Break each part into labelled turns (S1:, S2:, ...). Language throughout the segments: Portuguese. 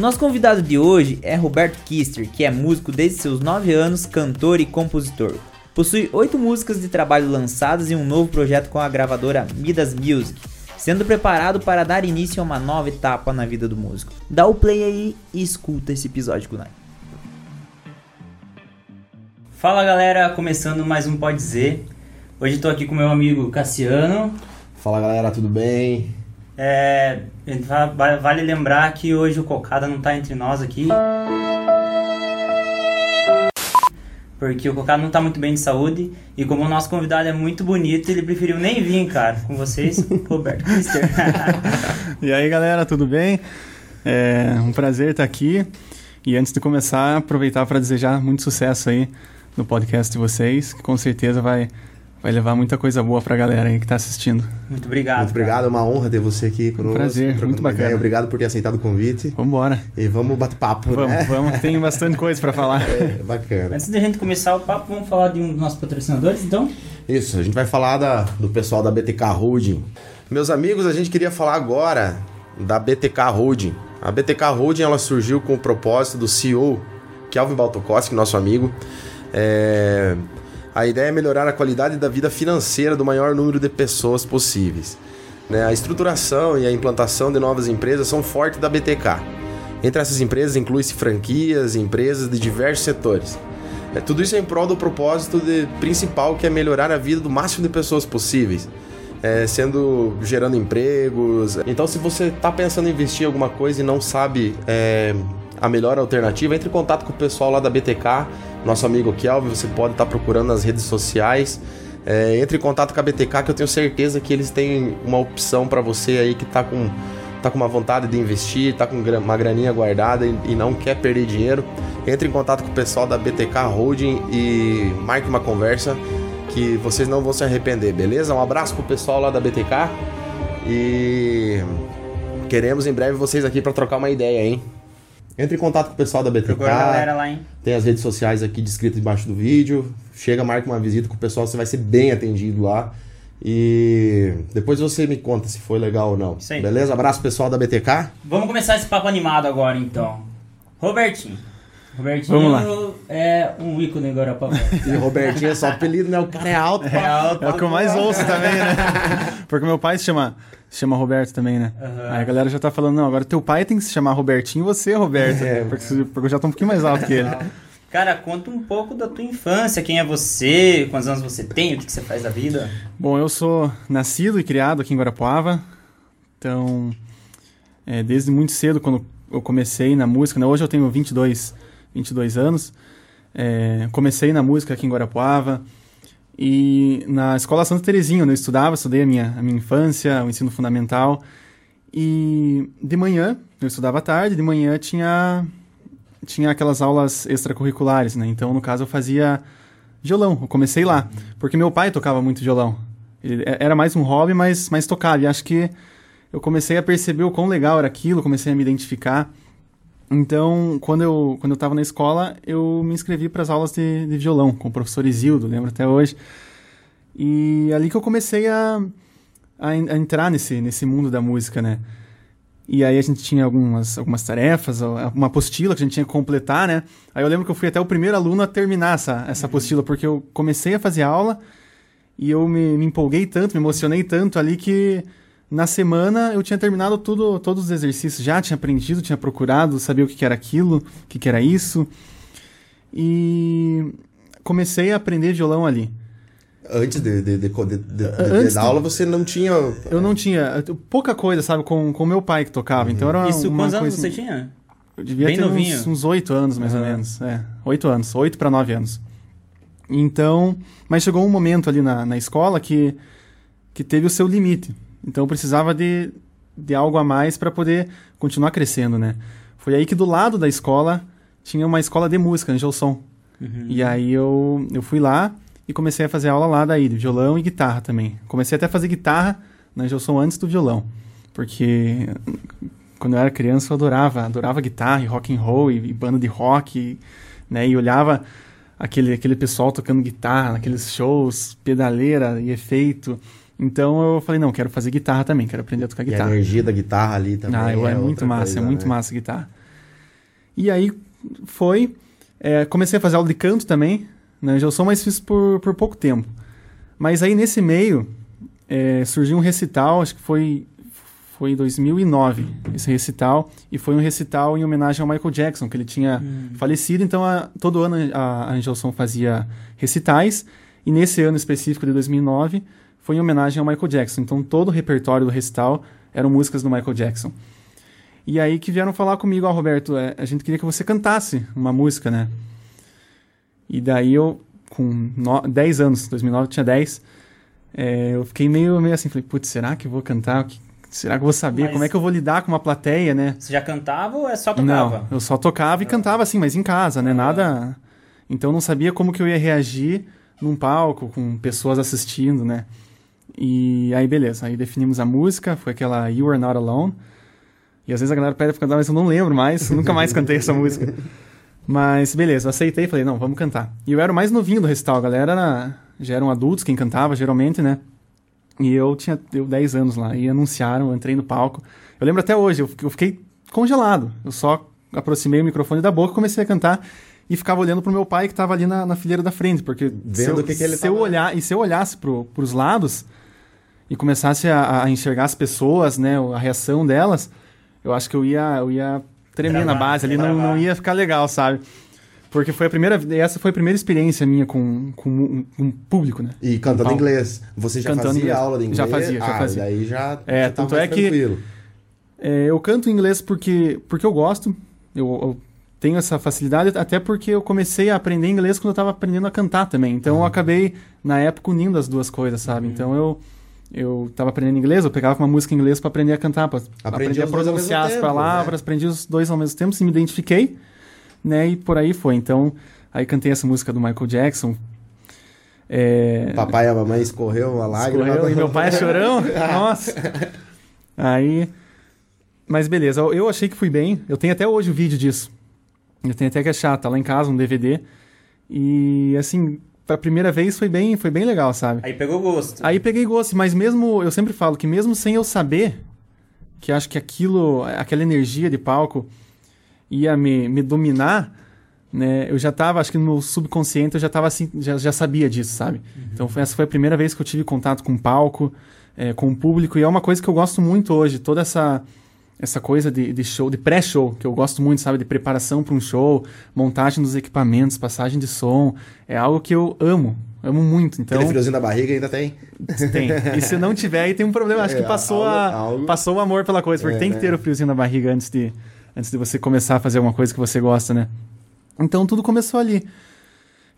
S1: Nosso convidado de hoje é Roberto Kister, que é músico desde seus 9 anos, cantor e compositor. Possui oito músicas de trabalho lançadas em um novo projeto com a gravadora Midas Music, sendo preparado para dar início a uma nova etapa na vida do músico. Dá o play aí e escuta esse episódio com nós. Fala galera, começando mais um Pode Dizer. Hoje estou aqui com meu amigo Cassiano.
S2: Fala galera, tudo bem?
S1: É, vale lembrar que hoje o Cocada não está entre nós aqui. Porque o Cocada não está muito bem de saúde. E como o nosso convidado é muito bonito, ele preferiu nem vir, cara. Com vocês, Roberto Kister.
S3: e aí galera, tudo bem? É um prazer estar aqui. E antes de começar, aproveitar para desejar muito sucesso aí no podcast de vocês, que com certeza vai, vai levar muita coisa boa pra galera aí que tá assistindo.
S1: Muito obrigado.
S2: Muito obrigado, é uma honra ter você aqui conosco.
S3: Um prazer, muito bacana. Ideia.
S2: Obrigado por ter aceitado o convite.
S3: Vamos embora.
S2: E vamos bater papo,
S3: vamos,
S2: né?
S3: Vamos, tem bastante coisa para falar.
S2: É, bacana.
S1: Antes da gente começar o papo, vamos falar de um dos nossos patrocinadores, então?
S2: Isso, a gente vai falar da, do pessoal da BTK Holding. Meus amigos, a gente queria falar agora da BTK Holding. A BTK Holding, ela surgiu com o propósito do CEO, Kelvin Baltokoski, nosso amigo, é... A ideia é melhorar a qualidade da vida financeira do maior número de pessoas possíveis. Né? A estruturação e a implantação de novas empresas são fortes da BTK. Entre essas empresas inclui-se franquias e empresas de diversos setores. É, tudo isso é em prol do propósito de, principal que é melhorar a vida do máximo de pessoas possíveis. É, sendo gerando empregos. Então, se você está pensando em investir em alguma coisa e não sabe é, a melhor alternativa, entre em contato com o pessoal lá da BTK, nosso amigo Kelvin, você pode estar procurando nas redes sociais. É, entre em contato com a BTK que eu tenho certeza que eles têm uma opção para você aí que está com, tá com uma vontade de investir, está com uma graninha guardada e, e, não quer perder dinheiro. Entre em contato com o pessoal da BTK Holding e marque uma conversa que vocês não vão se arrepender, beleza? Um abraço pro pessoal lá da BTK e queremos em breve vocês aqui para trocar uma ideia, hein? Entre em contato com o pessoal da BTK.
S1: Procura a galera lá, hein?
S2: Tem as redes sociais aqui descritas embaixo do vídeo. Chega, marca uma visita com o pessoal, você vai ser bem atendido lá. E depois você me conta se foi legal ou não.
S1: Isso aí.
S2: Beleza? Abraço pessoal da BTK.
S1: Vamos começar esse papo animado agora então. Robertinho. Robertinho
S3: Vamos lá.
S1: é um ícone agora pra
S2: E Robertinho é só apelido, né? O cara é alto.
S3: É, alto, é o que eu mais ouço também, né? Porque meu pai se chama se chama Roberto também, né? Uhum. Aí a galera já tá falando, não, agora teu pai tem que se chamar Robertinho e você, Roberto. É, porque, porque eu já tô um pouquinho mais alto que ele.
S1: Cara, conta um pouco da tua infância, quem é você, quantos anos você tem, o que, que você faz da vida?
S3: Bom, eu sou nascido e criado aqui em Guarapuava, então, é, desde muito cedo, quando eu comecei na música, né? hoje eu tenho 22, 22 anos, é, comecei na música aqui em Guarapuava, e na escola Santa Terezinha, onde eu estudava, estudei a minha, a minha infância, o ensino fundamental. E de manhã, eu estudava à tarde, de manhã tinha, tinha aquelas aulas extracurriculares, né? Então, no caso, eu fazia violão. Eu comecei lá, porque meu pai tocava muito violão. Ele, é, era mais um hobby, mas, mas tocava. E acho que eu comecei a perceber o quão legal era aquilo, comecei a me identificar. Então, quando eu quando eu estava na escola, eu me inscrevi para as aulas de, de, violão com o professor Isildo, lembro até hoje. E ali que eu comecei a, a, a, entrar nesse, nesse mundo da música, né? E aí a gente tinha algumas, algumas tarefas, uma apostila que a gente tinha que completar, né? Aí eu lembro que eu fui até o primeiro aluno a terminar essa, essa uhum. apostila, porque eu comecei a fazer aula e eu me, me empolguei tanto, me emocionei tanto ali que na semana eu tinha terminado tudo, todos os exercícios já, tinha aprendido, tinha procurado, sabia o que, que era aquilo, o que, que era isso. E comecei a aprender violão ali.
S2: Antes de, de, de, de Antes da aula você não tinha.
S3: Eu não tinha. Pouca coisa, sabe, com o meu pai que tocava. Uhum. Então era
S1: Isso,
S3: uma
S1: quantos
S3: coisa...
S1: anos você tinha?
S3: Eu devia Bem ter novinho. uns oito anos, mais uhum. ou menos. É, oito anos. Oito para nove anos. Então, mas chegou um momento ali na, na escola que, que teve o seu limite. Então eu precisava de, de algo a mais para poder continuar crescendo, né? Foi aí que do lado da escola tinha uma escola de música, Angelson. Uhum. E aí eu, eu fui lá e comecei a fazer aula lá daí, de violão e guitarra também. Comecei até a fazer guitarra na Angelson antes do violão. Porque quando eu era criança eu adorava, adorava guitarra e rock and roll e, e banda de rock, né? E olhava aquele, aquele pessoal tocando guitarra naqueles shows, pedaleira e efeito. Então eu falei, não, quero fazer guitarra também, quero aprender a tocar guitarra.
S2: E a energia da guitarra ali também.
S3: Ah, é, é muito massa, coisa, é muito né? massa a guitarra. E aí foi. É, comecei a fazer aula de canto também, né? Já sou, mas fiz por, por pouco tempo. Mas aí nesse meio é, surgiu um recital, acho que foi foi em 2009 esse recital e foi um recital em homenagem ao Michael Jackson que ele tinha hum. falecido então a, todo ano a, a Angelson fazia recitais e nesse ano específico de 2009 foi em homenagem ao Michael Jackson então todo o repertório do recital eram músicas do Michael Jackson e aí que vieram falar comigo ó oh, Roberto é, a gente queria que você cantasse uma música né e daí eu com no, 10 anos 2009 tinha 10 é, eu fiquei meio, meio assim falei putz será que vou cantar Será que eu vou saber? Mas Como é que eu vou lidar com uma plateia, né?
S1: Você já cantava ou é só tocava?
S3: Não, eu só tocava e cantava assim, mas em casa, né? Nada. Então eu não sabia como que eu ia reagir num palco com pessoas assistindo, né? E aí beleza, aí definimos a música, foi aquela You Are Not Alone. E às vezes a galera pede pra cantar, mas eu não lembro mais, nunca mais cantei essa música. Mas beleza, eu aceitei e falei, não, vamos cantar. E eu era o mais novinho do recital, a galera era, já eram adultos quem cantava, geralmente, né? E eu tinha eu 10 anos lá. E anunciaram, eu entrei no palco. Eu lembro até hoje, eu, eu fiquei congelado. Eu só aproximei o microfone da boca, comecei a cantar e ficava olhando pro meu pai que estava ali na, na, fileira da frente, porque
S2: Vendo se eu, que que ele
S3: se eu olhar e se eu olhasse pro, pros lados e começasse a, a, enxergar as pessoas, né, a reação delas, eu acho que eu ia eu ia tremer na base ali, não, não ia ficar legal, sabe? Porque foi a primeira, essa foi a primeira experiência minha com, com um, um público, né?
S2: E cantando inglês. Você já cantando fazia inglês. aula de inglês?
S3: Já fazia, já ah, fazia.
S2: daí já,
S3: é,
S2: já
S3: tanto é tranquilo. que é, eu canto inglês porque, porque eu gosto, eu, eu, tenho essa facilidade, até porque eu comecei a aprender inglês quando eu estava aprendendo a cantar também. Então uhum. eu acabei, na época, unindo as duas coisas, sabe? Uhum. Então eu eu estava aprendendo inglês, eu pegava uma música em inglês para aprender a cantar, para aprender a pronunciar as tempo, palavras, né? aprendi os dois ao mesmo tempo, se me identifiquei, né? E por aí foi. Então, Aí cantei essa música do Michael Jackson.
S2: É... Papai e a mamãe escorreu uma lágrima.
S3: Escorreu, e meu pai é chorão. Nossa. Aí... Mas beleza, eu achei que fui bem. Eu tenho até hoje o vídeo disso. Eu tenho até que achar, tá lá em casa, um DVD. E assim, pra primeira vez foi bem, foi bem legal, sabe?
S1: Aí pegou gosto.
S3: Aí peguei gosto, mas mesmo, eu sempre falo que mesmo sem eu saber, que acho que aquilo, aquela energia de palco ia me, me dominar, né, eu já estava, acho que no meu subconsciente eu já estava assim, já, já sabia disso, sabe? Uhum. Então foi, essa foi a primeira vez que eu tive contato com o palco, é, com o público, e é uma coisa que eu gosto muito hoje, toda essa essa coisa de, de show, de pré-show, que eu gosto muito, sabe, de preparação para um show, montagem dos equipamentos, passagem de som, é algo que eu amo, amo muito. Então,
S2: Aquele friozinho da barriga ainda tem?
S3: Tem. E se não tiver, aí tem um problema. Acho é, que passou, algo, a, passou o amor pela coisa, porque é, tem que ter né? o friozinho da barriga antes de, antes de você começar a fazer alguma coisa que você gosta, né? Então tudo começou ali.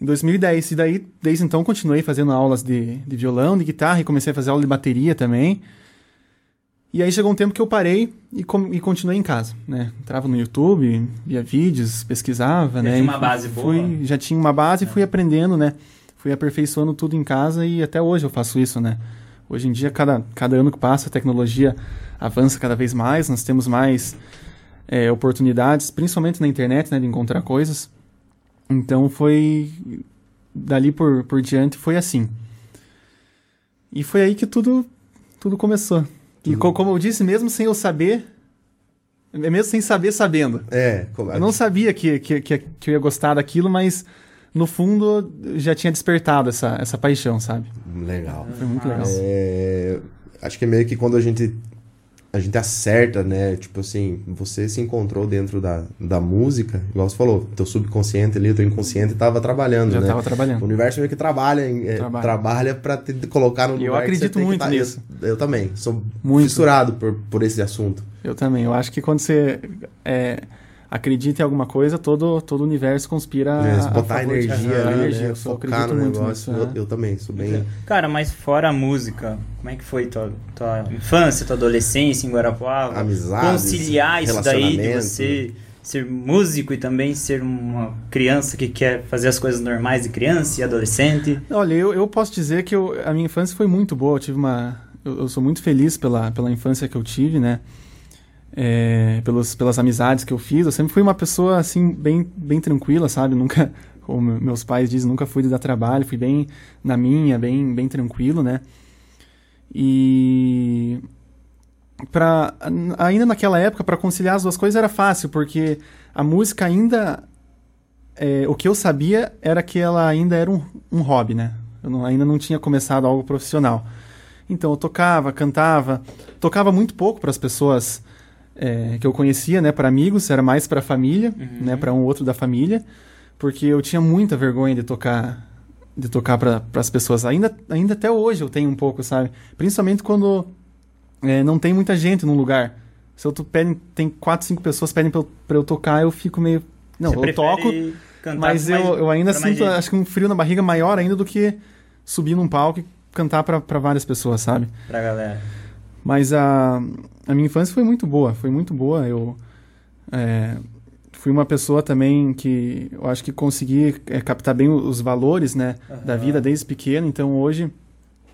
S3: Em 2010. E daí, desde então, continuei fazendo aulas de, de violão, de guitarra e comecei a fazer aula de bateria também. E aí chegou um tempo que eu parei e, e continuei em casa, né? Entrava no YouTube, via vídeos, pesquisava, já né?
S1: Tinha uma base
S3: fui,
S1: boa.
S3: Já tinha uma base e é. fui aprendendo, né? Fui aperfeiçoando tudo em casa e até hoje eu faço isso, né? Hoje em dia, cada, cada ano que passa, a tecnologia avança cada vez mais, nós temos mais é, oportunidades, principalmente na internet, né, de encontrar coisas. Então foi dali por, por diante foi assim. E foi aí que tudo tudo começou. E co como eu disse, mesmo sem eu saber, mesmo sem saber sabendo.
S2: É,
S3: Eu não sabia que, que, que, que eu ia gostar daquilo, mas no fundo já tinha despertado essa, essa paixão, sabe?
S2: Legal.
S3: Foi muito legal.
S2: É, acho que é meio que quando a gente a gente acerta, né? Tipo assim, você se encontrou dentro da, da música, igual você falou, teu subconsciente ali, teu inconsciente estava trabalhando,
S3: Já
S2: né?
S3: estava trabalhando.
S2: O universo meio que trabalha, é, trabalha. trabalha para te colocar no
S3: lugar Eu acredito muito
S2: tá,
S3: nisso.
S2: Eu, eu, também, sou muito. fissurado por, por esse assunto.
S3: Eu também. Eu acho que quando você é, acredita em alguma coisa, todo, todo o universo conspira
S2: é, a, botar a energia
S3: de,
S2: ali,
S3: energia.
S2: Né?
S3: Eu acredito no muito negócio. Nisso,
S2: eu, eu, também, sou bem...
S1: Cara, mas fora a música, como é que foi tua, tua infância, tua adolescência em Guarapuava?
S2: Amizades,
S1: Conciliar isso daí de você ser músico e também ser uma criança que quer fazer as coisas normais de criança e adolescente?
S3: Olha, eu, eu posso dizer que eu, a minha infância foi muito boa. Eu tive uma... Eu, eu sou muito feliz pela, pela infância que eu tive, né? É, pelos, pelas amizades que eu fiz. Eu sempre fui uma pessoa, assim, bem, bem tranquila, sabe? Nunca, como meus pais dizem, nunca fui de dar trabalho. Fui bem na minha, bem, bem tranquilo, né? E... Pra, ainda naquela época, para conciliar as duas coisas era fácil, porque a música ainda. é, o que eu sabia era que ela ainda era um, um hobby, né? Eu não- ainda não tinha começado algo profissional. Então eu tocava, cantava, tocava muito pouco para as pessoas é, que eu conhecia, né? Para amigos, era mais para família, né? Para um outro da família, porque eu tinha muita vergonha de tocar, de tocar para as pessoas. Ainda, ainda até hoje eu tenho um pouco, sabe? Principalmente quando é, não tem muita gente num lugar. Se eu pedem, tem quatro, cinco pessoas pedem pra eu, eu tocar, eu fico meio. Não,
S1: Você
S3: eu toco, mas
S1: com mais-
S3: eu, eu ainda sinto, acho que um frio na barriga maior ainda do que subir num palco e cantar pra várias pessoas, sabe?
S1: Pra galera.
S3: Mas a, a minha infância foi muito boa, foi muito boa. Eu é, fui uma pessoa também que eu acho que consegui é, captar bem os valores, né, da
S1: Aham.
S3: vida desde pequeno. Então hoje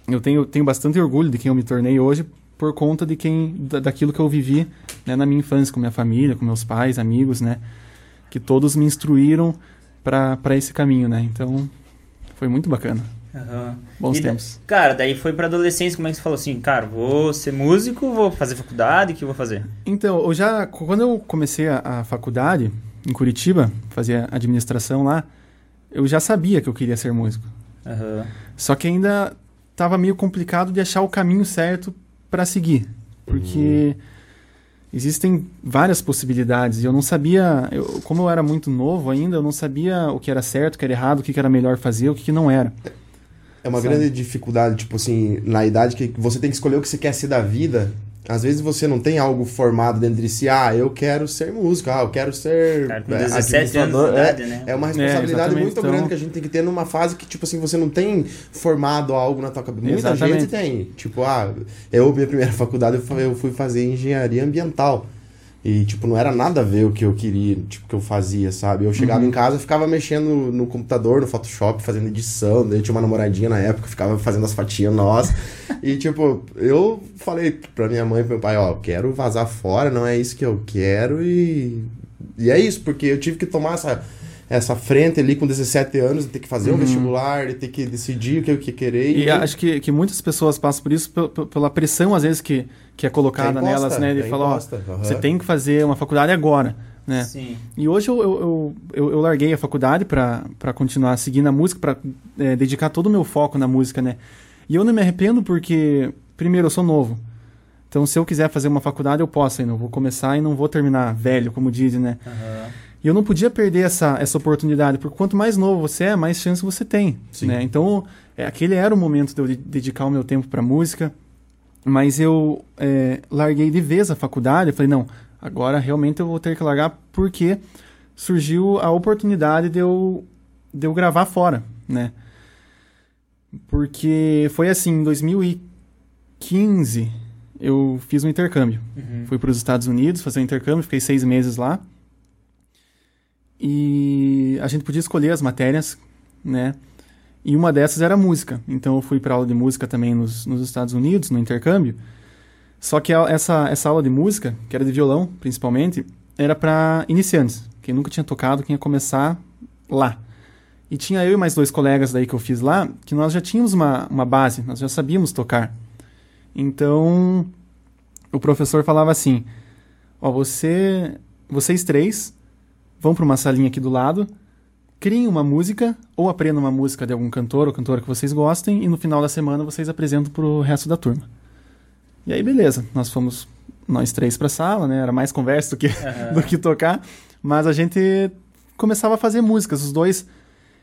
S3: eu tenho, tenho bastante orgulho de quem eu me tornei hoje por conta de quem da, daquilo que eu vivi né, na minha infância com minha família, com meus pais, amigos, né, que todos me instruíram para esse caminho, né. Então foi muito bacana,
S1: Aham.
S3: bons
S1: E
S3: tempos.
S1: Cara, daí foi pra adolescência, como é que você falou assim, cara, vou ser músico, vou fazer faculdade, o que eu vou fazer?
S3: Então, eu já quando eu comecei a, a faculdade em Curitiba, fazia administração lá, eu já sabia que eu queria ser músico.
S1: Aham.
S3: Só que ainda estava meio complicado de achar o caminho certo para seguir, porque existem várias possibilidades e eu não sabia, eu, como eu era muito novo ainda, eu não sabia o que era certo, o que era errado, o que era melhor fazer, o que não era.
S2: É uma
S3: Sabe?
S2: grande dificuldade, tipo assim, na idade que você tem que escolher o que você quer ser da vida. Às vezes você não tem algo formado dentro de si. Ah, eu quero ser músico. Ah, eu quero ser
S1: Cara, com
S2: é,
S1: 17 anos de idade,
S2: é,
S1: né?
S2: é uma responsabilidade
S3: exatamente,
S2: muito
S3: então-
S2: grande que a gente tem que ter numa fase que, tipo assim, você não tem formado algo na tua cabeça. Muita
S3: Exatamente.
S2: gente tem. Tipo, ah, eu, minha primeira faculdade, eu fa- eu fui fazer engenharia ambiental. E, tipo, não era nada a ver o que eu queria, tipo, que eu fazia, sabe? Eu chegava
S3: Uhum.
S2: em casa, ficava mexendo no computador, no Photoshop, fazendo edição. Daí eu tinha uma namoradinha na época, ficava fazendo as fatias nossas. e, tipo, eu falei pra minha mãe e pro meu pai, ó, quero vazar fora, não é isso que eu quero e... E é isso, porque eu tive que tomar essa, essa frente ali com 17 anos, de ter que fazer o
S3: Uhum.
S2: vestibular, de ter que decidir o que eu ia querer.
S3: E acho que, que muitas pessoas passam por isso pe- pe- pela pressão, às vezes, que, que é colocada
S2: imposta,
S3: nelas, né? De
S2: é
S3: falar, ó,
S2: aham.
S3: você tem que fazer uma faculdade agora, né?
S1: Sim.
S3: E hoje eu, eu, eu, eu- larguei a faculdade para continuar seguindo a música, para dedicar todo o meu foco na música, né? E eu não me arrependo porque, primeiro, eu sou novo. Então, se eu quiser fazer uma faculdade, eu posso ainda. Eu vou começar e não vou terminar velho, como dizem, né?
S1: Aham.
S3: E eu não podia perder essa, essa oportunidade, porque quanto mais novo você é, mais chance você tem. Né? Então, é, aquele era o momento de eu de- dedicar o meu tempo para música, mas eu é, larguei de vez a faculdade. Eu falei, não, agora realmente eu vou ter que largar, porque surgiu a oportunidade de eu, de eu gravar fora, né? Porque foi assim, em 2015, eu fiz um intercâmbio.
S1: Uhum.
S3: Fui para os Estados Unidos fazer um intercâmbio, fiquei seis meses lá. E a gente podia escolher as matérias, né? E uma dessas era música. Então eu fui para aula de música também nos, nos Estados Unidos, no intercâmbio. Só que essa, essa aula de música, que era de violão principalmente, era para iniciantes. Quem nunca tinha tocado, quem ia começar lá. E tinha eu e mais dois colegas daí que eu fiz lá, que nós já tínhamos uma, uma base, nós já sabíamos tocar. Então, o professor falava assim: Ó, você, vocês três vão para uma salinha aqui do lado, criem uma música ou aprendam uma música de algum cantor ou cantora que vocês gostem e no final da semana vocês apresentam pro resto da turma. E aí, beleza, nós fomos nós três pra sala, né? Era mais conversa do que,
S1: Aham.
S3: do que tocar, mas a gente começava a fazer músicas. Os dois,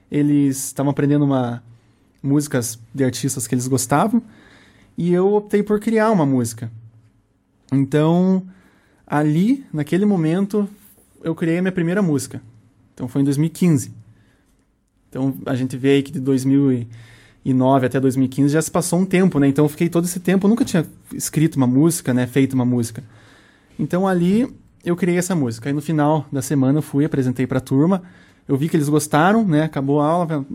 S3: eles estavam aprendendo uma músicas de artistas que eles gostavam e eu optei por criar uma música. Então, ali, naquele momento, eu criei a minha primeira música. Então foi em 2015. Então a gente vê aí que de 2009 até 2015 já se passou um tempo, né? Então eu fiquei todo esse tempo, eu nunca tinha escrito uma música, né? Feito uma música. Então ali eu criei essa música. Aí no final da semana eu fui, apresentei pra turma. Eu vi que eles gostaram, né? Acabou a aula,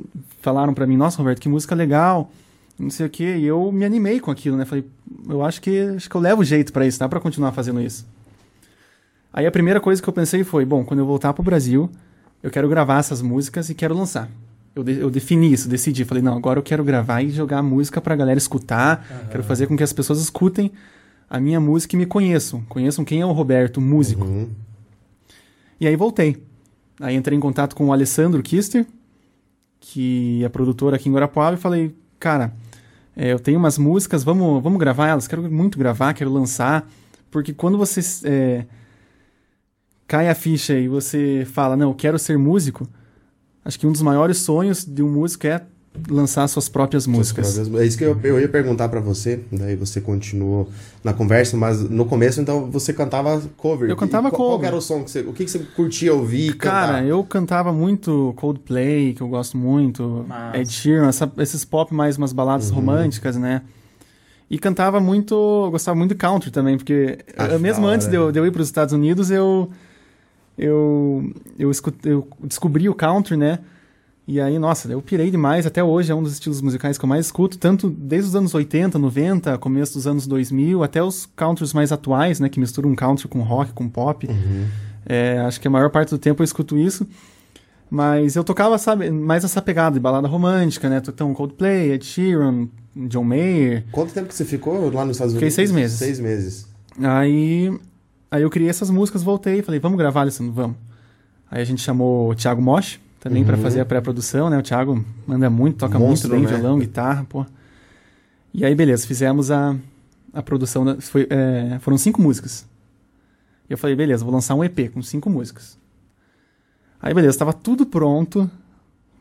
S3: falaram pra mim, nossa, Roberto, que música legal, não sei o quê. E eu me animei com aquilo, né? Falei, eu acho que acho que eu levo jeito pra isso, dá pra continuar fazendo isso. Aí a primeira coisa que eu pensei foi, bom, quando eu voltar pro Brasil, eu quero gravar essas músicas e quero lançar. Eu, de- eu defini isso, decidi, falei, não, agora eu quero gravar e jogar a música pra galera escutar, quero fazer com que as pessoas escutem a minha música e me conheçam, conheçam quem é o Roberto, músico.
S2: Uhum.
S3: E aí voltei. Aí entrei em contato com o Alessandro Kister, que é produtor aqui em Guarapuava, e falei, cara, é, eu tenho umas músicas, vamos, vamos gravar elas? Quero muito gravar, quero lançar. Porque quando você é, cai a ficha e você fala, não, eu quero ser músico, acho que um dos maiores sonhos de um músico é lançar suas próprias músicas.
S2: É isso que eu, eu ia perguntar para você, daí você continuou na conversa, mas no começo então você cantava cover.
S3: Eu cantava
S2: e,
S3: cover.
S2: Qual era o som que você, o que, que você curtia ouvir?
S3: Cara,
S2: cantar?
S3: eu cantava muito Coldplay, que eu gosto muito,
S1: Massa.
S3: Ed Sheeran, essa- esses pop mais umas baladas
S2: Uhum.
S3: românticas, né? E cantava muito, eu gostava muito de country também, porque
S2: Acho
S3: eu, mesmo antes de eu,
S2: né?
S3: de eu ir para os Estados Unidos, eu eu eu, escut- eu descobri o country, né? E aí, nossa, eu pirei demais, até hoje é um dos estilos musicais que eu mais escuto, tanto desde os anos 80, 90, começo dos anos 2000, até os countries mais atuais, né, que misturam country com rock, com pop.
S2: Uhum.
S3: É, acho que a maior parte do tempo eu escuto isso. Mas eu tocava, sabe, mais essa pegada de balada romântica, né? Então, Coldplay, Ed Sheeran, John Mayer.
S2: Quanto tempo que você ficou lá nos Estados
S3: Fiquei
S2: Unidos?
S3: seis meses.
S2: Seis meses.
S3: Aí, aí eu criei essas músicas, voltei e falei, vamos gravar, Alessandro, vamos. Aí a gente chamou o Thiago Mosch também pra
S2: Uhum.
S3: fazer a pré-produção, né? O Thiago manda muito, toca
S2: Monstro,
S3: muito bem
S2: né?
S3: violão, guitarra, pô. E aí, beleza, fizemos a, a produção, da, foi, é, foram cinco músicas. E eu falei, beleza, vou lançar um EP com cinco músicas. Aí, beleza, tava tudo pronto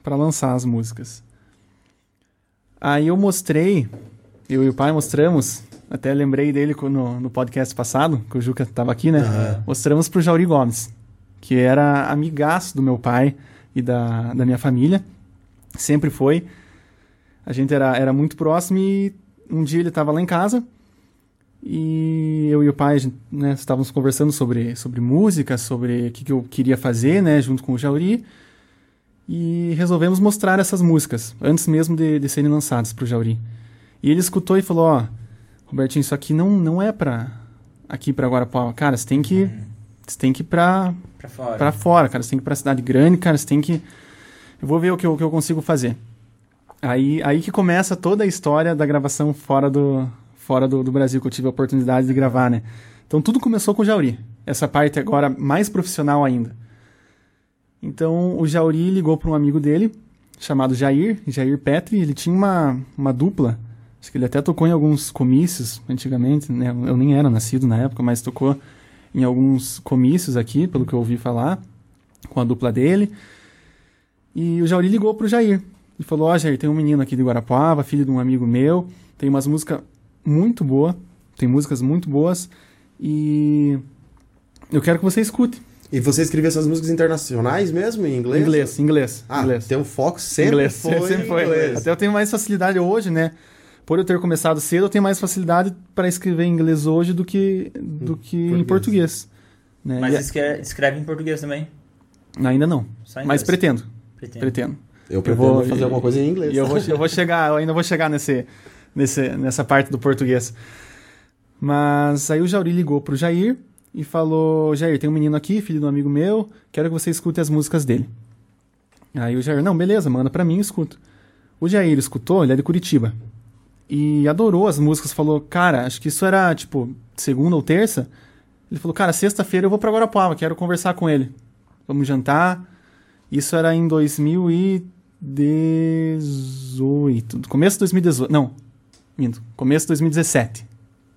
S3: pra lançar as músicas. Aí eu mostrei, eu e o pai mostramos, até lembrei dele no, no podcast passado, que o Juca tava aqui, né?
S2: Aham.
S3: Mostramos pro Jauri Gomes, que era amigaço do meu pai e da, da minha família. Sempre foi. A gente era, era muito próximo e um dia ele tava lá em casa e eu e o pai, né, estávamos conversando sobre, sobre música, sobre o que, que eu queria fazer, né, junto com o Jauri. E resolvemos mostrar essas músicas, antes mesmo de, de serem lançadas pro Jauri. E ele escutou e falou, ó, Robertinho, isso aqui não, não é pra aqui pra Guarapuava. Cara, você tem que, você tem que ir pra,
S1: Pra fora.
S3: pra fora, cara. Você tem que ir pra cidade grande, cara. Você tem que. Eu vou ver o que eu, o que eu consigo fazer. Aí, aí que começa toda a história da gravação fora do, fora do, do Brasil, que eu tive a oportunidade de gravar, né? Então tudo começou com o Jauri. Essa parte agora mais profissional ainda. Então o Jauri ligou para um amigo dele, chamado Jair, Jair Petri. Ele tinha uma, uma dupla. Acho que ele até tocou em alguns comícios antigamente, né? Eu nem era nascido na época, mas tocou em alguns comícios aqui, pelo que eu ouvi falar, com a dupla dele. E o Jauri ligou pro Jair. E falou, ó, Jair, tem um menino aqui de Guarapuava, filho de um amigo meu, tem umas músicas muito boas, tem músicas muito boas, e eu quero que você escute.
S2: E você escrevia essas músicas internacionais mesmo, em inglês?
S3: Inglês, inglês,
S2: Ah,
S3: inglês.
S2: teu foco sempre
S3: inglês,
S2: foi
S3: sempre foi.
S2: inglês.
S3: Até eu tenho mais facilidade hoje, né? Por eu ter começado cedo, eu tenho mais facilidade para escrever em inglês hoje do que, do que em português. né?
S1: Mas
S3: E-
S1: escreve, escreve em português também.
S3: Ainda não, mas pretendo,
S1: Pretendo.
S3: pretendo.
S2: Eu pretendo
S3: vou-
S2: fazer alguma coisa em inglês.
S3: E eu vou, eu vou chegar, eu ainda vou chegar nesse, nesse, nessa parte do português. Mas aí o Jauri ligou pro Jair e falou: Jair, tem um menino aqui, filho de um amigo meu, quero que você escute as músicas dele. Aí o Jair, não, beleza, manda pra mim, eu escuto. O Jair escutou, ele é de Curitiba. E adorou as músicas, falou, cara, acho que isso era, tipo, segunda ou terça. Ele falou, cara, sexta-feira eu vou pra Guarapuava, quero conversar com ele. Vamos jantar. Isso era em 2018. Começo de 2018. Não, minto. Começo de 2017.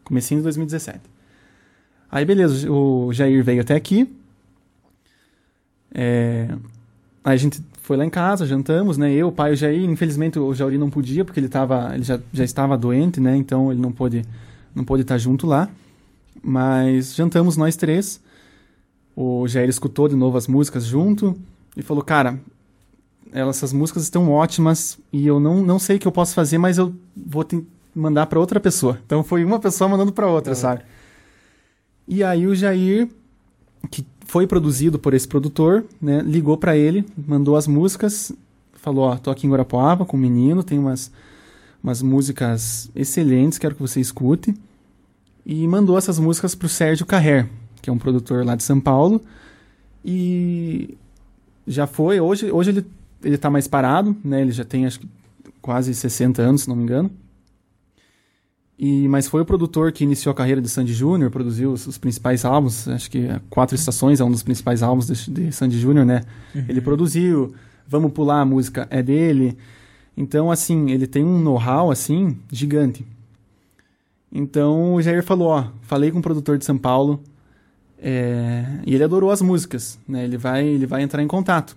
S3: Comecinho de 2017. Aí, beleza, o Jair veio até aqui. É, Aí a gente foi lá em casa, jantamos, né? Eu, o pai e o Jair. Infelizmente o Jair não podia, porque ele, tava, ele já, já estava doente, né? Então ele não pôde, não pôde estar junto lá. Mas jantamos nós três. O Jair escutou de novo as músicas junto e falou: Cara, essas músicas estão ótimas e eu não, não sei o que eu posso fazer, mas eu vou te mandar para outra pessoa. Então foi uma pessoa mandando para outra,
S2: Uhum.
S3: sabe? E aí o Jair, que foi produzido por esse produtor, né, ligou para ele, mandou as músicas, falou: Ó, tô aqui em Guarapuava com o menino, tem umas, umas músicas excelentes, quero que você escute. E mandou essas músicas pro Sérgio Carrer, que é um produtor lá de São Paulo. E já foi, hoje, hoje ele, ele tá mais parado, né? Ele já tem acho que quase 60 anos, se não me engano. E, mas foi o produtor que iniciou a carreira de Sandy Júnior, produziu os, os, principais álbuns, acho que Quatro Estações é um dos principais álbuns de, de Sandy Júnior, né? Uhum. Ele produziu, Vamos Pular, a música é dele. Então, assim, ele tem um know-how, assim, gigante. Então, o Jair falou, ó, falei com o produtor de São Paulo, é, e ele adorou as músicas, né? Ele vai, ele vai entrar em contato.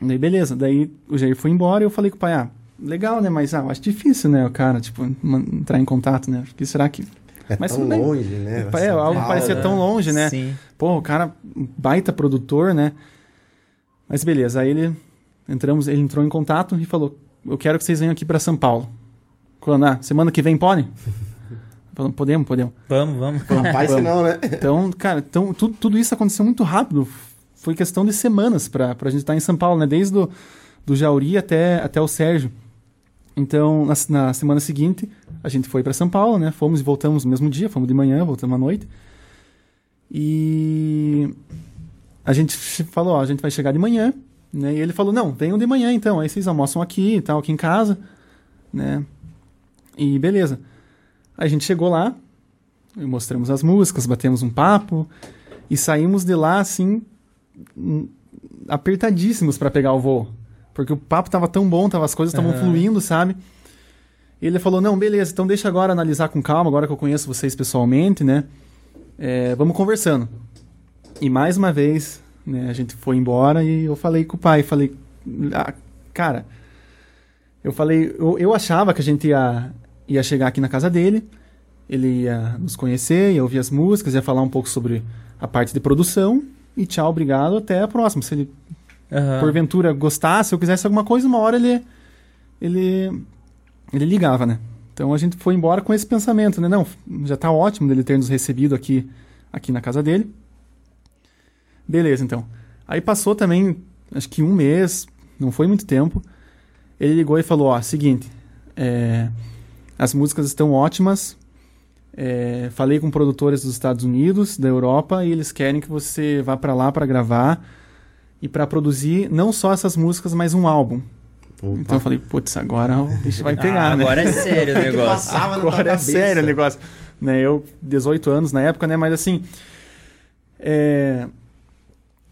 S3: Daí, beleza. Daí, o Jair foi embora e eu falei com o pai, ah, legal, né? Mas ah, eu acho difícil, né, o cara, tipo, entrar em contato, né? Porque será que.
S2: É
S3: Mas,
S2: tão longe, né?
S3: É, algo parecia tão longe, né?
S1: Sim.
S3: Pô, o cara, baita produtor, né? Mas beleza, aí ele entramos, ele entrou em contato e falou: "Eu quero que vocês venham aqui para São Paulo". Quando, ah, semana que vem pode? Falando, podemos, podemos.
S1: Vamos, vamos.
S2: Rapaz,
S3: Vamos.
S2: não, né?
S3: Então, cara, então, tudo, tudo isso aconteceu muito rápido. Foi questão de semanas pra, pra gente estar em São Paulo, né? Desde do, do Jauri até, até o Sérgio. Então, na, na semana seguinte, a gente foi para São Paulo, né? Fomos e voltamos no mesmo dia, fomos de manhã, voltamos à noite. E a gente falou, ó, a gente vai chegar de manhã, né? E ele falou, não, venham de manhã então, aí vocês almoçam aqui e tal, aqui em casa, né? E beleza. Aí a gente chegou lá, mostramos as músicas, batemos um papo e saímos de lá assim apertadíssimos para pegar o voo, porque o papo tava tão bom, tava, as coisas estavam
S1: Aham.
S3: fluindo, sabe? E ele falou: Não, beleza, então deixa agora analisar com calma, agora que eu conheço vocês pessoalmente, né? É, vamos conversando. E mais uma vez, né, a gente foi embora e eu falei com o pai, falei, ah, cara, eu falei, eu, eu achava que a gente ia, ia chegar aqui na casa dele, ele ia nos conhecer, ia ouvir as músicas, ia falar um pouco sobre a parte de produção e tchau, obrigado, até a próxima. Se ele
S1: Aham.
S3: porventura gostasse ou quisesse alguma coisa, uma hora ele ele ele ligava, né? Então a gente foi embora com esse pensamento, né? Não, já tá ótimo dele ter nos recebido aqui aqui na casa dele. Beleza, então. Aí passou também, acho que um mês, não foi muito tempo. Ele ligou e falou: Ó, seguinte, é, as músicas estão ótimas. é, falei com produtores dos Estados Unidos, da Europa, e eles querem que você vá para lá para gravar e para produzir não só essas músicas, mas um álbum.
S2: Opa.
S3: Então eu falei, putz, agora o bicho vai
S1: Ah,
S3: pegar, né?
S1: agora é sério o negócio.
S3: Agora é sério o negócio. Né, eu, 18 anos na época, né? Mas assim. é,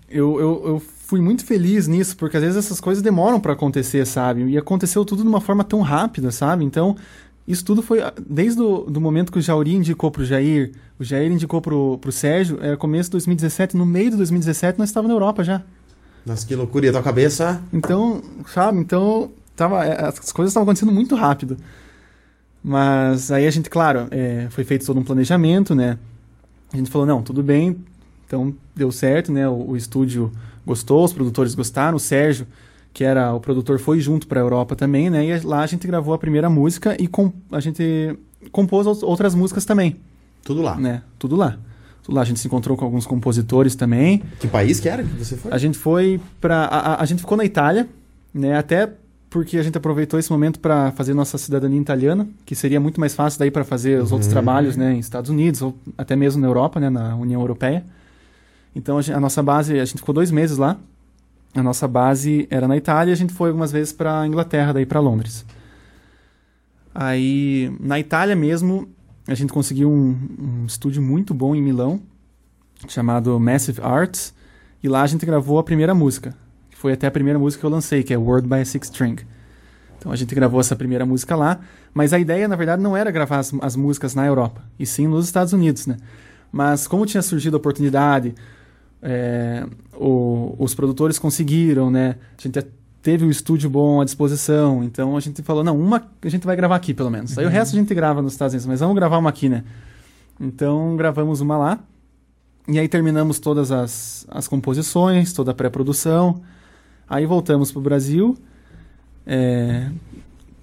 S3: eu, eu, eu fui muito feliz nisso, porque às vezes essas coisas demoram pra acontecer, sabe? E aconteceu tudo de uma forma tão rápida, sabe? Então, isso tudo foi. ah, Desde o do momento que o Jauri indicou pro Jair, o Jair indicou pro, pro Sérgio, era começo de 2017, no meio de 2017 nós estávamos na Europa já.
S2: Nossa, que loucura. E a tua cabeça?
S3: Então, sabe? Então, tava, é, as coisas estavam acontecendo muito rápido. Mas aí a gente, claro, é, foi feito todo um planejamento, né? A gente falou, não, tudo bem, então deu certo, né? O, o estúdio gostou, os produtores gostaram, o Sérgio, que era o produtor, foi junto para a Europa também, né? E lá a gente gravou a primeira música e com, a gente compôs out- outras músicas também,
S2: Tudo lá.
S3: né? Tudo lá. Lá. A gente se encontrou com alguns compositores também.
S2: Que país que era que você foi?
S3: A gente foi pra. A, a- gente ficou na Itália, né? Até porque a gente aproveitou esse momento para fazer nossa cidadania italiana, que seria muito mais fácil daí para fazer os outros
S2: Uhum.
S3: trabalhos, né? Em Estados Unidos ou até mesmo na Europa, né? Na União Europeia. Então a, gen- a nossa base, a gente ficou dois meses lá. A nossa base era na Itália. e A gente foi algumas vezes para Inglaterra, daí para Londres. Aí na Itália mesmo, a gente conseguiu um, um estúdio muito bom em Milão, chamado Massive Arts. E lá a gente gravou a primeira música. Que foi até a primeira música que eu lancei, que é Word by a Six String. Então a gente gravou essa primeira música lá. Mas a ideia, na verdade, não era gravar as, as músicas na Europa, e sim nos Estados Unidos, né? Mas como tinha surgido a oportunidade, é, o- os produtores conseguiram, né? A gente teve o estúdio bom à disposição, então a gente falou, não, uma a gente vai gravar aqui, pelo menos. Aí o resto a gente grava nos Estados Unidos, mas vamos gravar uma aqui, né? Então gravamos uma lá. E aí terminamos todas as, as composições, toda a pré-produção. Aí voltamos para o Brasil. é,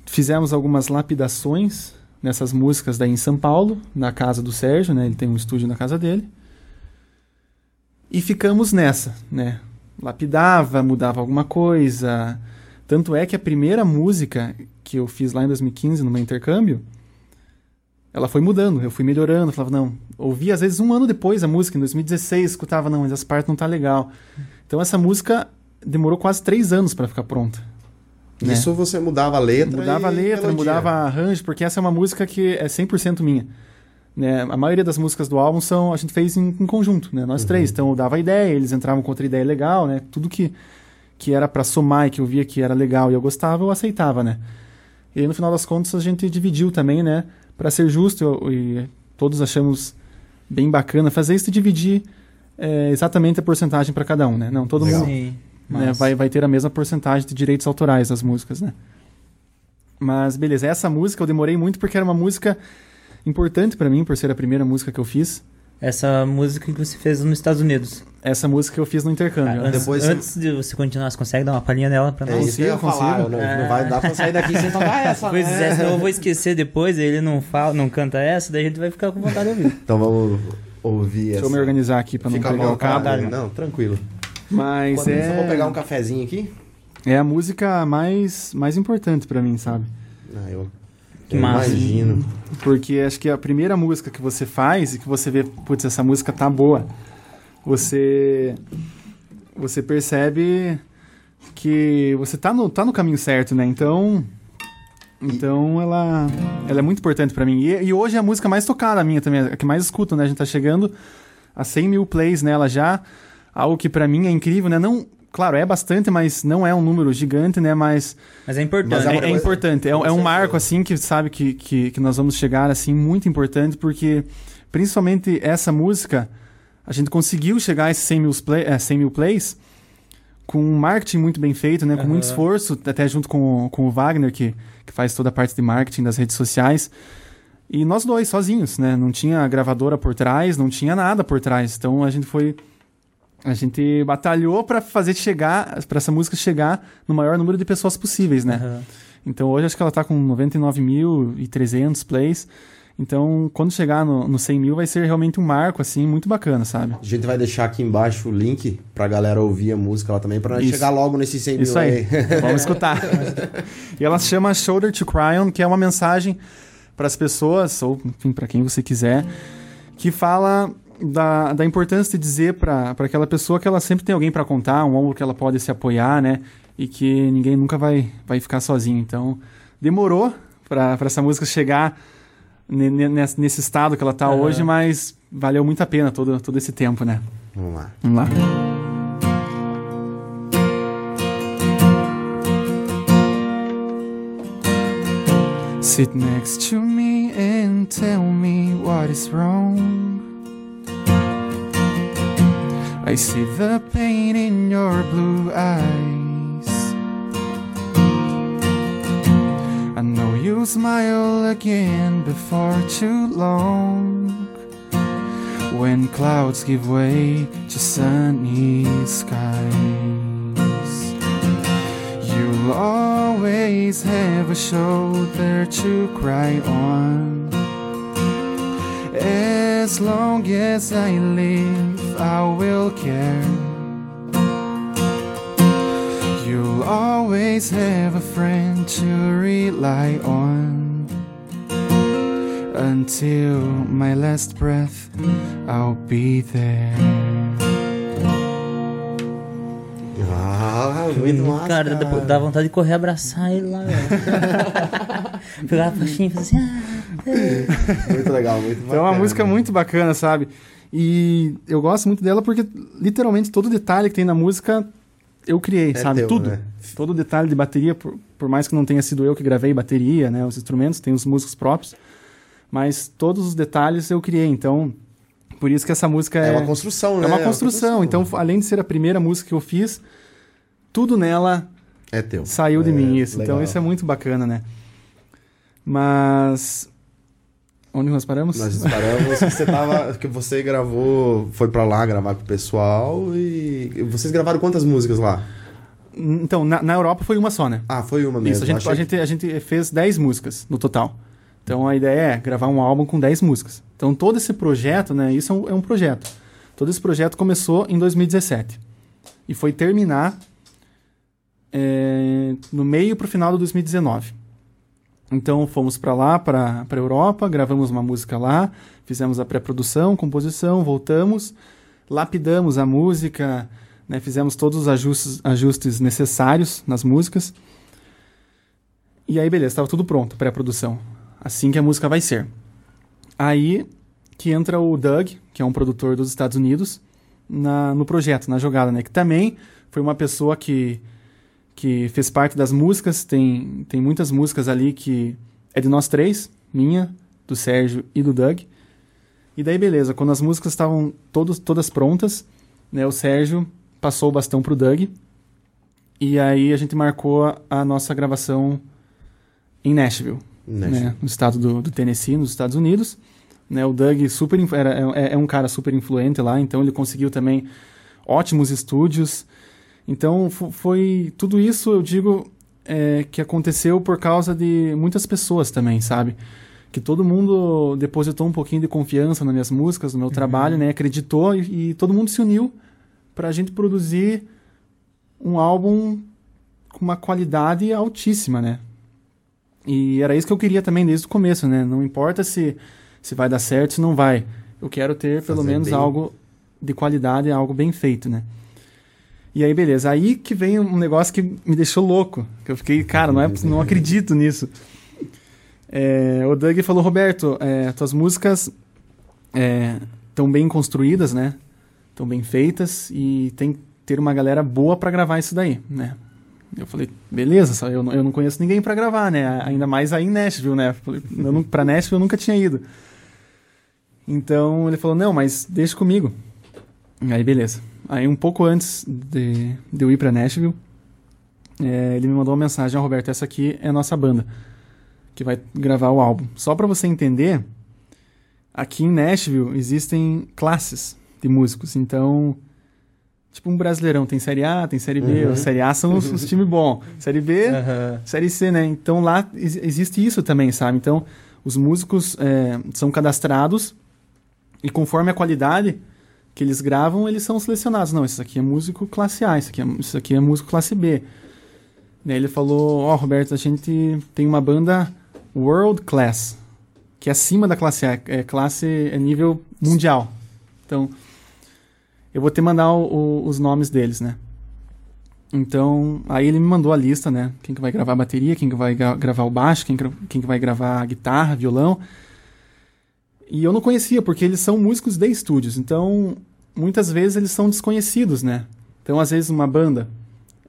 S3: fizemos algumas lapidações nessas músicas daí em São Paulo, na casa do Sérgio, né? Ele tem um estúdio na casa dele. E ficamos nessa, né? Lapidava, mudava alguma coisa. Tanto é que a primeira música que eu fiz lá em 2015, no meu intercâmbio, ela foi mudando, eu fui melhorando, falava, não, ouvi às vezes um ano depois a música, em 2016, escutava, não, mas essa parte não tá legal. Então essa música demorou quase três anos para ficar pronta. Né?
S2: Isso você mudava a letra.
S3: Mudava a letra, mudava arranjo, porque essa é uma música que é 100% minha. Né? A maioria das músicas do álbum são a gente fez em, em conjunto, né? Nós três. Então eu dava a ideia, eles entravam com outra ideia legal, né? Tudo que, que era pra somar e que eu via que era legal e eu gostava, eu aceitava, né? E aí, no final das contas a gente dividiu também, né? Pra ser justo eu- e todos achamos bem bacana fazer isso e dividir é, exatamente a porcentagem pra cada um, né? Não, todo
S2: Legal.
S3: mundo
S1: Sim.
S3: né, vai, vai ter a mesma porcentagem de direitos autorais das músicas, né? Mas beleza, essa música eu demorei muito porque era uma música importante pra mim, por ser a primeira música que eu fiz.
S1: Essa música que você fez nos Estados Unidos.
S3: Essa música eu fiz no intercâmbio.
S1: antes,
S2: depois
S1: antes de você continuar, você consegue dar uma palhinha nela pra
S2: É
S1: nós?
S2: isso que eu
S3: Consigo,
S2: falar.
S3: consigo.
S2: Não,
S1: É.
S2: não vai dar pra sair daqui sem tocar essa,
S1: Pois
S2: né?
S1: é, senão eu vou esquecer depois, ele não fala, não canta essa, daí a gente vai ficar com vontade de ouvir.
S2: Então vamos ouvir
S3: Deixa
S2: essa.
S3: eu me organizar aqui pra não
S2: Fica
S3: pegar o cabo.
S2: vontade. Não, tranquilo.
S3: Mas
S2: Enquanto isso, eu vou
S3: é,
S2: pegar um cafezinho aqui.
S3: é a música mais, mais importante pra mim, sabe?
S2: Ah, eu,
S1: Que
S2: eu
S1: massa.
S2: imagino.
S3: Porque acho que a primeira música que você faz e que você vê, putz, essa música tá boa, você você percebe que você tá no, tá no caminho certo, né? Então então ela ela é muito importante pra mim. E, e hoje é a música mais tocada minha também, a que mais escuto, né? A gente tá chegando a 100 mil plays nela já, algo que pra mim é incrível, né? Não, claro, é bastante, mas não é um número gigante, né? Mas
S1: Mas é importante.
S2: Mas
S3: é, é
S2: coisa-
S3: importante, é, é um marco assim que sabe que, que, que nós vamos chegar assim muito importante porque principalmente essa música a gente conseguiu chegar a esses 100 mil, play, é, 100 mil plays com um marketing muito bem feito, né, com muito
S1: Aham.
S3: esforço, até junto com, o- com o Wagner que, que faz toda a parte de marketing das redes sociais e nós dois sozinhos, né, não tinha gravadora por trás, não tinha nada por trás, então a gente foi a gente batalhou para fazer chegar, para essa música chegar no maior número de pessoas possíveis, né?
S1: Aham.
S3: Então hoje acho que ela tá com 99.300 plays. Então quando chegar no, no 100 mil vai ser realmente um marco, assim, muito bacana, sabe?
S2: A gente vai deixar aqui embaixo o link pra galera ouvir a música lá também, pra
S3: Isso.
S2: chegar logo nesses 100
S3: Isso
S2: mil
S3: aí, vamos escutar. e ela se chama Shoulder to Cry On, que é uma mensagem para as pessoas, ou enfim, para quem você quiser, que fala da, da importância de dizer para aquela pessoa que ela sempre tem alguém para contar, um ombro que ela pode se apoiar, né? E que ninguém nunca vai, vai ficar sozinho. Então, demorou para essa música chegar ne- ne- nesse, nesse estado que ela tá
S1: Aham.
S3: hoje, mas valeu muito a pena todo, todo esse tempo, né?
S2: Vamos lá.
S3: Vamos lá. Sit next to me and tell me what is wrong. I see the pain in your blue eyes. I know you'll smile again before too long. When clouds give way to sunny skies, you'll always have a shoulder to cry on. As long as I live, I will care. You'll always have a friend to rely on. Until my last breath, I'll be there.
S2: Ah, muito massa.
S1: Cara, dá, dá vontade de correr abraçar ele lá, velho. Pegar a faixinha e fazer assim, ah.
S2: Muito legal, muito
S3: Então é uma
S2: bacana.
S3: música muito bacana, sabe? E eu gosto muito dela porque literalmente todo detalhe que tem na música eu criei,
S2: É
S3: sabe?
S2: teu,
S3: Tudo.
S2: né?
S3: Todo detalhe de bateria, por, por mais que não tenha sido eu que gravei bateria, né? Os instrumentos, tem os músicos próprios. Mas todos os detalhes eu criei, então. Por isso que essa música
S2: É
S3: é,
S2: uma construção, né?
S3: é uma construção. Então, além de ser a primeira música que eu fiz, tudo nela
S2: É teu.
S3: saiu de
S2: É,
S3: mim isso.
S2: legal.
S3: Então isso é muito bacana, né? Mas onde nós paramos?
S2: Nós paramos você tava. Que você gravou. Foi pra lá gravar com o pessoal e. Vocês gravaram quantas músicas lá?
S3: Então, na, na Europa foi uma só, né?
S2: Ah, foi uma mesmo.
S3: Isso, a gente,
S2: Achei
S3: a, gente, a gente fez 10 músicas no total. Então a ideia é gravar um álbum com 10 músicas. Então todo esse projeto, né? Isso é um, é um projeto. Todo esse projeto começou em 2017 e foi terminar é, no meio pro final de 2019. Então fomos para lá, para a Europa, gravamos uma música lá, fizemos a pré-produção, composição, voltamos, lapidamos a música, né, fizemos todos os ajustes, ajustes necessários nas músicas. E aí, beleza, estava tudo pronto, pré-produção. Assim que a música vai ser. Aí que entra o Doug, que é um produtor dos Estados Unidos, na, no projeto, na jogada, né? Que também foi uma pessoa que, que fez parte das músicas. Tem, tem muitas músicas ali que é de nós três, minha, do Sérgio e do Doug. E daí, beleza, quando as músicas estavam todos, todas prontas, né, o Sérgio passou o bastão pro Doug. E aí a gente marcou a, nossa gravação em Nashville,
S2: Nashville.
S3: Né, no estado do, do, Tennessee, nos Estados Unidos. Né, o Doug super, era, é, é um cara super influente lá, então ele conseguiu também ótimos estúdios. Então foi tudo isso, eu digo, é, que aconteceu por causa de muitas pessoas também, sabe? Que todo mundo depositou um pouquinho de confiança nas minhas músicas, no meu uhum. trabalho, né? Acreditou e, e todo mundo se uniu para a gente produzir um álbum com uma qualidade altíssima, né? E era isso que eu queria também desde o começo, né? Não importa se, se vai dar certo, se não vai. Eu quero ter pelo Fazer menos bem... algo de qualidade, algo bem feito, né? E aí, beleza. Aí que vem um negócio que me deixou louco. Que eu fiquei, cara, não, é, não acredito nisso. É, o Doug falou, Roberto, é, tuas músicas estão é, bem construídas, né? Estão bem feitas e tem que ter uma galera boa para gravar isso daí, né? Eu falei, beleza, eu, eu não conheço ninguém para gravar, né? Ainda mais aí em Nashville, né? Eu pra Nashville eu nunca tinha ido. Então ele falou, não, mas deixa comigo. Aí beleza. Aí um pouco antes de, de eu ir para Nashville, é, ele me mandou uma mensagem, oh, Roberto, essa aqui é a nossa banda que vai gravar o álbum. Só para você entender, aqui em Nashville existem classes de músicos. Então, tipo um brasileirão tem série A, tem série B. Uhum. Série A são os, os times bons. Série B, uhum. série C, né? Então lá existe isso também, sabe? Então, os músicos é, são cadastrados e conforme a qualidade que eles gravam, eles são selecionados. Não, isso aqui é músico classe A, isso aqui é, isso aqui é músico classe B. Daí ele falou, ó, oh, Roberto, a gente tem uma banda world class, que é acima da classe A, é classe é nível mundial. Então, eu vou te mandar o, o, os nomes deles, né? Então, aí ele me mandou a lista, né? Quem que vai gravar a bateria, quem que vai gra gravar o baixo, quem, quem que vai gravar a guitarra, violão. E eu não conhecia, porque eles são músicos de estúdios. Então, muitas vezes eles são desconhecidos, né? Então, às vezes, uma banda.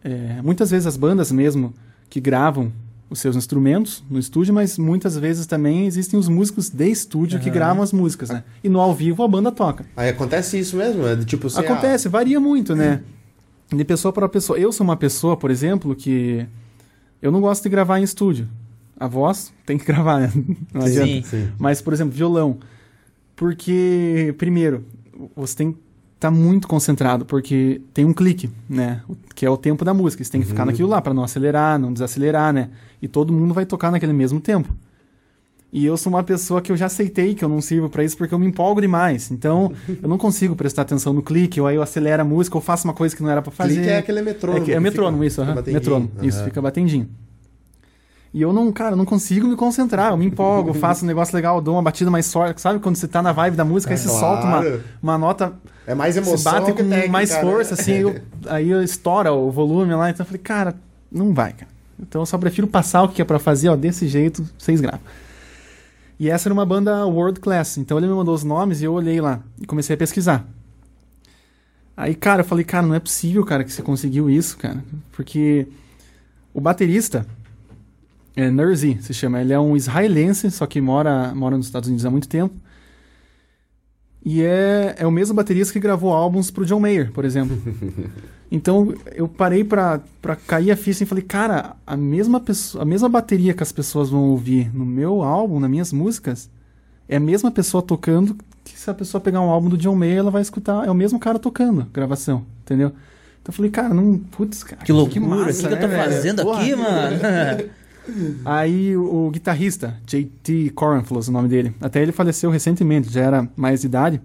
S3: É, muitas vezes as bandas mesmo que gravam os seus instrumentos no estúdio, mas muitas vezes também existem os músicos de estúdio uhum. que gravam as músicas, né? E no ao vivo a banda toca.
S2: Aí acontece isso mesmo? É tipo,
S3: você, acontece, ah... varia muito, né? De pessoa para pessoa. Eu sou uma pessoa, por exemplo, que eu não gosto de gravar em estúdio. A voz tem que gravar, né? Não sim, adianta. Sim. Mas, por exemplo, violão. Porque, primeiro, você tem tá muito concentrado, porque tem um clique, né? Que é o tempo da música. Você tem que uhum. ficar naquilo lá para não acelerar, não desacelerar, né? E todo mundo vai tocar naquele mesmo tempo. E eu sou uma pessoa que eu já aceitei que eu não sirvo para isso porque eu me empolgo demais. Então, eu não consigo prestar atenção no clique, ou aí eu acelero a música, ou faço uma coisa que não era para fazer.
S2: Clique é aquele metrônomo.
S3: É, é metrônomo, isso, uhum. metrônomo. Uhum. Isso, fica batendinho. E eu não, cara, não consigo me concentrar. Eu me empolgo, faço um negócio legal, dou uma batida mais forte. Sabe quando você tá na vibe da música, é, aí você claro. solta uma, uma nota.
S2: É mais emoção. Você bate com técnica,
S3: mais né? força, né? assim, eu, aí eu estoura o volume lá. Então eu falei, cara, não vai, cara. Então eu só prefiro passar o que é para fazer, ó, desse jeito, vocês gravam. E essa era uma banda world class. Então ele me mandou os nomes e eu olhei lá e comecei a pesquisar. Aí, cara, eu falei, cara, não é possível, cara, que você conseguiu isso, cara. Porque o baterista, é Nerzi, se chama. Ele é um israelense, só que mora, mora nos Estados Unidos há muito tempo. E é, é o mesmo baterista que gravou álbuns pro John Mayer, por exemplo. então eu parei pra, pra cair a ficha e falei, cara, a mesma, pessoa, a mesma bateria que as pessoas vão ouvir no meu álbum, nas minhas músicas, é a mesma pessoa tocando que se a pessoa pegar um álbum do John Mayer, ela vai escutar, é o mesmo cara tocando, gravação, entendeu? Então eu falei, cara, não. Putz, cara.
S1: Que loucura, que massa, o que, né, que eu tô né, fazendo Porra, aqui, mano?
S3: Aí o, o, guitarrista, JT Corenflos, o nome dele, até ele faleceu recentemente, já era mais de idade.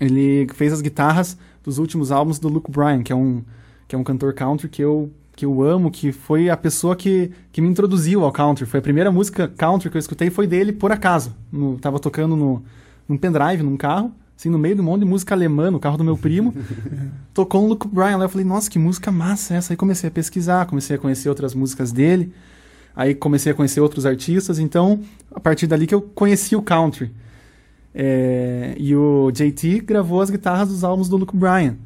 S3: Ele fez as guitarras dos últimos álbuns do Luke Bryan, que é um, que é um cantor country que eu, que eu amo, que foi a pessoa que, que me introduziu ao country. Foi a primeira música country que eu escutei, foi dele por acaso. No, tava tocando no, num pendrive, num carro, assim, no meio de um monte de música alemã, no carro do meu primo. tocou um Luke Bryan lá, eu falei, nossa, que música massa essa. Aí comecei a pesquisar, comecei a conhecer outras músicas dele. Aí comecei a conhecer outros artistas, então a partir dali que eu conheci o country. É, e o JT gravou as guitarras dos álbuns do Luke Bryan,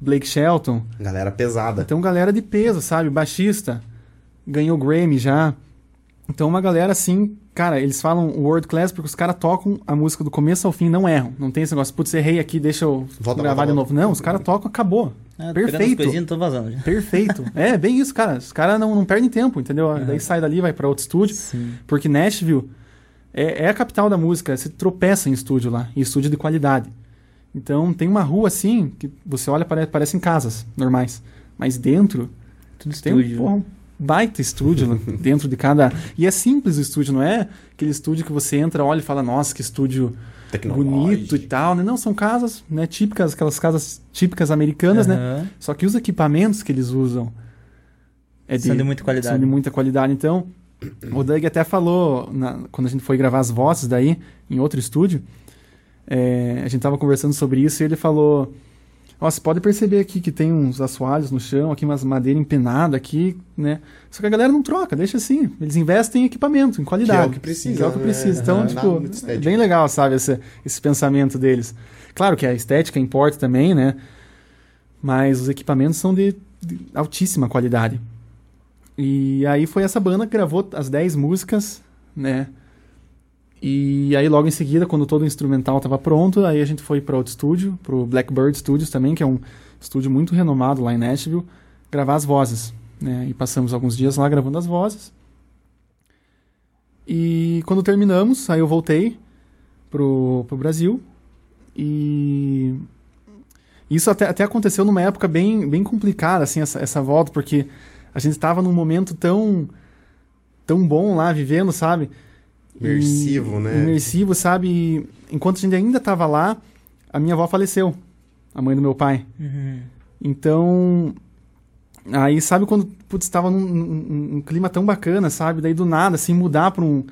S3: Blake Shelton.
S2: Galera pesada.
S3: Então, galera de peso, sabe? Baixista. Ganhou Grammy já. Então, uma galera assim, cara, eles falam world class porque os caras tocam a música do começo ao fim, não erram. Não tem esse negócio, putz, errei aqui, deixa eu
S2: Volta,
S3: gravar
S2: volta,
S3: de
S2: volta.
S3: novo. Não, os caras tocam, acabou.
S1: Ah, as
S3: Perfeito.
S1: coisinhas, tô vazando já.
S3: Perfeito. é, bem isso, cara. Os caras não, não perdem tempo, entendeu? Daí sai dali, vai pra outro estúdio.
S1: Sim.
S3: Porque Nashville é, é a capital da música. Você tropeça em estúdio lá, em estúdio de qualidade. Então tem uma rua assim, que você olha, pare, parecem casas normais. Mas dentro
S1: Tudo
S3: tem um,
S1: estúdio.
S3: porra, um baita estúdio dentro de cada. E é simples o estúdio, não é aquele estúdio que você entra, olha e fala, nossa, que estúdio bonito e tal. né? Não, são casas né, típicas, aquelas casas típicas americanas, né?
S1: Aham.
S3: Só que os equipamentos que eles usam é
S1: São de muita qualidade.
S3: São de muita qualidade. Então, o Doug até falou, na- quando a gente foi gravar as vozes daí, em outro estúdio, é, a gente tava conversando sobre isso e ele falou: Ó, você pode perceber aqui que tem uns assoalhos no chão, aqui umas madeira empenada aqui, né? Só que a galera não troca, deixa assim. Eles investem em equipamento, em qualidade.
S2: Que é o que precisa,
S3: é o que
S2: né?
S3: precisa. Então,
S2: Aham.
S3: tipo, é bem legal, sabe, esse, esse pensamento deles. Claro que a estética importa também, né? Mas os equipamentos são de, de altíssima qualidade. E aí foi essa banda que gravou as 10 músicas, né? E aí logo em seguida, quando todo o instrumental estava pronto, aí a gente foi para outro estúdio, pro Blackbird Studios também, que é um estúdio muito renomado lá em Nashville, gravar as vozes, né? E passamos alguns dias lá gravando as vozes. E quando terminamos, aí eu voltei pro, pro Brasil e isso até, até aconteceu numa época bem, bem complicada, assim, essa, essa volta, porque a gente estava num momento tão tão bom lá, vivendo, sabe? E-
S2: Imersivo, né?
S3: Imersivo, sabe? E enquanto a gente ainda estava lá, a minha avó faleceu, a mãe do meu pai.
S1: Uhum.
S3: Então, aí sabe quando putz, estava num, num- num clima tão bacana, sabe? Daí do nada, assim, mudar para um,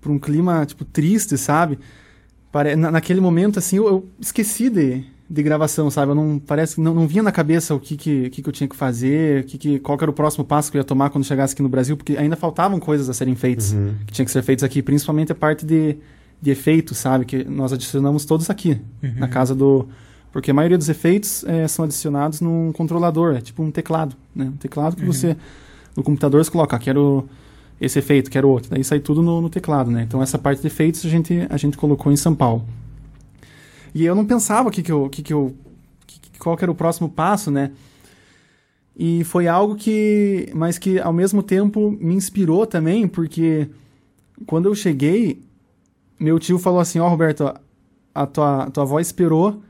S3: pra um clima, tipo, triste, sabe? Pare... Na, naquele momento, assim, eu, eu esqueci de, de gravação, sabe? Eu não, parece que não, não vinha na cabeça o que, que, que, que eu tinha que fazer, que, que, qual que era o próximo passo que eu ia tomar quando chegasse aqui no Brasil, porque ainda faltavam coisas a serem feitas,
S2: Uhum.
S3: que tinham que ser feitas aqui, principalmente a parte de, de efeitos, sabe? Que nós adicionamos todos aqui,
S1: Uhum.
S3: na casa do... Porque a maioria dos efeitos eh, são adicionados num controlador, é tipo um teclado, né? Um teclado que
S1: Uhum.
S3: você, no computador, você coloca, ah, quero esse efeito, quero outro. Daí sai tudo no, no teclado, né? Então essa parte de efeitos a gente, a gente colocou em São Paulo. E eu não pensava que que eu, que que eu, que, qual que era o próximo passo, né? E foi algo que, mas que ao mesmo tempo me inspirou também, porque quando eu cheguei, meu tio falou assim, ó Roberto, a tua, tua avó esperou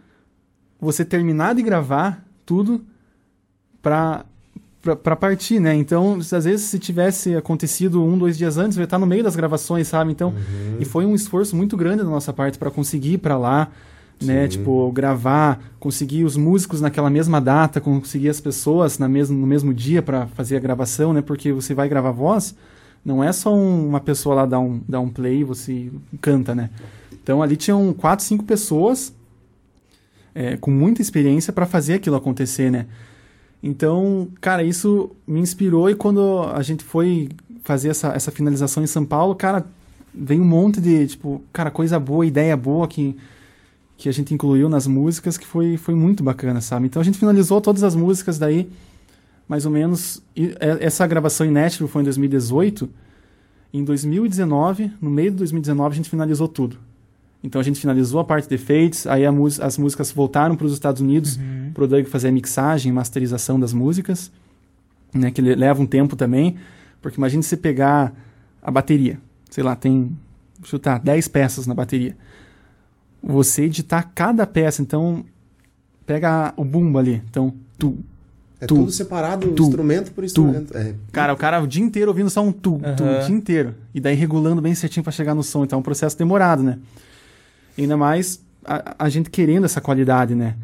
S3: você terminar de gravar tudo pra, pra, pra partir, né? Então, às vezes, se tivesse acontecido um, dois dias antes, eu ia estar no meio das gravações, sabe? Então,
S2: Uhum.
S3: e foi um esforço muito grande da nossa parte pra conseguir ir pra lá, né?
S2: Sim.
S3: Tipo, gravar, conseguir os músicos naquela mesma data, conseguir as pessoas na mesmo, no mesmo dia pra fazer a gravação, né? Porque você vai gravar voz, não é só um- uma pessoa lá dar um, dar um play e você canta, né? Então ali tinham quatro, cinco pessoas é, com muita experiência para fazer aquilo acontecer, né? Então, cara, isso me inspirou e quando a gente foi fazer essa, essa finalização em São Paulo, cara, veio um monte de, tipo, cara, coisa boa, ideia boa que, que a gente incluiu nas músicas que foi, foi muito bacana, sabe? Então a gente finalizou todas as músicas daí, mais ou menos. e, é, essa gravação em Nashville foi em 2018. Em 2019, no meio de 2019, a gente finalizou tudo. Então a gente finalizou a parte de efeitos, aí as músicas voltaram para os Estados Unidos,
S1: Uhum.
S3: pro Doug fazer a mixagem, masterização das músicas, né, que le- leva um tempo também, porque imagine você pegar a bateria, sei lá, tem, chutar, 10 peças na bateria. Você editar cada peça, então pega o bumbo ali, então tu,
S2: É
S3: Tu.
S2: tudo separado,
S3: Tu.
S2: instrumento por instrumento. É.
S3: Cara, o cara o dia inteiro ouvindo só um tu, tu,
S1: Aham.
S3: o dia inteiro. E daí regulando bem certinho pra chegar no som. Então é um processo demorado, né? Ainda mais a, a gente querendo essa qualidade, né?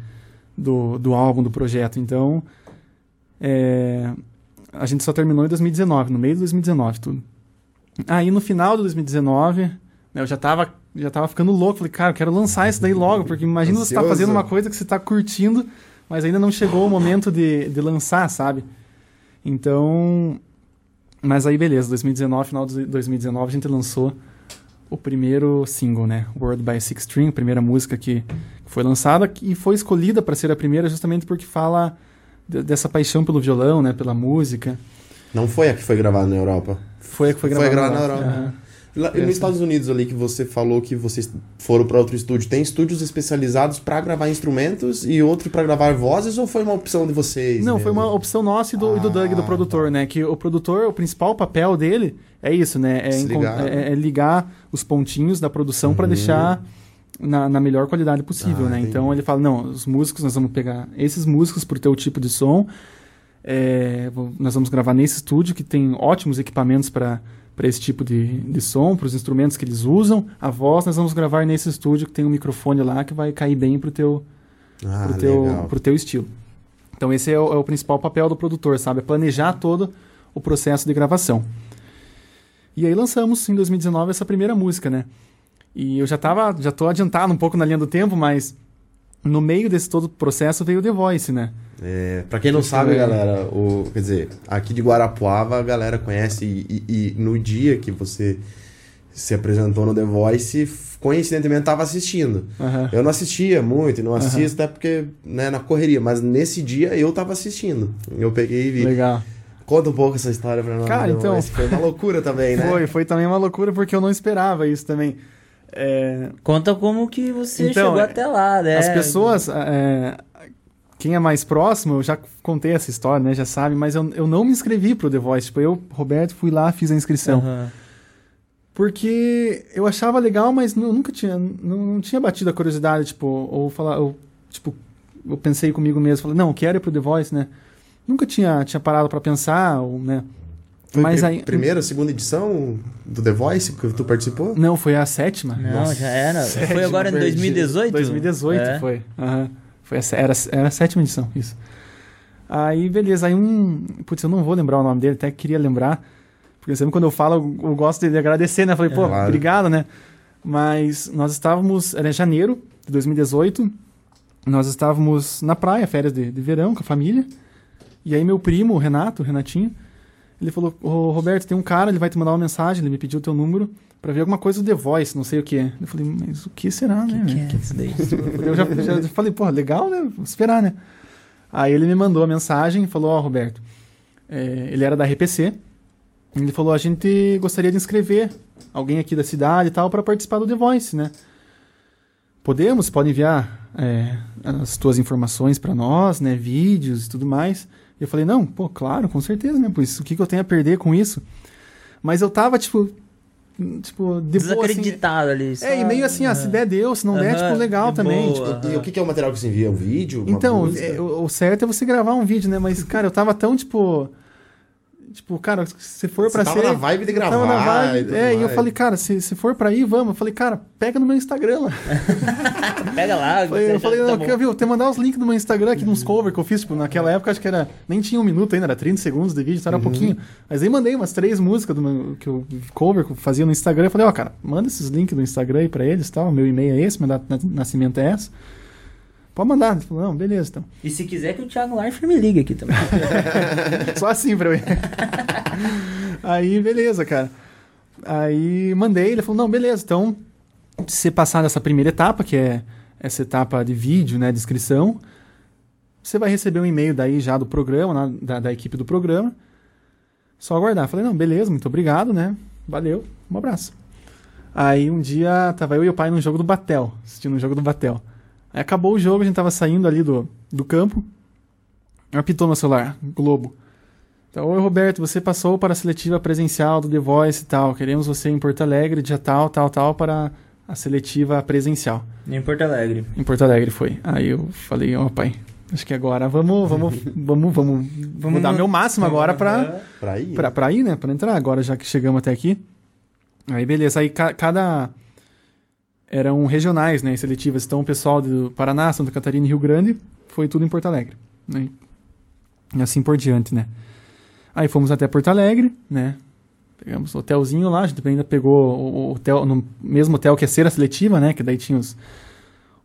S3: Do, do álbum, do projeto. Então, é, a gente só terminou em 2019, no meio de 2019, tudo. Aí no final de 2019, né, eu já tava, já tava ficando louco. Falei, cara, eu quero lançar isso daí logo, porque imagina você tá fazendo uma coisa que você tá curtindo, mas ainda não chegou o momento de, de lançar, sabe? Então, Mas aí, beleza, 2019, final de 2019, a gente lançou o primeiro single, né? World by Six String, a primeira música que foi lançada e foi escolhida para ser a primeira justamente porque fala dessa paixão pelo violão, né? Pela música.
S2: Não foi a que foi gravada na Europa?
S3: Foi a que foi gravada,
S2: foi gravada na Europa. Uhum. Lá, nos Estados Unidos ali que você falou que vocês foram para outro estúdio, tem estúdios especializados para gravar instrumentos e outro para gravar vozes ou foi uma opção de vocês?
S3: Não, mesmo? foi uma opção nossa e do, ah, e do Doug, do ah, produtor, tá. né? Que o produtor, o principal papel dele é isso, né? É, ligar. É, é ligar os pontinhos da produção uhum. para deixar na, na, melhor qualidade possível, ah, né? Entendi. Então ele fala, não, os músicos, nós vamos pegar esses músicos pro teu tipo de som, é, nós vamos gravar nesse estúdio que tem ótimos equipamentos para para esse tipo de, de som, para os instrumentos que eles usam. A voz nós vamos gravar nesse estúdio que tem um microfone lá que vai cair bem pro teu, ah, pro teu, pro teu estilo. Então esse é o, é o, principal papel do produtor, sabe? É planejar todo o processo de gravação. E aí lançamos em 2019 essa primeira música, né? E eu já tava, já tô adiantado um pouco na linha do tempo, mas no meio desse todo processo veio o The Voice, né?
S2: É, pra quem não sabe, galera, o, quer dizer, aqui de Guarapuava a galera conhece e, e, e, no dia que você se apresentou no The Voice, coincidentemente tava assistindo. Uhum. Eu não assistia muito, não assisto uhum. até porque, né, na correria, mas nesse dia eu tava assistindo. Eu peguei e vi.
S3: Legal.
S2: Conta um pouco essa história pra nós.
S3: Cara, então...
S2: Foi uma loucura também, né?
S3: Foi, foi também uma loucura porque eu não esperava isso também.
S1: É... Conta como que você então, chegou até lá, né?
S3: As pessoas, é, quem é mais próximo, eu já contei essa história, né? Já sabe, mas eu, eu não me inscrevi pro The Voice. Tipo, eu, Roberto, fui lá, fiz a inscrição. Uhum. Porque eu achava legal, mas não, nunca tinha, não, não, tinha batido a curiosidade, tipo, ou falar, eu, tipo, eu pensei comigo mesmo, falei, não, quero ir pro The Voice, né? Nunca tinha, tinha parado para pensar, ou, né?
S2: Foi Mas aí, primeira, segunda edição do The Voice que tu participou?
S3: Não, foi a sétima.
S1: Não, Nossa, já era. Sétima, foi agora em 2018?
S3: 2018 é. foi. Uhum. foi a, era, era a sétima edição, isso. Aí, beleza. Aí um... Putz, eu não vou lembrar o nome dele, até queria lembrar. Porque sempre quando eu falo, eu, eu gosto de agradecer, né? Falei, pô, claro. obrigado, né? Mas nós estávamos... Era janeiro de 2018. Nós estávamos na praia, férias de, de verão, com a família. E aí meu primo, o Renato, o Renatinho ele falou: Ô, Roberto, tem um cara, ele vai te mandar uma mensagem, ele me pediu o teu número para ver alguma coisa do The Voice, não sei o que é. Eu falei, mas o que será,
S1: né? Que, que, é isso daí?
S3: Eu já, já falei, pô, legal, né? Vou esperar, né? Aí ele me mandou a mensagem e falou: Ó, oh, Roberto, é, ele era da RPC. Ele falou: a gente gostaria de inscrever alguém aqui da cidade e tal para participar do The Voice, né? Podemos? Pode enviar é, as tuas informações para nós, né? Vídeos e tudo mais. E eu falei, não, pô, claro, com certeza, né? Pois o que, que eu tenho a perder com isso? Mas eu tava, tipo, tipo,
S1: de Desacreditado
S3: assim,
S1: ali. Só...
S3: É, e meio assim, ah, se der, deu, se não der, tipo, legal também.
S2: Tipo, e o que, que é o material que você envia? Um vídeo?
S3: Então, é, o, o certo é você gravar um vídeo, né? Mas, cara, eu tava tão, tipo Tipo, cara, se for pra
S2: ser.
S3: Tava
S2: na vibe de gravar. Tava na
S3: vibe. É, e eu falei, cara, se, se for pra ir, vamos. Eu falei, cara, pega no meu Instagram lá.
S1: pega lá.
S3: Falei, eu falei, não, tá viu, ter mandar os links do meu Instagram aqui, nos cover que eu fiz. Tipo, naquela época acho que era. Nem tinha um minuto ainda, era 30 segundos de vídeo, então era uhum. pouquinho. Mas aí mandei umas três músicas do meu, que eu cover que eu fazia no Instagram. Eu falei, ó, oh, cara, manda esses links do Instagram aí pra eles e tal. Meu e-mail é esse, meu data nascimento é essa. Pode mandar. Ele falou, não, beleza, então.
S1: E se quiser que o Thiago Leifert me ligue aqui também.
S3: Só assim pra mim. Aí, beleza, cara. Aí mandei, ele falou, não, beleza, então, se você passar dessa primeira etapa, que é essa etapa de vídeo, né, de inscrição, você vai receber um e-mail daí já do programa, né, da, da equipe do programa. Só aguardar. Falei, não, beleza, muito obrigado, né? Valeu, um abraço. Aí um dia tava eu e o pai num jogo do Batel, assistindo um jogo do Batel. Aí acabou o jogo, a gente tava saindo ali do, do campo. Apitou no celular, Globo. Então, oi Roberto, você passou para a seletiva presencial do The Voice e tal. Queremos você em Porto Alegre, dia tal, tal, tal, para a seletiva presencial.
S1: Em Porto Alegre.
S3: Em Porto Alegre foi. Aí eu falei, ó oh, pai, acho que agora vamos, vamos, vamos, vamos, vamos dar meu máximo agora para
S2: para ir,
S3: pra, pra ir, né? Para entrar agora já que chegamos até aqui. Aí beleza, aí ca cada eram regionais, né, seletivas. Então, o pessoal do Paraná, Santa Catarina e Rio Grande foi tudo em Porto Alegre. Né? E assim por diante, né? Aí fomos até Porto Alegre, né? Pegamos o hotelzinho lá, a gente ainda pegou o hotel, no mesmo hotel que é cera seletiva, né? Que daí tinha os,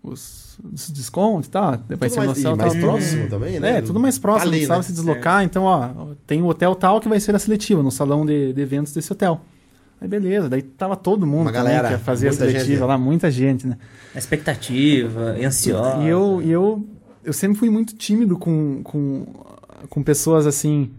S3: os, os descontos e tal.
S2: Depois tudo mais, mais próximo também, né?
S3: É, tudo mais próximo, Ali, não precisava né? se deslocar. É. Então, ó, tem o hotel tal que vai ser a seletiva, no salão de, de eventos desse hotel. Aí beleza, daí tava todo mundo
S2: Uma galera,
S3: que ia fazer a seletiva
S2: gente.
S3: lá, muita gente, né?
S1: A expectativa, ansiosa.
S3: E eu, e eu, eu sempre fui muito tímido com, com, com pessoas assim,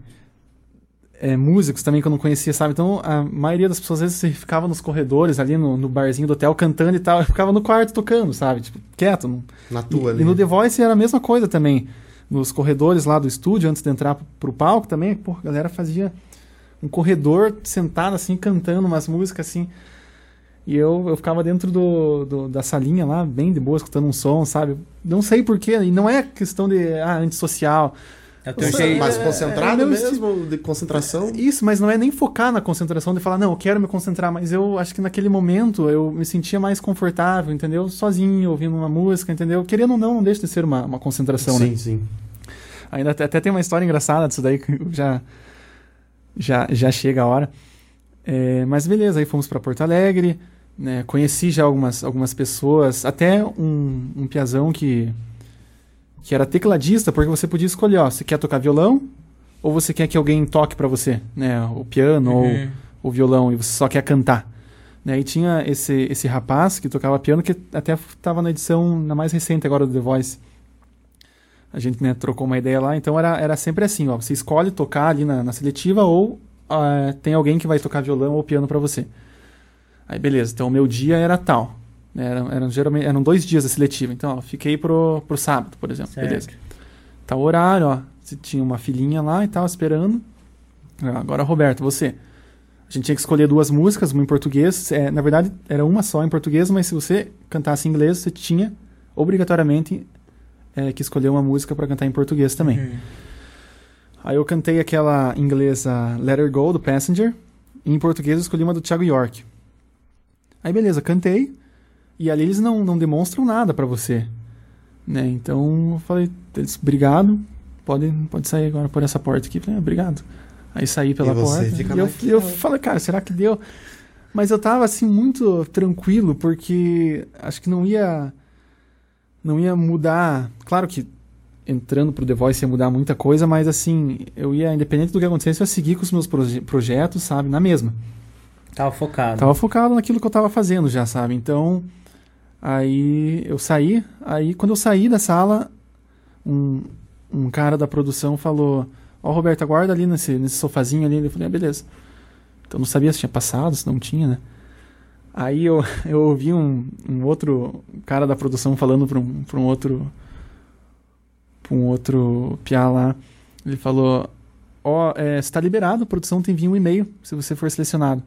S3: é, músicos também que eu não conhecia, sabe? Então a maioria das pessoas às vezes ficava nos corredores ali no, no barzinho do hotel cantando e tal, eu ficava no quarto tocando, sabe? Tipo, quieto. Não...
S2: Na tua
S3: E,
S2: ali.
S3: e no The Voice era a mesma coisa também. Nos corredores lá do estúdio, antes de entrar pro, pro palco também, pô, a galera fazia um corredor sentado assim, cantando umas músicas assim. E eu, eu ficava dentro do, do- da salinha lá, bem de boa, escutando um som, sabe? Não sei porquê, e não é questão de ah, antissocial.
S1: É o teu
S3: Você-
S1: jeito.
S2: Mas
S3: é-
S2: concentrado
S3: é meu
S2: mesmo, de concentração.
S3: Isso, mas não é nem focar na concentração de falar, não, eu quero me concentrar, mas eu acho que naquele momento eu me sentia mais confortável, entendeu? Sozinho, ouvindo uma música, entendeu? Querendo ou não, não deixa de ser uma, uma concentração, né?
S2: sim, sim.
S3: Ainda até, até tem uma história engraçada disso daí que já, já, já chega a hora. É, mas beleza, aí fomos para Porto Alegre, né, conheci já algumas, algumas pessoas, até um, um piazão que, que era tecladista, porque você podia escolher, ó, você quer tocar violão ou você quer que alguém toque para você, né, o piano ou
S1: Uhum.
S3: o violão e você só quer cantar. Né, e tinha esse, esse rapaz que tocava piano que até estava na edição na mais recente agora do The Voice. A gente né, trocou uma ideia lá, então era, era sempre assim, ó, você escolhe tocar ali na, na seletiva ou ah, tem alguém que vai tocar violão ou piano para você. Aí beleza, então o meu dia era tal. né, Eram, eram, geralmente, eram dois dias da seletiva, então ó, fiquei pro, pro sábado, por exemplo.
S1: Certo.
S3: Beleza. Tal horário, ó, você tinha uma filhinha lá e tal, esperando. Ah, Agora, Roberto, você. A gente tinha que escolher duas músicas, uma em português. É, na verdade, era uma só em português, mas se você cantasse em inglês, você tinha obrigatoriamente é, que escolher uma música para cantar em português também.
S1: Uhum.
S3: Aí eu cantei aquela inglesa Let Her Go, do Passenger. E em português eu escolhi uma do Thiago York. Aí beleza, cantei. E ali eles não, não demonstram nada pra você. Né? Então eu falei, eles, obrigado. Pode, pode sair agora por essa porta aqui. Falei, ah, obrigado. Aí saí pela
S2: E
S3: porta. E eu, eu falei, cara, será que deu? Mas eu tava assim muito tranquilo, porque acho que não ia. Não ia mudar. Claro que entrando pro The Voice ia mudar muita coisa, mas assim, eu ia, independente do que acontecesse, eu ia seguir com os meus proje- projetos, sabe, na mesma.
S1: Tava focado.
S3: Tava focado naquilo que eu tava fazendo já, sabe? Então, aí eu saí, aí quando eu saí da sala, um, um cara da produção falou: Ó, Roberto, aguarda ali nesse, nesse sofazinho ali. Eu falei: ah, beleza. Então não sabia se tinha passado, se não tinha, né? Aí eu, eu ouvi um, um outro cara da produção falando pra um, pra um outro. pra um outro piá lá. Ele falou: Ó, é, você tá liberado, a produção tem vir um e-mail se você for selecionado.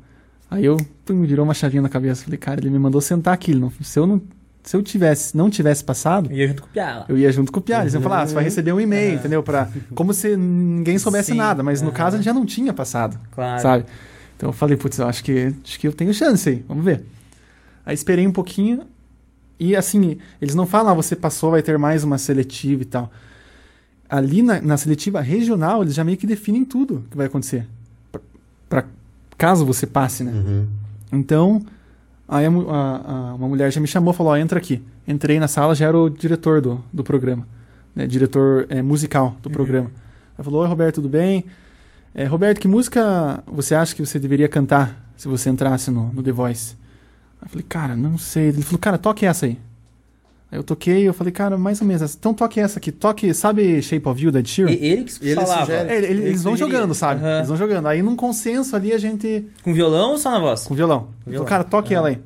S3: Aí eu pum, me virou uma chavinha na cabeça. Falei, cara, ele me mandou sentar aqui. não- se eu não, se eu tivesse, não tivesse passado,
S1: Ia junto com o Piala.
S3: eu ia junto com o Piá. Eles iam falar, ah, você vai receber um e-mail, entendeu? Pra, como se ninguém soubesse
S1: Sim,
S3: nada. Mas no
S1: aham.
S3: caso, ele já não tinha passado,
S1: Claro.
S3: sabe? Então eu falei, putz, eu acho que, acho que eu tenho chance aí. Vamos ver. Aí esperei um pouquinho. E assim, eles não falam, ah, você passou, vai ter mais uma seletiva e tal. Ali na, na seletiva regional, eles já meio que definem tudo que vai acontecer. Pra, pra- caso você passe, né?
S2: Uhum.
S3: Então, aí a a- a- uma mulher já me chamou, falou, ó, entra aqui. Entrei na sala, já era o diretor do, do programa, né, diretor é, musical do programa. Ela falou, oi Roberto, tudo bem? É, Roberto, que música você acha que você deveria cantar se você entrasse no, no The Voice? Aí eu falei, cara, não sei. Ele falou, cara, toque essa aí. Aí eu toquei, eu falei, cara, mais ou menos essa. Então toque essa aqui, toque, sabe Shape of You da Ed Sheeran?
S1: E- Ele que
S2: Ele
S1: falava.
S2: sugere.
S3: É, ele- ele- eles vão
S1: sugeria.
S3: jogando, sabe?
S1: Aham.
S3: Eles vão jogando. Aí num consenso ali a gente
S1: Com violão ou só na voz?
S3: com violão.
S1: Violão.
S3: Então, cara, toque ela aí.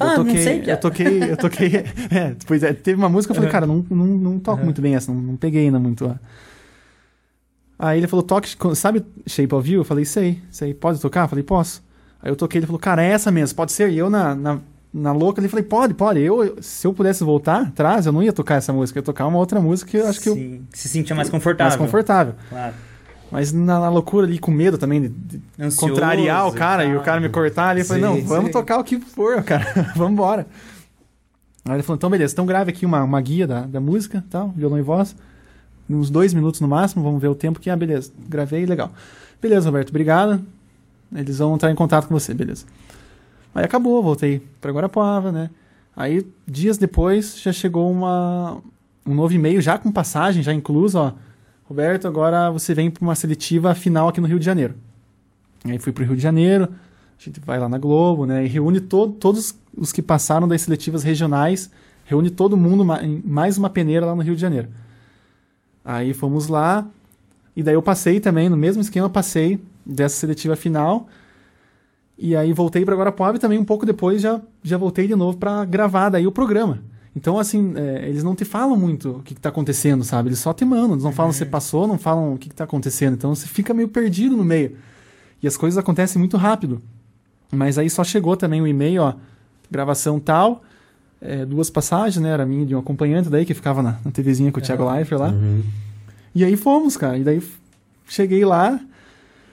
S1: Ah,
S3: eu
S1: não
S3: toquei,
S1: sei,
S3: eu toquei, eu toquei. é, depois é, teve uma música, eu falei,
S1: Uhum.
S3: cara, não, não, não toco
S1: Uhum.
S3: muito bem essa, não, não peguei ainda muito. ó. Aí ele falou, toque, sabe Shape of You? Eu falei, sei, sei, pode tocar? Eu falei, posso. Aí eu toquei, ele falou, cara, é essa mesmo, pode ser. E eu na, na, na louca, ele falei, pode, pode. Eu, se eu pudesse voltar atrás, eu não ia tocar essa música, eu ia tocar uma outra música que eu acho que eu
S1: Sim. Se sentia mais confortável.
S3: mais confortável.
S1: Claro.
S3: Mas na, na loucura ali, com medo também de, de
S1: Ansioso
S3: contrariar o cara e, o cara me cortar ali. Eu falei,
S2: Sim,
S3: não, vamos
S2: sim.
S3: tocar o que for, cara. vamos embora. Aí ele falou, então beleza, então grave aqui uma, uma guia da, da música, tal, violão e voz. Uns dois minutos no máximo, vamos ver o tempo que, ah, beleza, gravei, legal. Beleza, Roberto, obrigado. Eles vão entrar em contato com você, beleza. Aí acabou, voltei pra Guarapuava, né? Aí, dias depois, já chegou uma, um novo e-mail, já com passagem, já incluso, ó. Roberto, agora você vem para uma seletiva final aqui no Rio de Janeiro. Aí fui pro Rio de Janeiro, a gente vai lá na Globo, né? E reúne to todos os que passaram das seletivas regionais, reúne todo mundo em mais uma peneira lá no Rio de Janeiro. Aí fomos lá, e daí eu passei também, no mesmo esquema, passei dessa seletiva final. E aí voltei para Guarapuava e também um pouco depois já, já voltei de novo para gravar daí o programa. Então, assim, é, eles não te falam muito o que, está acontecendo, sabe? Eles só te mandam, eles não falam uhum. se passou, não falam o que, está acontecendo. Então você fica meio perdido no meio. E as coisas acontecem muito rápido. Mas aí só chegou também o e-mail, ó, gravação tal, é, duas passagens, né? Era minha de um acompanhante daí que ficava na, na TVzinha com o Thiago uhum. Leifert lá. Uhum. E aí fomos, cara. E daí cheguei lá.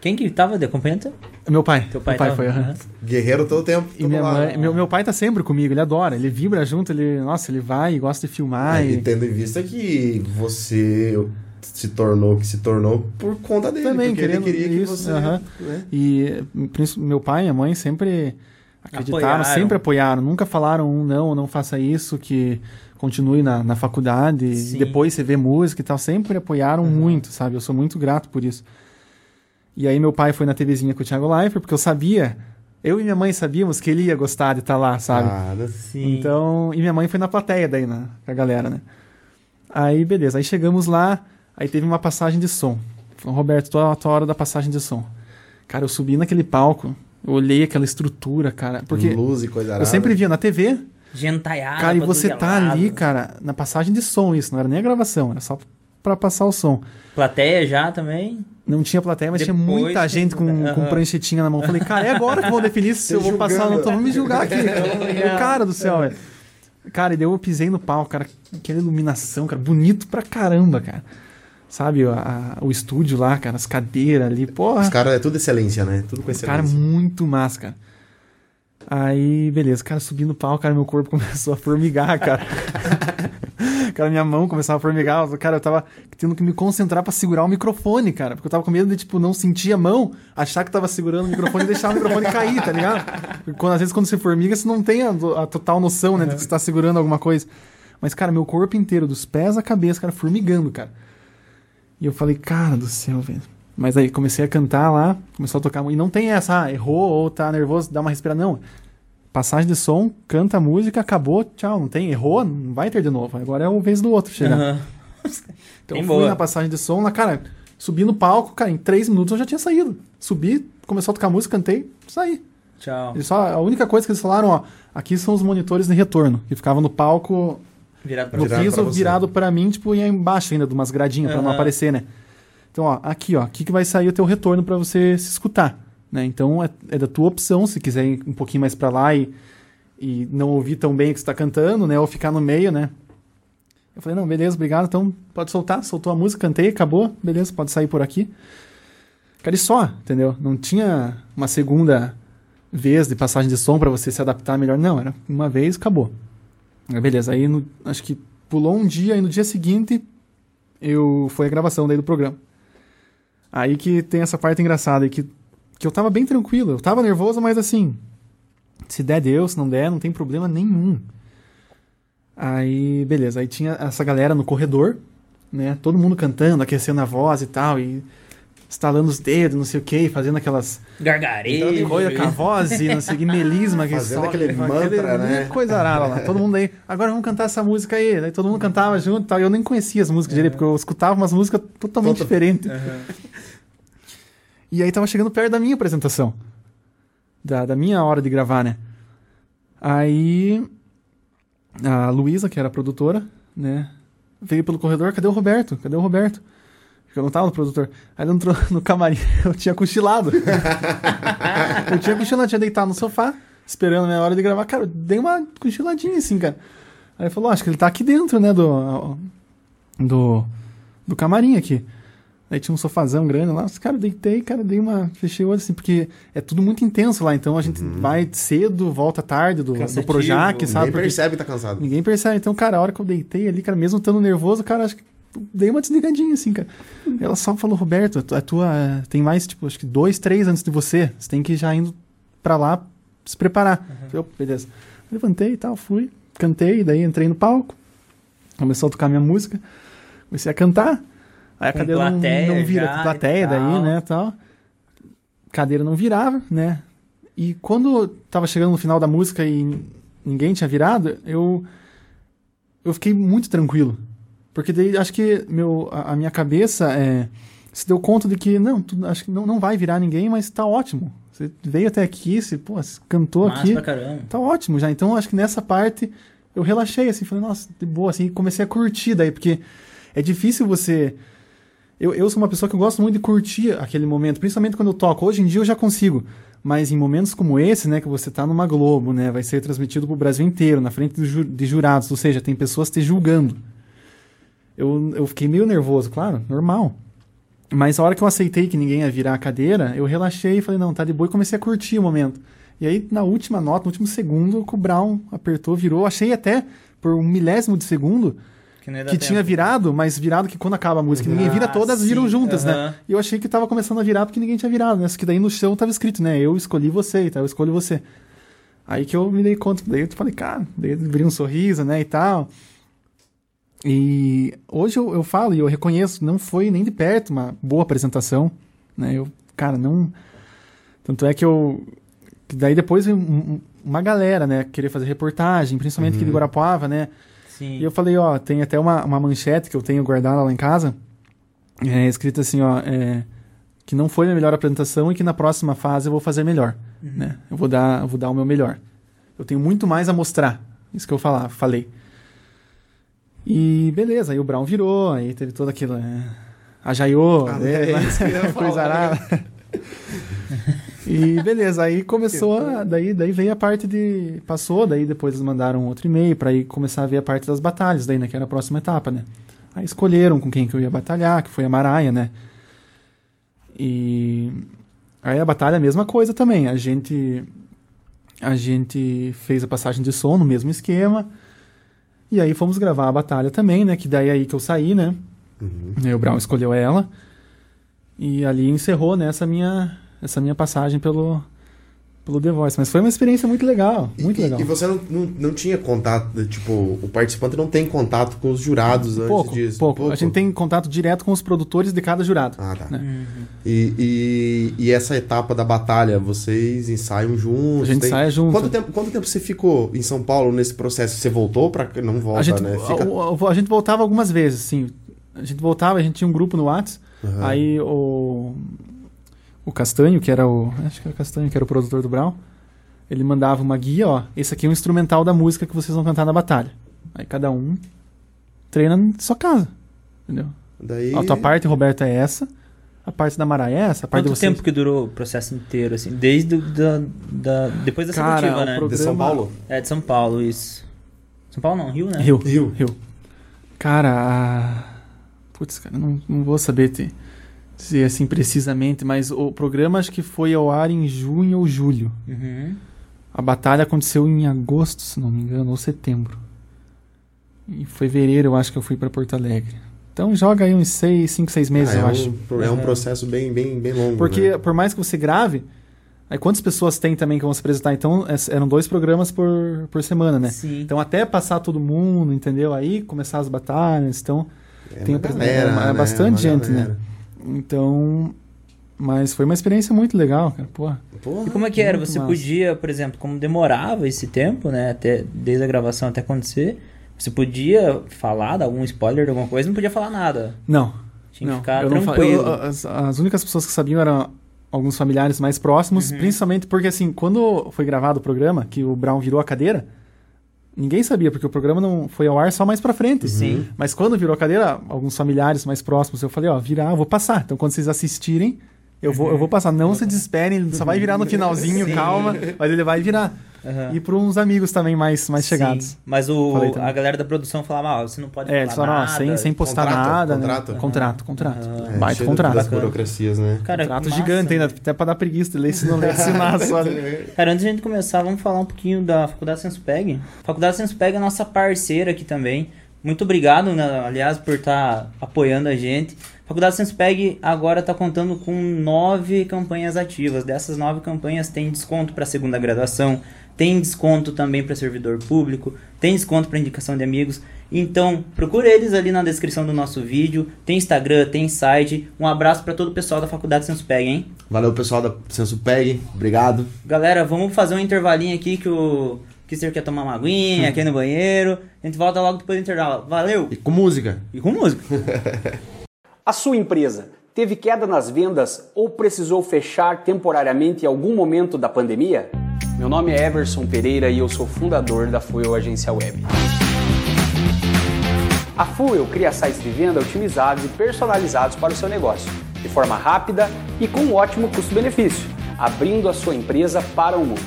S1: Quem que tava de acompanhante?
S3: Meu pai.
S1: Teu pai,
S3: meu pai
S1: foi.
S2: Uhum. Guerreiro todo o tempo.
S3: E minha mãe, meu, meu pai tá sempre comigo, ele adora, ele vibra junto, ele, nossa, ele vai e gosta de filmar.
S2: É, e... e tendo em vista que você se tornou que se tornou por conta dele.
S3: Também,
S2: querendo
S3: ele queria isso, que você. Né? E meu pai e minha mãe sempre acreditaram, apoiaram. sempre apoiaram, nunca falaram um não, não faça isso, que continue na, na faculdade, Sim. depois você vê música e tal, sempre apoiaram uhum. muito, sabe? Eu sou muito grato por isso. E aí meu pai foi na TVzinha com o Thiago Leifert, porque eu sabia, eu e minha mãe sabíamos que ele ia gostar de estar tá lá, sabe?
S2: Claro, sim.
S3: Então, e minha mãe foi na plateia daí, na, com a galera, né? Aí, beleza, aí chegamos lá, aí teve uma passagem de som. Falou, Roberto, tua, tua hora da passagem de som. Cara, eu subi naquele palco, eu olhei aquela estrutura, cara, porque...
S2: Luz e coisa
S3: Eu sempre via na TV,
S1: Gentaiada.
S3: Cara, e você tá ali, cara, na passagem de som, isso, não era nem a gravação, era só pra passar o som.
S1: Plateia já também?
S3: Não tinha plateia, mas Depois tinha muita gente com, uhum. com pranchetinha na mão. Falei, cara, é agora que vou definir se eu vou passar ou não. Então vamos me julgar aqui. cara do céu, velho. Cara, e daí eu pisei no palco, cara. Aquela iluminação, cara, bonito pra caramba, cara. Sabe, a, a, o estúdio lá, cara, as cadeiras ali, porra. Os
S2: caras é tudo excelência, né? Tudo com excelência.
S3: Cara, muito massa, cara. Aí, beleza, cara, subi no palco, cara, meu corpo começou a formigar, cara. cara, minha mão começava a formigar. Cara, eu tava tendo que me concentrar para segurar o microfone, cara. Porque eu tava com medo de, tipo, não sentir a mão, achar que tava segurando o microfone e deixar o microfone cair, tá ligado? Porque quando, às vezes quando você formiga, você não tem a, a total noção, né, de que você tá segurando alguma coisa. Mas, cara, meu corpo inteiro, dos pés à cabeça, cara, formigando, cara. E eu falei, cara do céu, velho. Mas aí comecei a cantar lá, começou a tocar. E não tem essa, ah, errou ou tá nervoso, dá uma respirada. Não. Passagem de som, canta a música, acabou, tchau. Não tem, errou, não vai ter de novo. Agora é o vez do outro chegar. Uhum. então fui boa. na passagem de som, lá, cara, subi no palco, cara, em três minutos eu já tinha saído. Subi, começou a tocar música, cantei, saí.
S1: Tchau.
S3: Eles só, a única coisa que eles falaram, ó, aqui são os monitores de retorno, que ficavam no palco,
S1: virado
S3: no piso, pra virado para mim, tipo, ia embaixo ainda, de umas gradinhas, uhum. para não aparecer, né? Então, ó, aqui, ó, aqui que vai sair o teu retorno para você se escutar. Né? Então, é, é, da tua opção, se quiser ir um pouquinho mais para lá e, e não ouvir tão bem o que você está cantando, né? Ou ficar no meio, né? Eu falei, não, beleza, obrigado, então pode soltar. Soltou a música, cantei, acabou, beleza, pode sair por aqui. Cara, e só, entendeu? Não tinha uma segunda vez de passagem de som para você se adaptar melhor. Não, era uma vez, acabou. Beleza, aí no, acho que pulou um dia e no dia seguinte eu foi a gravação daí do programa. Aí que tem essa parte engraçada aí que, que eu tava bem tranquilo. Eu tava nervoso, mas assim, se der, Deus, se não der, não tem problema nenhum. Aí, beleza. Aí tinha essa galera no corredor, né? Todo mundo cantando, aquecendo a voz e tal, e estalando os dedos, não sei o que, fazendo aquelas.
S1: Gargarejo.
S3: Coisa com a voz e não sei o que, melisma. Que
S2: fazendo aquele mantra, aquele, né?
S3: Coisa arada lá. Todo mundo aí, agora vamos cantar essa música aí. Aí todo mundo cantava junto e tal. Eu nem conhecia as músicas é. direito, porque eu escutava umas músicas totalmente Total... diferentes. Uhum. E aí tava chegando perto da minha apresentação. Da, da minha hora de gravar, né? Aí a Luísa, que era a produtora, né? Veio pelo corredor, cadê o Roberto? Cadê o Roberto? Eu não tava no produtor. Aí ele entrou no camarim, eu tinha cochilado. eu tinha cochilado, tinha deitado no sofá, esperando a minha hora de gravar. Cara, eu dei uma cochiladinha assim, cara. Aí ele falou, acho que ele tá aqui dentro, né, do, do, do camarim aqui. Aí tinha um sofazão grande lá. Cara, deitei, cara, dei uma. Fechei o olho assim, porque é tudo muito intenso lá. Então a gente uhum. vai cedo, volta tarde do, do Projac, sabe?
S2: Ninguém percebe que tá cansado.
S3: Ninguém percebe. Então, cara, a hora que eu deitei ali, cara, mesmo estando nervoso, cara, acho que dei uma desligadinha assim, cara. Ela só falou, Roberto, a tua. Tem mais, tipo, acho que dois, três antes de você. Você tem que ir já indo pra lá se preparar. Uhum. Eu, beleza. Levantei e tal, fui, cantei, daí entrei no palco, começou a tocar minha música, comecei a cantar. Aí a
S1: Com
S3: cadeira não-
S1: plateia
S3: não, vira
S1: já e
S3: plateia daí,
S1: tal.
S3: né, tal. Cadeira não virava, né? E quando tava chegando no final da música e ninguém tinha virado, eu eu fiquei muito tranquilo. Porque daí acho que meu, a, a minha cabeça é, se deu conta de que não, tu- acho que não, não vai virar ninguém, mas tá ótimo. Você veio até aqui, você, pô, você cantou
S1: Massa
S3: aqui
S1: pra caramba.
S3: tá ótimo já. Então acho que nessa parte eu relaxei, assim, falei, nossa, de boa, assim, comecei a curtir daí, porque é difícil você. Eu, eu sou uma pessoa que eu gosto muito de curtir aquele momento, principalmente quando eu toco. Hoje em dia eu já consigo. Mas em momentos como esse, né, que você tá numa Globo, né, vai ser transmitido pro Brasil inteiro, na frente de, ju- de jurados, ou seja, tem pessoas te julgando. Eu, eu fiquei meio nervoso, claro, normal. Mas a hora que eu aceitei que ninguém ia virar a cadeira, eu relaxei e falei, não, tá de boa e comecei a curtir o momento. E aí, na última nota, no último segundo, o Brown apertou, virou. Achei até, por um milésimo de segundo,
S1: Que,
S3: que tinha virado, mas virado que quando acaba a música, ninguém vira,
S1: Ah,
S3: todas viram
S1: sim,
S3: juntas, né? E eu achei que tava começando a virar porque ninguém tinha virado, né? Só que daí no chão tava escrito, né? Eu escolhi você, então eu escolho você. Aí que eu me dei conta, daí eu falei, cara, daí eu abri um sorriso, né, e tal. E hoje eu, eu falo e eu reconheço, não foi nem de perto uma boa apresentação, né? Eu, cara, não. Tanto é que eu. Daí depois veio um- um- uma galera, né, querer fazer reportagem, principalmente aqui de Guarapuava, né?
S1: Sim.
S3: E eu falei, ó, tem até uma, uma manchete que eu tenho guardada lá em casa, é, escrita assim, ó, é, que não foi a melhor apresentação e que na próxima fase eu vou fazer melhor, né? Eu vou dar, eu vou dar o meu melhor. Eu tenho muito mais a mostrar, isso que eu falar, falei. E beleza, aí o Brown virou, aí teve toda aquilo, é,
S2: Ah,
S3: né?
S2: é isso que eu ia
S3: coisa
S2: falar.
S3: arada. E beleza, aí começou, a, daí, daí veio a parte de, passou, daí depois eles mandaram outro e-mail pra ir começar a ver a parte das batalhas, daí, né, que era a próxima etapa, né. Aí escolheram com quem que eu ia batalhar, que foi a Maraia, né. E aí a batalha a mesma coisa também, a gente a gente fez a passagem de som no mesmo esquema, e aí fomos gravar a batalha também, né, que daí é aí que eu saí, né,
S2: Uhum.
S3: Aí o Brown escolheu ela. E ali encerrou né, essa minha, essa minha passagem pelo, pelo The Voice. Mas foi uma experiência muito legal. Muito
S2: e,
S3: legal.
S2: E você não, não, não tinha contato, tipo, o participante não tem contato com os jurados antes
S3: pouco,
S2: disso?
S3: pouco, A gente tem contato direto com os produtores de cada jurado.
S2: Ah, tá.
S3: né?
S1: Uhum.
S2: E, e, e essa etapa da batalha, vocês ensaiam juntos?
S3: A gente
S2: tem-
S3: ensaia junto.
S2: Quanto tempo, quanto tempo você ficou em São Paulo nesse processo? Você voltou pra... Não volta,
S3: a, gente,
S2: né? Fica...
S3: a, a- a gente voltava algumas vezes, sim. A gente voltava, a gente tinha um grupo no Whats.
S2: Aham.
S3: Aí o, o Castanho, que era o. Acho que era o Castanho, que era o produtor do Brown, ele mandava uma guia, ó. Esse aqui é o instrumental da música que vocês vão cantar na batalha. Aí cada um treina na sua casa. Entendeu?
S2: Daí...
S3: A tua parte, Roberto, é essa. A parte da Mara é essa. A parte
S1: Quanto
S3: de vocês...
S1: tempo que durou o processo inteiro, assim? Desde da, da, depois da
S3: Cara,
S1: seletiva, né?
S3: pro-
S2: De São
S3: programa-
S2: Paulo?
S1: É, de São Paulo, isso. São Paulo não, Rio, né?
S3: Rio.
S2: Rio.
S3: Rio. Cara, a... Putz, cara, não, não vou saber te dizer assim precisamente, mas o programa acho que foi ao ar em junho ou julho.
S1: Uhum.
S3: A batalha aconteceu em agosto, se não me engano, ou setembro. Em fevereiro eu acho que eu fui pra Porto Alegre. Então joga aí uns seis, cinco, seis meses,
S2: Ah, é
S3: eu
S2: um,
S3: acho.
S2: É um
S1: Uhum.
S2: processo bem, bem, bem longo,
S3: Porque
S2: né?
S3: por mais que você grave, aí quantas pessoas tem também que vão se apresentar? Então es- eram dois programas por, por semana, né?
S1: Sim.
S3: Então até passar todo mundo, entendeu? Aí começar as batalhas, então
S2: É
S3: tem
S2: galera,
S3: é é
S2: né?
S3: bastante
S2: Uma
S3: gente, né? Então mas foi uma experiência muito legal, cara. Pô,
S2: Porra.
S1: E como é que era? Você
S3: massa.
S1: podia, por exemplo, como demorava esse tempo, né? Até, desde a gravação até acontecer, você podia falar, dar algum spoiler de alguma coisa, não podia falar nada.
S3: não.
S1: Tinha que
S3: não,
S1: ficar
S3: eu não
S1: tranquilo.
S3: eu- as, as únicas pessoas que sabiam eram alguns familiares mais próximos,
S1: Uhum.
S3: principalmente porque assim, quando foi gravado o programa, que o Brown virou a cadeira, ninguém sabia, porque o programa não foi ao ar só mais pra frente.
S1: Sim.
S3: Mas quando virou a cadeira, alguns familiares mais próximos, eu falei, ó, virar, vou passar. Então quando vocês assistirem, eu vou, eu vou passar. Não se desesperem, ele só vai virar no finalzinho,
S1: Sim.
S3: calma, mas ele vai virar.
S1: Aham.
S3: E para uns amigos também mais, mais
S1: Sim.
S3: chegados.
S1: Mas o, a galera da produção falava, ah, você não pode
S3: É, eles
S1: falar
S3: falaram, ó,
S1: nada.
S3: sem, sem postar
S2: Contrato,
S3: nada,
S2: contrato.
S3: né? Contrato, contrato.
S1: Aham.
S2: É,
S3: Baita contrato.
S2: das burocracias, né?
S1: Cara,
S3: Contrato gigante ainda,
S1: né?
S3: até pra dar preguiça de ler se não ler, só.
S1: Cara, antes de a gente começar, vamos falar um pouquinho da Faculdade Senspeg. Faculdade Senspeg é nossa parceira aqui também. Muito obrigado, né, aliás, por estar apoiando a gente. Faculdade Senspeg agora está contando com nove campanhas ativas. Dessas nove campanhas tem desconto para segunda graduação, tem desconto também para servidor público, tem desconto para indicação de amigos. Então, procure eles ali na descrição do nosso vídeo. Tem Instagram, tem site. Um abraço para todo o pessoal da Faculdade Sensupeg, hein?
S2: Valeu, pessoal da Sensupeg. Obrigado.
S1: Galera, vamos fazer um intervalinho aqui que o Kister quer tomar uma aguinha aqui no banheiro. A gente volta logo depois do intervalo. Valeu!
S2: E com música.
S1: E com música.
S4: A sua empresa teve queda nas vendas ou precisou fechar temporariamente em algum momento da pandemia? Meu nome é Everson Pereira e eu sou fundador da Fuel Agência Web. A Fuel cria sites de venda otimizados e personalizados para o seu negócio, de forma rápida e com um ótimo custo-benefício, abrindo a sua empresa para o mundo.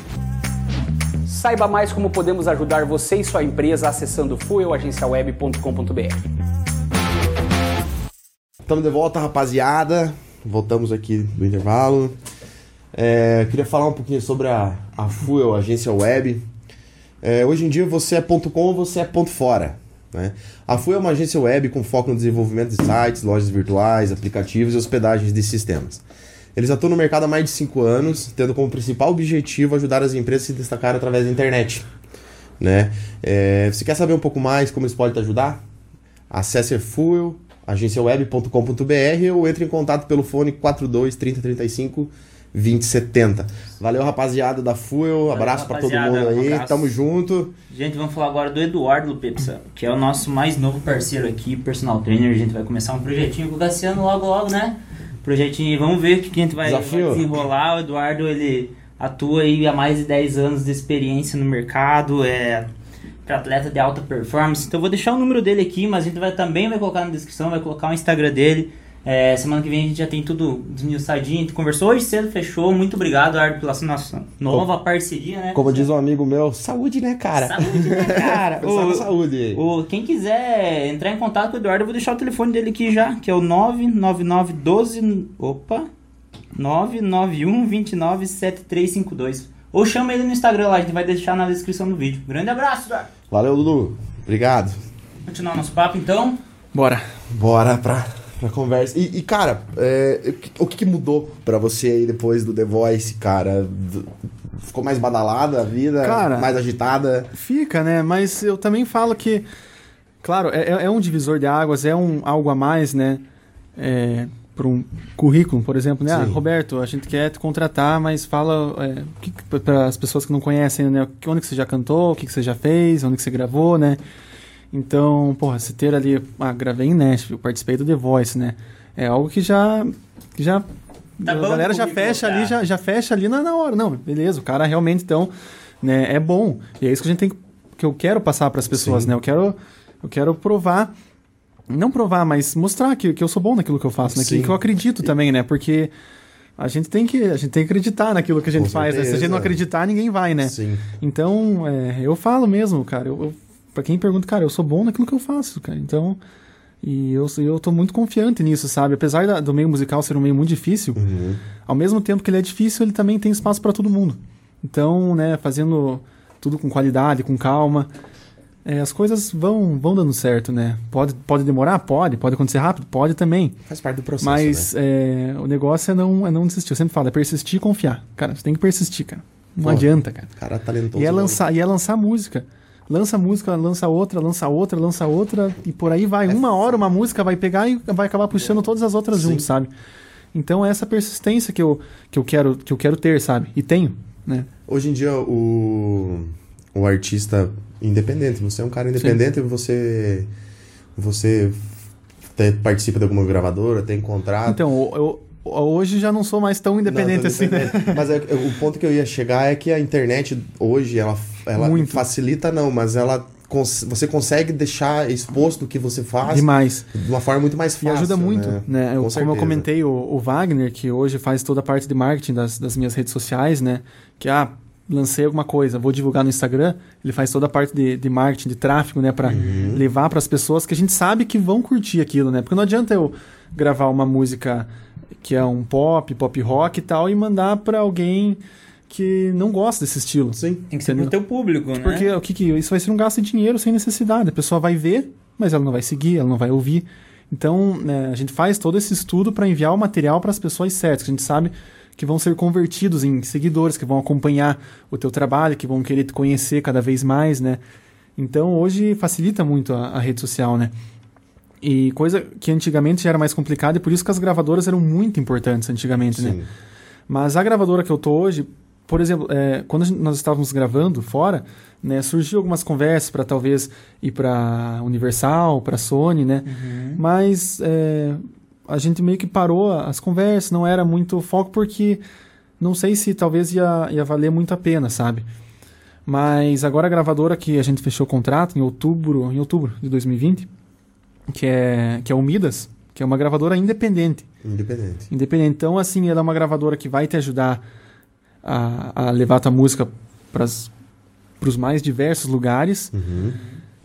S4: Saiba mais como podemos ajudar você e sua empresa acessando fuelagenciaweb.com.br.
S2: Estamos de volta, rapaziada. Voltamos aqui do intervalo. É, queria falar um pouquinho sobre a, a Fuel, a agência web. É, hoje em dia você é ponto .com ou você é ponto .fora. Né? A Fuel é uma agência web com foco no desenvolvimento de sites, lojas virtuais, aplicativos e hospedagens de sistemas. Eles atuam no mercado há mais de 5 anos, tendo como principal objetivo ajudar as empresas a se destacar através da internet. Né? É, você quer saber um pouco mais como eles podem te ajudar? Acesse Fuel, agenciaweb.com.br ou entre em contato pelo fone 42 3035 2070. Valeu, rapaziada da Fuel.
S1: Valeu,
S2: abraço para todo mundo
S1: um
S2: aí.
S1: abraço.
S2: Tamo junto.
S1: Gente, vamos falar agora do Eduardo Lupepsa, que é o nosso mais novo parceiro aqui, personal trainer. A gente vai começar um projetinho com o Cassiano logo, logo, né? Projetinho, vamos ver o que a gente vai, vai desenrolar. O Eduardo, ele atua aí há mais de 10 anos de experiência no mercado, é para atleta de alta performance. Então eu vou deixar o número dele aqui, mas a gente vai também vai colocar na descrição, vai colocar o Instagram dele. É, semana que vem a gente já tem tudo desmiuçadinho. A gente conversou hoje cedo, fechou. Muito obrigado, Eduardo, pela nossa nova parceria, né?
S2: Como diz um amigo meu, saúde, né, cara?
S1: Saúde, né, cara? Ô,
S2: saúde
S1: o, quem quiser entrar em contato com o Eduardo, eu vou deixar o telefone dele aqui já, que é o 99912. Opa! 991297352. Ou chama ele no Instagram lá, a gente vai deixar na descrição do vídeo. Grande abraço, Eduardo!
S2: Valeu, Dudu. Obrigado.
S1: Continuar nosso papo então.
S3: Bora.
S2: Bora pra, pra conversa. E, e, cara, é, o que, que mudou pra você aí depois do The Voice, cara? Ficou mais badalada a vida?
S3: Cara-
S2: mais agitada?
S3: Fica, né? Mas eu também falo que, claro, é, é- é um divisor de águas, é um algo a mais, né? É, para um currículo, por exemplo, né? Ah. Roberto, a gente quer te contratar, mas fala para as pessoas que não conhecem, né? Onde que você já cantou, o que, que você já fez, onde que você gravou, né? Então, porra, se ter ali, ah, gravei em Nashville, participei do The Voice, né? É algo que já, que já
S1: Tá
S3: a galera já fecha ali, já, já fecha ali na, na hora. Não, beleza, o cara realmente então, né, é bom. E é isso que a gente tem que, que eu quero passar para as pessoas,
S2: Sim.
S3: né? Eu quero eu quero provar não provar, mas mostrar que, que eu sou bom naquilo que eu faço, né? Que,
S2: Sim.
S3: que eu acredito também, né? Porque a gente tem que a gente tem que acreditar naquilo que a gente
S2: Com
S3: faz, né? Se a gente não acreditar, ninguém vai, né?
S2: Sim.
S3: Então, é, eu falo mesmo, cara. Eu, eu, pra quem pergunta, cara, eu sou bom naquilo que eu faço, cara. Então, e eu, eu tô muito confiante nisso, sabe? Apesar da- do meio musical ser um meio muito difícil,
S2: Uhum.
S3: ao mesmo tempo que ele é difícil, ele também tem espaço pra todo mundo. Então, né, fazendo tudo com qualidade, com calma, é, as coisas vão, vão dando certo, né? Pode, pode demorar? Pode. Pode acontecer rápido? Pode também.
S2: Faz parte do processo,
S3: Mas
S2: né?
S3: é, o negócio é não, é não desistir. Eu sempre falo, é persistir e confiar. Cara, você tem que persistir, cara. Não adianta, cara.
S2: Cara talentoso.
S3: E é,
S2: mano.
S3: lançar, e é lançar música. Lança música, lança outra, lança outra, lança outra, e por aí vai. Uma hora uma música vai pegar e vai acabar puxando todas as outras
S2: Sim.
S3: juntos, sabe? Então é essa persistência que eu, que eu, quero, que eu quero ter, sabe? E tenho, né?
S2: Hoje em dia, o, o artista independente, você é um cara independente, você você te- participa de alguma gravadora, tem contrato.
S3: Então, eu, hoje já não sou mais tão independente
S2: Não, tô
S3: assim, né?
S2: independente. Mas é- o ponto que eu ia chegar é que a internet hoje, ela, ela
S3: Muito.
S2: facilita não, mas ela você consegue deixar exposto o que você faz
S3: Demais.
S2: de uma forma muito mais
S3: E
S2: fácil.
S3: ajuda muito,
S2: né?
S3: né? Eu-
S2: Com
S3: como eu comentei, o, o Wagner, que hoje faz toda a parte de marketing das, das minhas redes sociais, né? Que, ah, lancei alguma coisa, vou divulgar no Instagram, ele faz toda a parte de, de marketing, de tráfego, né? Pra
S2: Uhum.
S3: levar para as pessoas que a gente sabe que vão curtir aquilo, né? Porque não adianta eu gravar uma música que é um pop, pop rock e tal, e mandar para alguém que não gosta desse estilo.
S2: Sim.
S1: Tem que ser pro
S3: Entendeu?
S1: teu público, né?
S3: Porque o que, que isso vai ser um gasto de dinheiro sem necessidade. A pessoa vai ver, mas ela não vai seguir, ela não vai ouvir. Então, né, a gente faz todo esse estudo para enviar o material para as pessoas certas. que A gente sabe que vão ser convertidos em seguidores, que vão acompanhar o teu trabalho, que vão querer te conhecer cada vez mais, né? Então hoje facilita muito a, a rede social, né? E coisa que antigamente já era mais complicada e por isso que as gravadoras eram muito importantes antigamente, né?
S2: Sim.
S3: né? Mas a gravadora que eu tô hoje, por exemplo, é, quando nós estávamos gravando fora, né, surgiu algumas conversas para talvez ir para Universal, para Sony, né?
S1: Uhum.
S3: Mas é, a gente meio que parou as conversas, não era muito foco porque não sei se talvez ia, ia valer muito a pena, sabe? Mas agora a gravadora que a gente fechou o contrato em outubro, em outubro de 2020, que é que é o Midas, que é uma gravadora independente.
S2: Independente.
S3: Independente. Então, assim, ela é uma gravadora que vai te ajudar a, a levar a tua música para os mais diversos lugares.
S2: Uhum.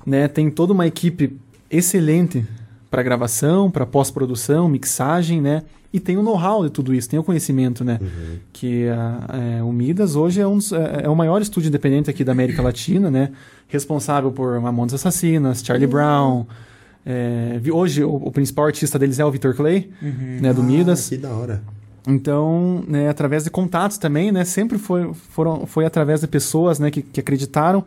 S3: Né? Tem toda uma equipe excelente para gravação, para pós-produção, mixagem, né? E tem o know-how de tudo isso, tem o conhecimento, né?
S2: Uhum.
S3: Que a, é, o Midas hoje é, um é, é, o maior estúdio independente aqui da América Latina, né? Responsável por Mamonas Assassinas, Charlie Brown. É, hoje o, o, principal artista deles é o Victor Clay,
S1: Uhum.
S3: né? Do
S2: Ah,
S3: Midas.
S2: Que da hora.
S3: Então, né, através de contatos também, né, sempre foi, foram, foi através de pessoas né, que, que acreditaram.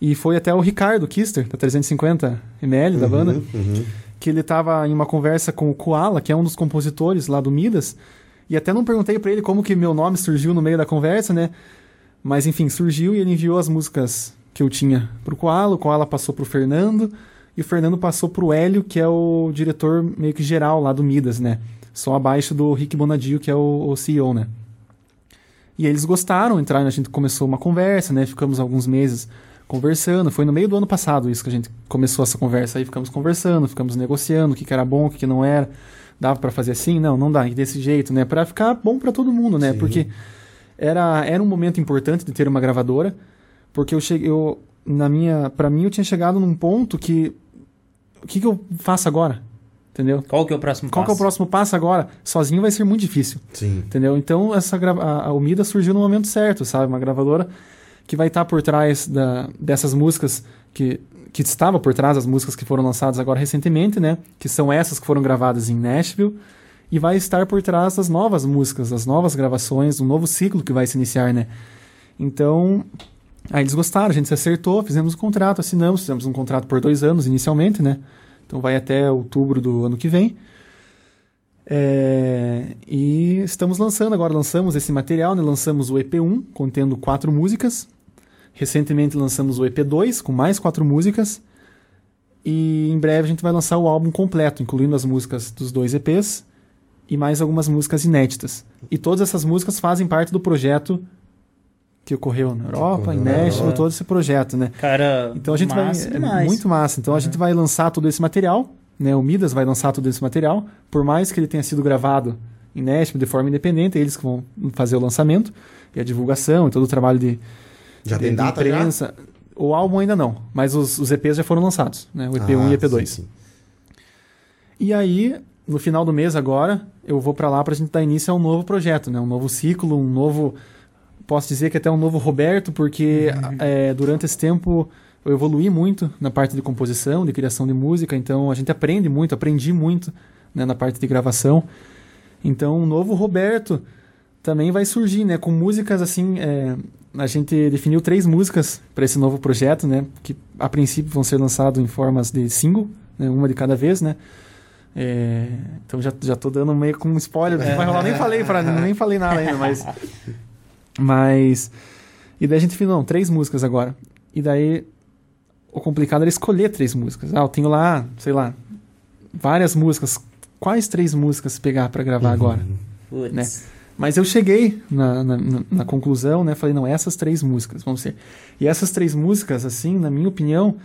S3: E foi até o Ricardo Kister, da 350ml da banda,
S2: Uhum, uhum.
S3: Que ele estava em uma conversa com o Koala, que é um dos compositores lá do Midas. E até não perguntei para ele como que meu nome surgiu no meio da conversa, né? Mas enfim, surgiu e ele enviou as músicas que eu tinha pro Koala, o Koala passou pro Fernando, e o Fernando passou pro Hélio, que é o diretor meio que geral lá do Midas, né? Só abaixo do Rick Bonadio, que é o, o CEO, né? E eles gostaram, entraram, a gente começou uma conversa, né? Ficamos alguns meses conversando. Foi no meio do ano passado isso que a gente começou essa conversa. Aí ficamos conversando, ficamos negociando o que, que era bom, o que, que não era. Dava para fazer assim? Não, não dá. Desse jeito, né? Para ficar bom para todo mundo, né?
S2: Sim.
S3: Porque era, era um momento importante de ter uma gravadora, porque eu cheguei, eu na minha, para mim eu tinha chegado num ponto que o que, que eu faço agora? Entendeu?
S1: Qual que é o próximo
S3: Qual que é o
S1: passo?
S3: próximo passo agora? Sozinho vai ser muito difícil.
S2: Sim.
S3: Entendeu? Então, essa a, a Umida surgiu no momento certo, sabe? Uma gravadora que vai estar por trás da, dessas músicas que, que estava por trás das músicas que foram lançadas agora recentemente, né? Que são essas que foram gravadas em Nashville. E vai estar por trás das novas músicas, das novas gravações, do novo ciclo que vai se iniciar, né? Então, aí eles gostaram, a gente se acertou, fizemos o contrato, assinamos, fizemos um contrato por dois anos inicialmente, né? Então vai até outubro do ano que vem. É, e estamos lançando agora, lançamos esse material, né? lançamos o EP1, contendo quatro músicas. Recentemente lançamos o EP2, com mais quatro músicas. E em breve a gente vai lançar o álbum completo, incluindo as músicas dos dois EPs e mais algumas músicas inéditas. E todas essas músicas fazem parte do projeto que ocorreu na Europa, em México, todo esse projeto, né?
S1: Cara,
S3: Então a gente
S1: massa
S3: vai. É muito massa. Então a gente vai lançar todo esse material, né? O Midas vai lançar todo esse material, por mais que ele tenha sido gravado em Nashville de forma independente, eles que vão fazer o lançamento e a divulgação e todo o trabalho de,
S2: Já tem data já?
S3: imprensa. O álbum ainda não, mas os, os EPs já foram lançados, né? O EP1
S2: Ah,
S3: e EP2.
S2: sim, sim.
S3: E aí, no final do mês agora, eu vou pra lá pra gente dar início a um novo projeto, né? Um novo ciclo, um novo. Posso dizer que até um novo Roberto, porque é, durante esse tempo eu evolui muito na parte de composição, de criação de música, então a gente aprende muito, aprendi muito né, na parte de gravação. Então, um novo Roberto também vai surgir, né? Com músicas assim. é, a gente definiu três músicas para esse novo projeto, né? Que a princípio vão ser lançados em formas de single, né, uma de cada vez, né? É, então já, já tô dando meio com um spoiler que vai rolar. Nem falei, pra, nem falei nada ainda, mas. Mas. E daí a gente definiu, não, três músicas agora. E daí o complicado era escolher três músicas. Ah, eu tenho lá, sei lá, várias músicas. Quais três músicas pegar para gravar agora?
S1: Putz.
S3: né? Mas eu cheguei na, na, na- conclusão, né? Falei, não, essas três músicas vão ser. E essas três músicas, assim, na minha opinião,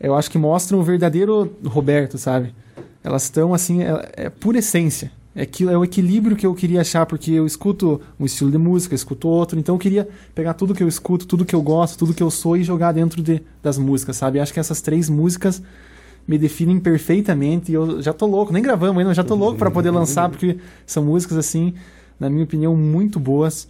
S3: eu acho que mostram o verdadeiro Roberto, sabe? Elas estão, assim, é, é pura essência. É, aquilo, é o equilíbrio que eu queria achar, porque eu escuto um estilo de música, escuto outro, então eu queria pegar tudo que eu escuto, tudo que eu gosto, tudo que eu sou e jogar dentro de, das músicas, sabe? Acho que essas três músicas me definem perfeitamente e eu já tô louco, nem gravamos ainda, mas já tô louco para poder lançar, porque são músicas, assim, na minha opinião, muito boas.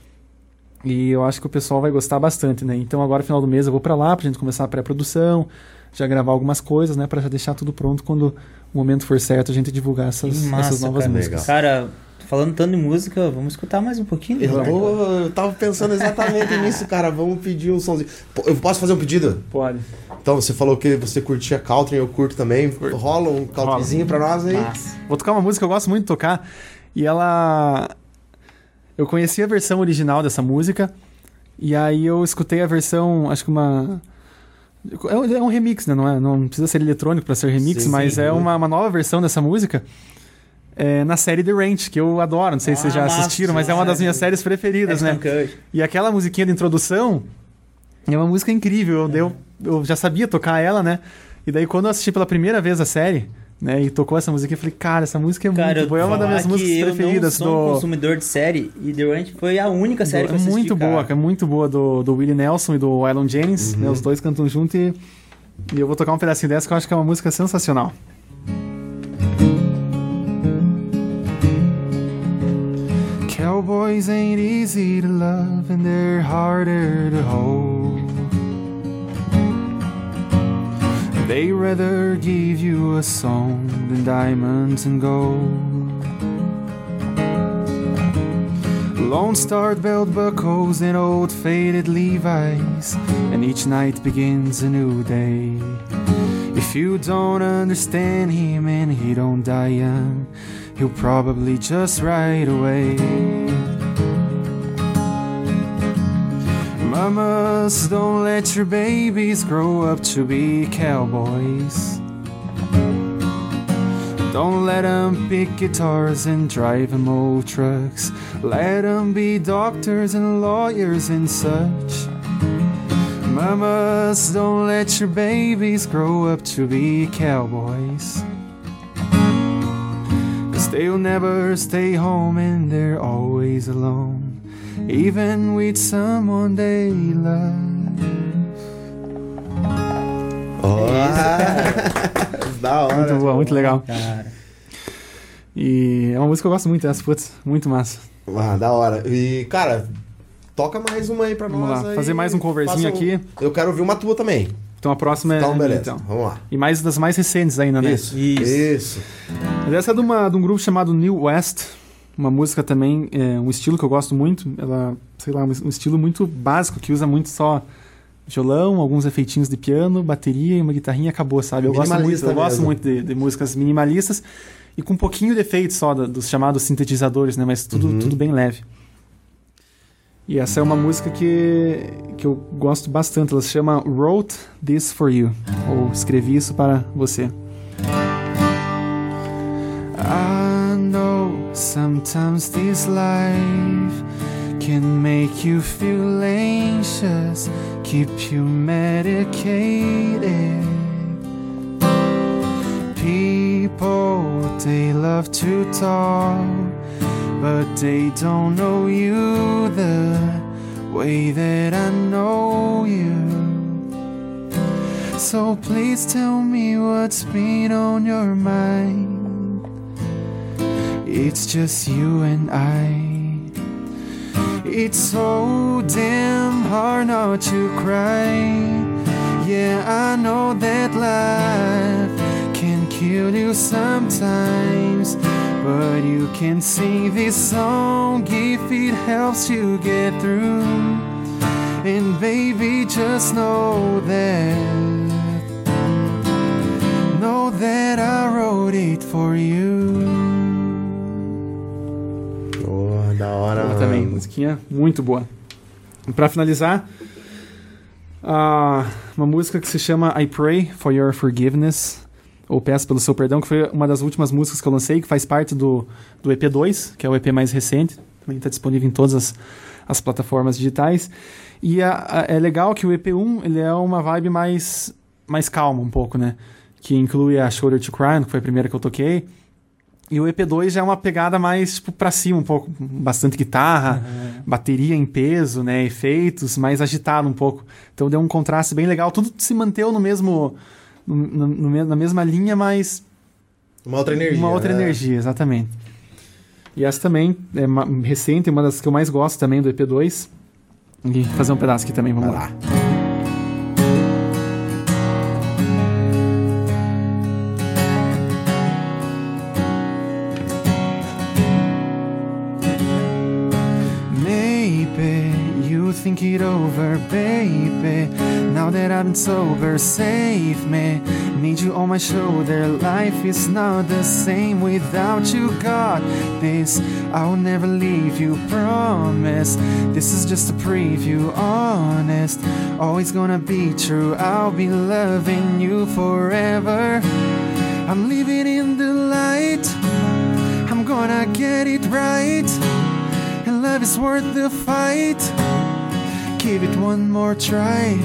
S3: E eu acho que o pessoal vai gostar bastante, né? Então agora, final do mês, eu vou para lá pra gente começar a pré-produção, já gravar algumas coisas, né? Pra já deixar tudo pronto quando o momento for certo a gente divulgar essas,
S1: massa,
S3: essas novas
S1: cara.
S3: músicas.
S2: Legal.
S1: Cara, falando tanto de música, vamos escutar mais um pouquinho.
S2: Eu, tô- eu tava pensando exatamente nisso, cara. Vamos pedir um somzinho. Eu posso fazer um pedido?
S3: Pode.
S2: Então, você falou que você curtia country, eu curto também. Rola um countryzinho pra nós aí.
S1: Massa.
S3: Vou tocar uma música que eu gosto muito de tocar. E ela. Eu conheci a versão original dessa música. E aí eu escutei a versão, acho que uma. É um, é um remix, né? Não, é, não precisa ser eletrônico pra ser remix,
S2: Sim,
S3: mas
S2: sim.
S3: é uma, uma nova versão dessa música. é, na série The Ranch, que eu adoro. Não sei se vocês já
S1: Ah, massa,
S3: assistiram, mas é uma das minhas séries preferidas, né?
S1: Ashton Kutcher.
S3: E aquela musiquinha de introdução é uma música incrível. Eu, eu, eu já sabia tocar ela, né? E daí quando eu assisti pela primeira vez a série, né? E tocou essa música, eu falei, cara, essa música é
S1: Cara,
S3: muito boa. É uma das minhas músicas
S1: eu
S3: preferidas
S1: não sou um
S3: do.
S1: consumidor de série e The Ranch foi a única série
S3: do-
S1: que eu
S3: é
S1: assisti,
S3: muito
S1: cara.
S3: boa, é muito boa do, do Willie Nelson e do Waylon Jennings, né? Os dois cantam junto e, e eu vou tocar um pedacinho dessa que eu acho que é uma música sensacional. Cowboys ain't easy to love and they're harder to hold. They rather give you a song than diamonds and gold. Lone Star belt buckles and old faded Levi's, and each night begins a new day. If you don't understand him and he don't die young, he'll probably just ride away. Mamas, don't let your babies grow up to be cowboys. Don't let 'em pick guitars and drive 'em old trucks. Let 'em be doctors and lawyers and such. Mamas, don't let your babies grow up to be cowboys. Cause they'll never stay home and they're always alone. Even with someone they love.
S2: Ó, da hora.
S3: Muito boa, muito legal.
S1: Cara,
S3: E é uma música que eu gosto muito dessa, putz, muito massa.
S2: Ah, da hora. E, cara, toca mais uma aí pra
S3: Vamos
S2: nós.
S3: lá,
S2: aí.
S3: fazer mais um coverzinho
S2: um-
S3: aqui.
S2: Eu quero ouvir uma tua também.
S3: Então a próxima é.
S2: Então, beleza.
S3: então.
S2: Vamos lá.
S3: E mais das mais recentes ainda, né?
S2: Isso.
S1: Isso.
S2: Isso.
S3: Mas essa é de, uma, de um grupo chamado New West. Uma música também, é, um estilo que eu gosto muito. Ela, sei lá, um, estilo muito básico, que usa muito só violão, alguns efeitinhos de piano, bateria e uma guitarrinha acabou, sabe? Eu gosto muito, eu gosto muito de, de músicas minimalistas e com um pouquinho de efeito só da- dos chamados sintetizadores, né? Mas tudo,
S2: Uhum.
S3: tudo bem leve. E essa é uma música que, que eu gosto bastante. Ela se chama Wrote This For You. Ou Escrevi Isso Para Você. Know sometimes this life can make you feel anxious, keep you medicated. People, they love to talk, but they don't know you the way that I know you. So please tell me what's been on your mind. It's just you and I. It's so damn hard not to cry. Yeah, I know that life can kill you sometimes. But you can sing this song if it helps you get through. And baby, just know that. Know that I wrote it for you.
S2: Da hora.
S3: Boa também,
S2: mano.
S3: musiquinha muito boa. E pra finalizar, ah, uma música que se chama I Pray for Your Forgiveness, ou Peço pelo Seu Perdão, que foi uma das últimas músicas que eu lancei, que faz parte do, do EP2, que é o EP mais recente, também está disponível em todas as, as plataformas digitais. E a- a- é legal que o EP1 ele é uma vibe mais, mais calma um pouco, né? Que inclui a Shoulder to Cry, que foi a primeira que eu toquei. E o EP2 já é uma pegada mais, tipo, pra cima um pouco. Bastante guitarra, bateria em peso, né? Efeitos, mais agitado um pouco. Então deu um contraste bem legal. Tudo se manteve no mesmo... no- no- na mesma linha, mas
S2: Uma outra energia.
S3: uma outra
S2: né?
S3: energia, exatamente. E essa também é ma- recente, uma das que eu mais gosto também do EP2. E vou fazer um pedaço aqui também, vamos
S2: Vai
S3: lá.
S2: lá.
S3: Over, baby. Now that I'm sober, save me. Need you on my shoulder. Life is not the same without you. Got this. I will never leave you, promise. This is just a preview, honest. Always gonna be true. I'll be loving you forever. I'm living in the light. I'm gonna get it right. And love is worth the fight. Give it one more try.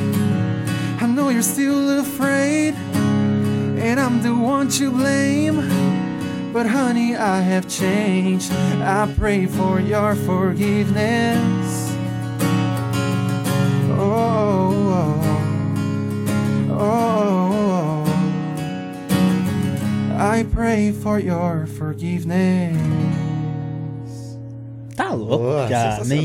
S3: I know you're still afraid. And I'm the one to blame. But honey, I have changed. I pray for your forgiveness. Oh, oh, oh. I pray for your forgiveness.
S1: Tá louco,
S2: Boa,
S1: cara. Meu.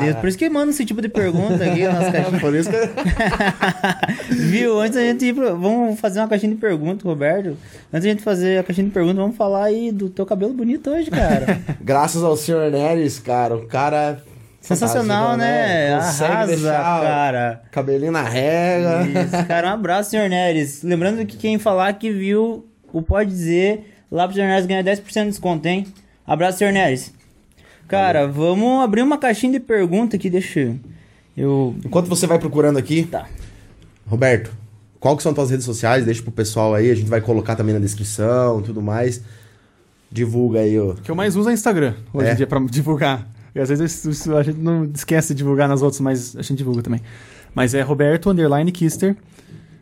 S1: Deus. Por isso que manda esse tipo de pergunta aqui nas caixinhas.
S2: Por isso que...
S1: Viu? Antes da gente ir pro... Vamos fazer uma caixinha de perguntas, Roberto. Antes da gente fazer a caixinha de perguntas, vamos falar aí do teu cabelo bonito hoje, cara.
S2: Graças ao senhor Neres, cara, o cara...
S1: Sensacional, né?
S2: Consegue
S1: Arrasa, cara.
S2: Cabelinho na rega.
S1: Isso, cara, um abraço, senhor Neres. Lembrando que quem falar que viu o Pode Dizer, lá pro senhor Neres ganha 10% de desconto, hein? Abraço, senhor Neres. Cara, vamos abrir uma caixinha de pergunta aqui, deixa eu...
S2: Enquanto você vai procurando aqui,
S1: Tá.
S2: Roberto, qual que são tuas redes sociais? Deixa pro pessoal aí, a gente vai colocar também na descrição e tudo mais. Divulga aí, ó.
S3: O que eu mais uso é Instagram hoje
S2: É?
S3: em dia pra divulgar. E às vezes a gente não esquece de divulgar nas outras, mas a gente divulga também. Mas é Roberto Underline Kister.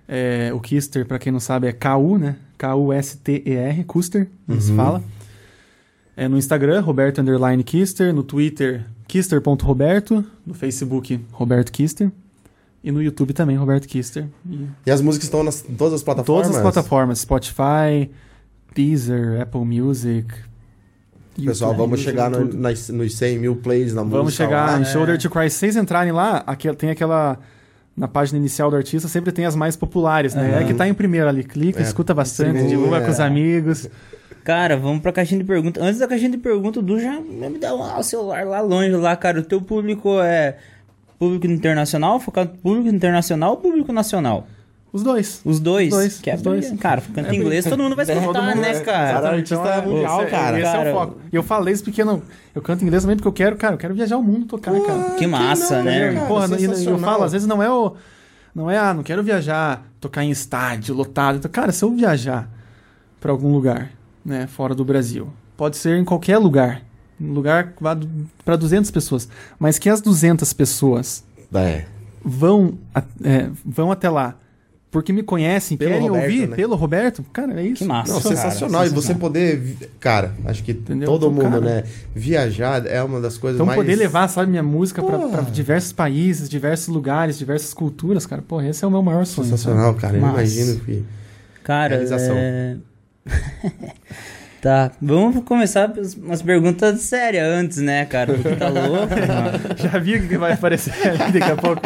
S3: É, o Kister, pra quem não sabe, é K-U, né? K-U-S-T-E-R, Kuster, como se fala. É no Instagram, Roberto Underline Kister. No Twitter, Kister.roberto. No Facebook, Roberto Kister. E no YouTube também, Roberto Kister. E
S2: E as músicas estão nas, em todas as plataformas?
S3: todas as plataformas, Spotify, Deezer, Apple Music.
S2: Pessoal,
S3: YouTube,
S2: vamos chegar no, nas, nos 100 mil plays na música.
S3: Vamos chegar
S2: lá.
S3: em Shoulder to Cry. Se vocês entrarem lá, aqui, tem aquela. Na página inicial do artista sempre tem as mais populares, né? É que tá em primeiro ali. Clica,
S2: É,
S3: escuta bastante, divulga
S2: é.
S3: com os amigos.
S1: Cara, vamos pra caixinha de pergunta. Antes da caixinha de pergunta, o Du já me dá lá o celular lá longe lá, cara. O teu público é público internacional, focado público internacional ou público nacional?
S3: Os dois.
S1: Os dois.
S3: Os dois,
S1: Que é
S3: os dois.
S1: Cara, cantando
S3: É
S1: inglês, todo mundo vai
S3: Todo
S1: escutar,
S3: mundo-
S1: né,
S3: é,
S1: cara?
S2: Cara, artista
S3: Então,
S2: mundial,
S3: esse,
S2: cara.
S3: Esse é
S1: Cara,
S3: o foco. E eu falei isso porque eu, não, eu canto inglês também porque eu quero, cara, eu quero viajar o mundo tocar, cara.
S1: Que massa,
S2: não,
S1: né?
S2: cara,
S3: Porra, e eu falo, às vezes não é o. Não é, ah, não quero viajar, tocar em estádio, lotado. Então, cara, se eu viajar pra algum lugar, né, fora do Brasil, pode ser em qualquer lugar. Um lugar que vá do- pra 200 pessoas. Mas que as 200 pessoas
S2: É.
S3: vão, a- é, vão até lá porque me conhecem,
S2: Pelo
S3: querem
S2: Roberto,
S3: ouvir
S2: né?
S3: pelo Roberto, cara, é isso.
S1: Que massa.
S2: Não,
S1: cara,
S2: sensacional. E você poder, cara, acho que
S3: Entendeu?
S2: todo
S3: Então,
S2: mundo,
S3: cara-
S2: né? Viajar é uma das coisas
S3: Então
S2: mais.
S3: poder levar, sabe, minha música pra diversos países, diversos lugares, diversas culturas, cara, pô, esse é o meu maior sonho.
S2: Sensacional, cara. Eu imagino que.
S1: Cara,
S2: Realização.
S1: é... tá, vamos começar umas perguntas sérias antes, né, cara? Porque tá louco, mano.
S3: Já vi o que vai aparecer daqui a pouco.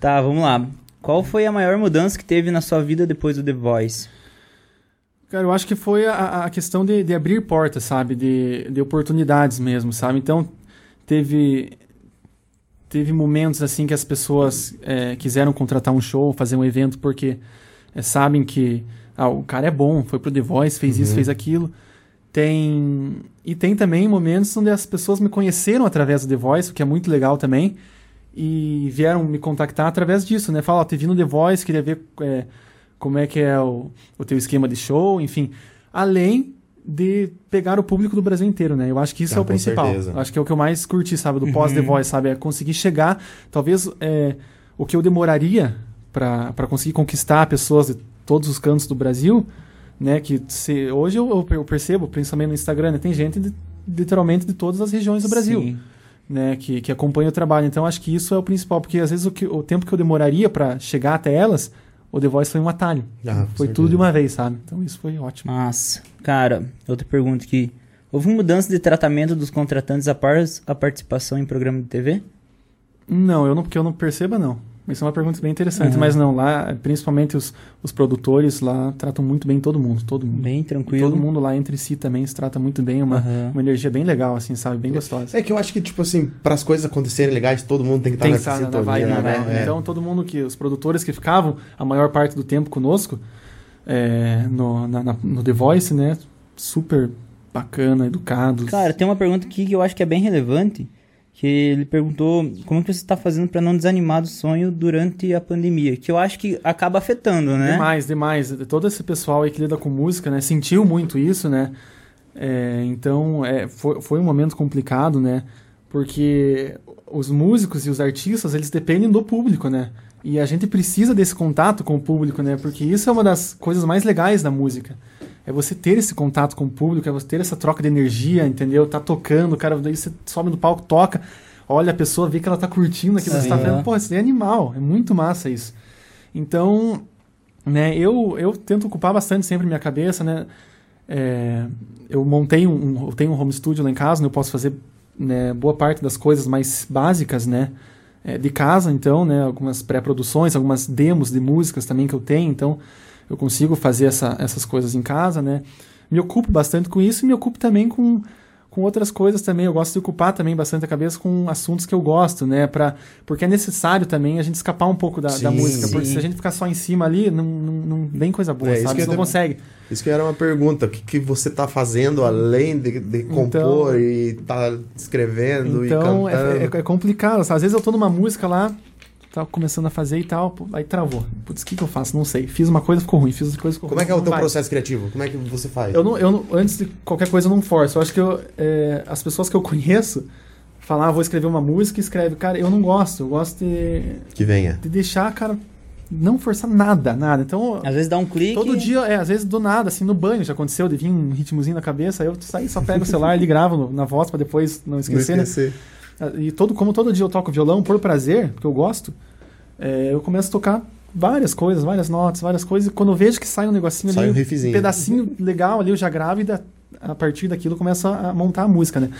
S1: Tá, vamos lá. Qual foi a maior mudança que teve na sua vida depois do The Voice?
S3: Cara, eu acho que foi a, a questão de, de abrir portas, sabe? De, de oportunidades mesmo, sabe? Então, teve teve momentos assim que as pessoas é, quiseram contratar um show, fazer um evento, porque é, sabem que ah, o cara é bom, foi pro The Voice, fez isso, fez aquilo. Tem e tem também momentos onde as pessoas me conheceram através do The Voice, o que é muito legal também, e vieram me contactar através disso, né? Fala, ó, te vi no The Voice, queria ver é, como é que é o, o teu esquema de show, enfim. Além de pegar o público do Brasil inteiro, né? Eu acho que isso
S2: Ah,
S3: é o
S2: com
S3: principal.
S2: certeza.
S3: Acho que é o que eu mais curti, sabe? Do pós-The Voice, sabe? É conseguir chegar, talvez é, o que eu demoraria para conseguir conquistar pessoas de todos os cantos do Brasil, né? Que se, hoje eu, eu percebo, principalmente no Instagram, né? tem gente de, literalmente de todas as regiões do Brasil
S1: Sim.
S3: né, que, que acompanha o trabalho. Então acho que isso é o principal, porque às vezes o, que, o tempo que eu demoraria para chegar até elas, o The Voice foi um atalho.
S2: Ah,
S3: foi tudo de uma vez, sabe? Então isso foi ótimo.
S1: Massa. Cara, outra pergunta aqui. Houve mudança de tratamento dos contratantes após a participação em programa de TV?
S3: Não, eu não, porque eu não perceba, não. Isso é uma pergunta bem interessante, mas não, lá, principalmente os, os produtores lá tratam muito bem todo mundo, todo mundo.
S1: Bem tranquilo.
S3: Todo mundo lá entre si também se trata muito bem, uma, uhum. uma energia bem legal, assim, sabe? Bem gostosa.
S2: É que eu acho que, tipo assim, para as coisas acontecerem legais, todo mundo tem que estar sintonia, na vibe,
S3: né? né? É. Então, todo mundo que, os produtores que ficavam a maior parte do tempo conosco, é, no, na, na, no The Voice, né? Super bacana, educados.
S1: Cara, tem uma pergunta aqui que eu acho que é bem relevante, que ele perguntou como que você está fazendo para não desanimar do sonho durante a pandemia, que eu acho que acaba afetando, né?
S3: Demais, demais. Todo esse pessoal aí que lida com música, né, sentiu muito isso, né? É, então, é, foi, foi um momento complicado, né? Porque os músicos e os artistas, eles dependem do público, né? E a gente precisa desse contato com o público, né? Porque isso é uma das coisas mais legais da música é você ter esse contato com o público, é você ter essa troca de energia, entendeu? Tá tocando, o cara, daí você sobe no palco, toca, olha a pessoa, vê que ela tá curtindo aquilo que você tá fazendo. Pô, isso é animal, é muito massa isso. Então, né, eu, eu tento ocupar bastante sempre minha cabeça, né? É, eu montei um, eu tenho um home studio lá em casa, né, eu posso fazer né, boa parte das coisas mais básicas, né? É, de casa, então, né? Algumas pré-produções, algumas demos de músicas também que eu tenho, então eu consigo fazer essa, essas coisas em casa, né? Me ocupo bastante com isso e me ocupo também com, com outras coisas também. Eu gosto de ocupar também bastante a cabeça com assuntos que eu gosto, né? Pra, porque é necessário também a gente escapar um pouco da, sim, da música. Sim. Porque se a gente ficar só em cima ali, não, não, não vem coisa boa, é, sabe? Você não consegue.
S2: Isso que era uma pergunta. O que, que você está fazendo além de, de compor então, e tá escrevendo
S3: então,
S2: e cantando?
S3: Então, é, é, complicado. Às vezes eu tô numa música lá tava começando a fazer e tal, aí travou. Putz, o que, que eu faço? Não sei. Fiz uma coisa, ficou ruim. Fiz outra coisa, ficou
S2: Como ruim. Como é que é o teu
S3: vai.
S2: processo criativo? Como é que você faz?
S3: Eu não, eu não, antes de qualquer coisa, eu não forço. Eu acho que eu, é, as pessoas que eu conheço falar, ah, vou escrever uma música, escreve. Cara, eu não gosto. Eu gosto de.
S2: Que venha.
S3: De deixar, cara. Não forçar nada, nada. Então.
S1: Às vezes dá um clique.
S3: Todo dia, é, às vezes do nada, assim, no banho já aconteceu, de vir um ritmozinho na cabeça, aí eu saí, só pego o celular e gravo na voz para depois não esquecer,
S2: não esquecer.
S3: né? E todo, como todo dia eu toco violão por prazer, porque eu gosto, é, eu começo a tocar várias coisas, várias notas, várias coisas. E quando eu vejo que sai um negocinho
S2: sai
S3: ali,
S2: um,
S3: um pedacinho legal ali, eu já gravo e da, a partir daquilo eu começo a montar a música, né?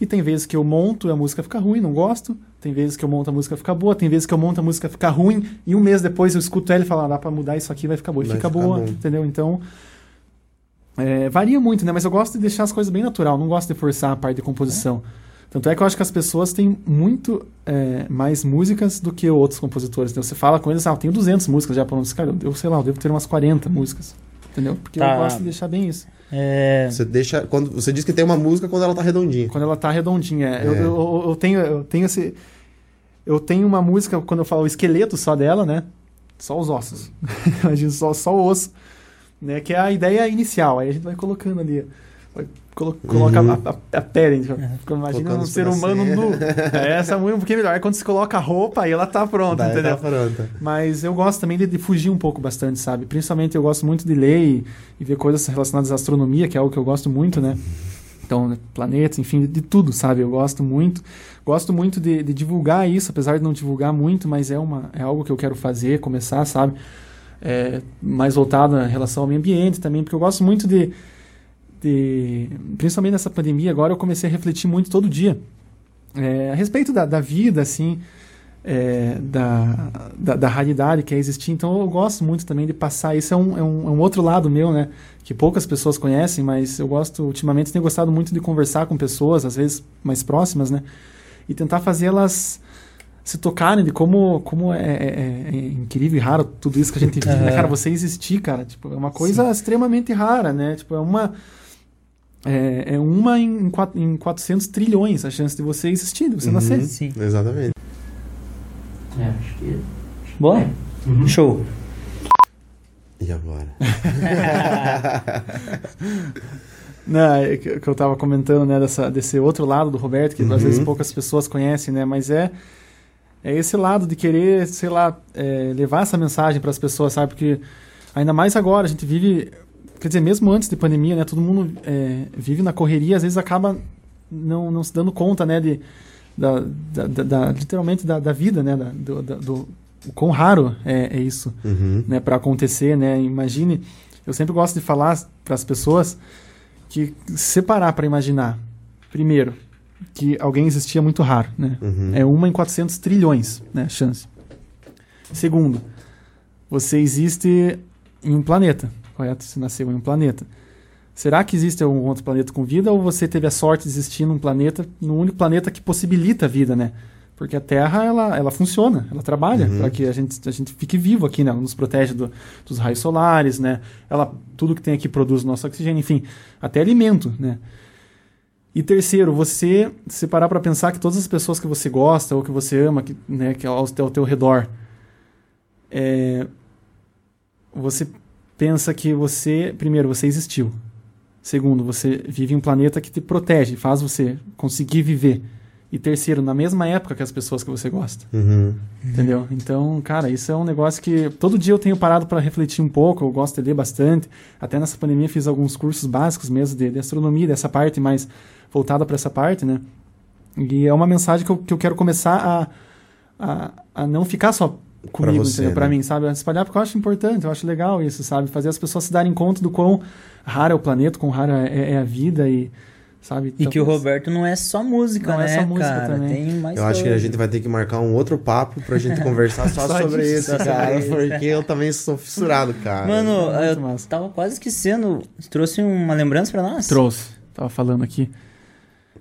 S3: E tem vezes que eu monto e a música fica ruim, não gosto. Tem vezes que eu monto a música fica boa. Tem vezes que eu monto a música fica ruim. E um mês depois eu escuto ela e falo, ah, dá pra mudar isso aqui, vai ficar boa. E fica boa, bom. entendeu? Então, é, varia muito, né? Mas eu gosto de deixar as coisas bem natural. Não gosto de forçar a parte de composição. É. Tanto é que eu acho que as pessoas têm muito é, mais músicas do que outros compositores. Então você fala com eles, ah, eu tenho 200 músicas já prontas. Cara, eu sei lá, eu devo ter umas 40 músicas. Entendeu? Porque tá. eu gosto de deixar bem isso.
S2: É... Você deixa. Quando, você diz que tem uma música quando ela tá redondinha.
S3: Quando ela tá redondinha. É. Eu, eu, eu, tenho, eu tenho esse. Eu tenho uma música, quando eu falo o esqueleto só dela, né? Só os ossos. Imagina, só, só o osso. Né? Que é a ideia inicial. Aí a gente vai colocando ali. Vai colo coloca uhum. a, a, a pele. Uhum. Imagina um ser humano nu. É, essa é um pouquinho melhor. Aí quando você coloca a roupa, aí ela tá pronta, Daí entendeu?
S2: Tá pronta.
S3: Mas eu gosto também de, de, fugir um pouco bastante, sabe? Principalmente eu gosto muito de ler e, e, ver coisas relacionadas à astronomia, que é algo que eu gosto muito, né? Então, né, planetas, enfim, de, de, tudo, sabe? Eu gosto muito. Gosto muito de, de, divulgar isso, apesar de não divulgar muito, mas é, uma, é algo que eu quero fazer, começar, sabe? É, mais voltado em relação ao meio ambiente também, porque eu gosto muito de de, principalmente nessa pandemia agora, eu comecei a refletir muito todo dia é, a respeito da, da vida, assim, é, da, da, da, raridade que é existir. Então eu gosto muito também de passar. Isso é um, é um, é um, outro lado meu, né? Que poucas pessoas conhecem, mas eu gosto, ultimamente, tenho gostado muito de conversar com pessoas, às vezes mais próximas, né? E tentar fazê-las se tocarem de como, como é, é, é, incrível e raro tudo isso que a gente vive, né, cara? Você existir, cara, tipo, é uma coisa Sim. extremamente rara, né? Tipo, é uma é, é uma em, quatro, em 400 trilhões a chance de você existir, de você uhum, nascer.
S2: Sim. Exatamente.
S1: É, acho que. Bom, uhum. show.
S2: E agora?
S3: Não, é que, eu estava comentando, né, dessa, desse outro lado do Roberto, que uhum. às vezes poucas pessoas conhecem, né, mas é, é esse lado de querer, sei lá, é, levar essa mensagem para as pessoas, sabe? Porque ainda mais agora, a gente vive quer dizer, mesmo antes de pandemia, né, todo mundo é, vive na correria, às vezes acaba não, não se dando conta, né, de, da, da, da literalmente da, da, vida, né, da, do, da, do o quão raro é, é isso, uhum. né, para acontecer, né, imagine, eu sempre gosto de falar para as pessoas que separar para imaginar, primeiro, que alguém existia muito raro, né, uhum. é uma em 400 trilhões, né, chance. Segundo, você existe em um planeta, correto? Você nasceu em um planeta. Será que existe algum outro planeta com vida ou você teve a sorte de existir num planeta, no único planeta que possibilita a vida, né? Porque a Terra, ela, ela funciona, ela trabalha
S2: Uhum.
S3: para que a gente, a gente fique vivo aqui, né? Ela nos protege do- dos raios solares, né? Ela, tudo que tem aqui produz nosso oxigênio, enfim, até alimento, né? E terceiro, você se parar para pensar que todas as pessoas que você gosta ou que você ama, que, né, que ao, ao teu redor, é, você pensa que você, primeiro, você existiu. Segundo, você vive em um planeta que te protege, faz você conseguir viver. E terceiro, na mesma época que as pessoas que você gosta.
S2: Uhum.
S3: Entendeu? Então, cara, isso é um negócio que todo dia eu tenho parado para refletir um pouco. Eu gosto de ler bastante. Até nessa pandemia fiz alguns cursos básicos mesmo de, de astronomia, dessa parte mais voltada para essa parte, né? E é uma mensagem que eu, que eu quero começar a, a, a não ficar só comigo,
S2: você,
S3: entendeu? Pra
S2: né?
S3: mim, sabe? Espalhar porque eu acho importante, eu acho legal isso, sabe? Fazer as pessoas se darem conta do quão raro é o planeta, quão rara é, é a vida e, sabe?
S1: E que o
S3: Talvez-
S1: Roberto não é só música,
S3: Não é
S1: né,
S3: só música
S1: cara?
S3: também.
S1: Tem mais
S2: Eu acho que a
S1: coisa.
S2: gente vai ter que marcar um outro papo pra gente conversar só,
S3: Só
S2: sobre
S3: disso,
S2: isso, cara.
S1: isso.
S2: Porque eu também sou fissurado, cara.
S1: Mano,
S3: É
S1: eu
S3: massa.
S1: tava quase esquecendo. Você trouxe uma lembrança pra nós?
S3: Trouxe, tava falando aqui.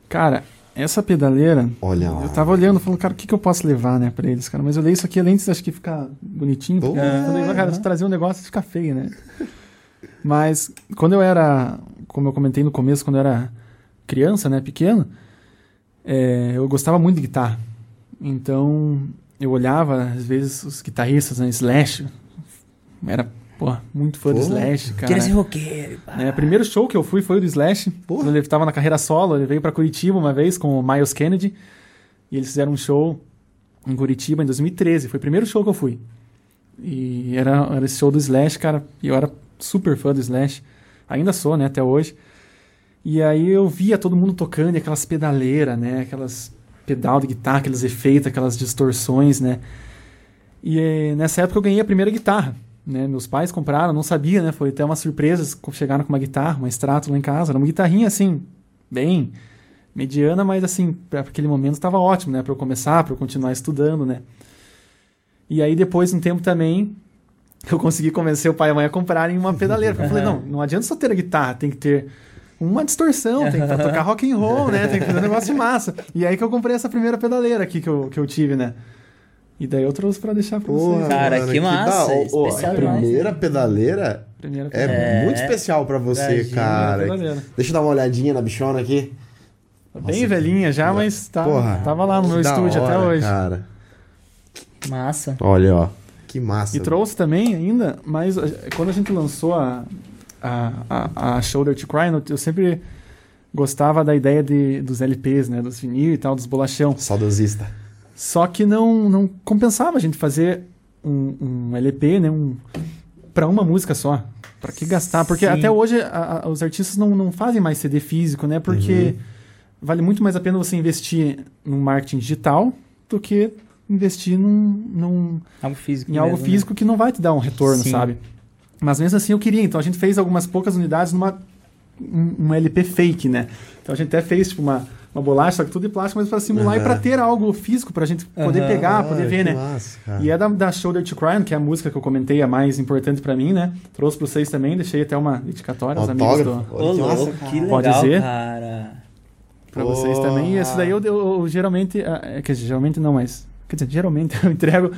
S3: Cara, essa pedaleira,
S2: Olha lá.
S3: eu tava olhando, falando, cara, o que, que eu posso levar, né, pra eles, cara? Mas eu olhei isso aqui, além de acho que ficar bonitinho, porque eu falei, cara, se trazer um negócio fica feio, né? Mas quando eu era, como eu comentei no começo, quando eu era criança, né, pequeno, é, eu gostava muito de guitarra. Então, eu olhava, às vezes, os guitarristas, né, Slash, era, pô, muito fã do Slash, cara.
S1: Queria ser roqueiro.
S3: É, o primeiro show que eu fui foi o do Slash.
S2: Porra.
S3: Quando ele estava na carreira solo, ele veio para Curitiba uma vez com o Miles Kennedy. E eles fizeram um show em Curitiba em 2013. Foi o primeiro show que eu fui. E era, era esse show do Slash, cara. E eu era super fã do Slash. Ainda sou, né, até hoje. E aí eu via todo mundo tocando e aquelas pedaleiras, né? Aquelas pedal de guitarra, aqueles efeitos, aquelas distorções, né? E eh, nessa época eu ganhei a primeira guitarra. Né? Meus pais compraram, não sabia, né? Foi até uma surpresa, chegaram com uma guitarra, uma extrato lá em casa. Era uma guitarrinha assim, bem mediana, mas assim, para aquele momento estava ótimo, né? Para eu começar, para eu continuar estudando, né? E aí depois, um tempo também, eu consegui convencer o pai e a mãe a comprarem uma pedaleira. Porque Eu falei, não, não adianta só ter a guitarra, tem que ter uma distorção, tem que tocar rock and roll, né? Tem que fazer um negócio de massa. E aí que eu comprei essa primeira pedaleira aqui que eu, que eu tive, né? E daí eu trouxe pra deixar pra
S2: Porra,
S3: vocês.
S1: Cara, que massa,
S2: ô,
S1: especial
S2: a primeira pedaleira
S3: Primeira
S2: é,
S3: pedaleira.
S2: muito especial pra você,
S1: Imagina,
S2: cara. Deixa eu dar uma olhadinha na bichona aqui.
S3: Bem velhinha já, mas tá,
S2: Porra,
S3: tava lá no meu estúdio até
S2: hora,
S3: hoje.
S2: Cara.
S1: Massa.
S2: Olha, ó. Que massa.
S3: E trouxe também ainda, mas eh, quando a gente lançou a, a, a, a Shoulder to Cry, eu- eu sempre gostava da ideia de, dos LPs, né? Dos vinil e tal, dos bolachão.
S2: Saudosista.
S3: Só que não, não compensava a gente fazer um, um LP, né? Um, pra uma música só. Pra que gastar? Porque
S1: Sim.
S3: até hoje a- a- os artistas não, não fazem mais CD físico, né? Porque vale muito mais a pena você investir num marketing digital do que investir num, num,
S1: Algo físico.
S3: em algo
S1: mesmo, né?
S3: físico que não vai te dar um retorno,
S1: Sim.
S3: sabe? Mas mesmo assim eu queria. Então a gente fez algumas poucas unidades numa um, um LP fake, né? Então a gente até fez tipo uma, uma bolacha, que tudo de plástico, mas para simular e
S2: Aham.
S3: para ter algo físico pra gente poder
S1: Aham.
S3: pegar, poder ver,
S2: que
S3: né?
S2: Massa, cara.
S3: E é da, da Shoulder to Cry, que é a música que eu comentei, a mais importante pra mim, né? Trouxe pra vocês também, deixei até uma dedicatória aos amigos
S2: Autógrafo.
S3: do,
S1: Ô,
S2: que
S1: louco, que legal,
S3: Pode ser?
S1: cara.
S3: pra vocês também. E esse daí eu, eu- eu geralmente, ah, é, quer dizer, geralmente não, mas quer dizer, geralmente eu entrego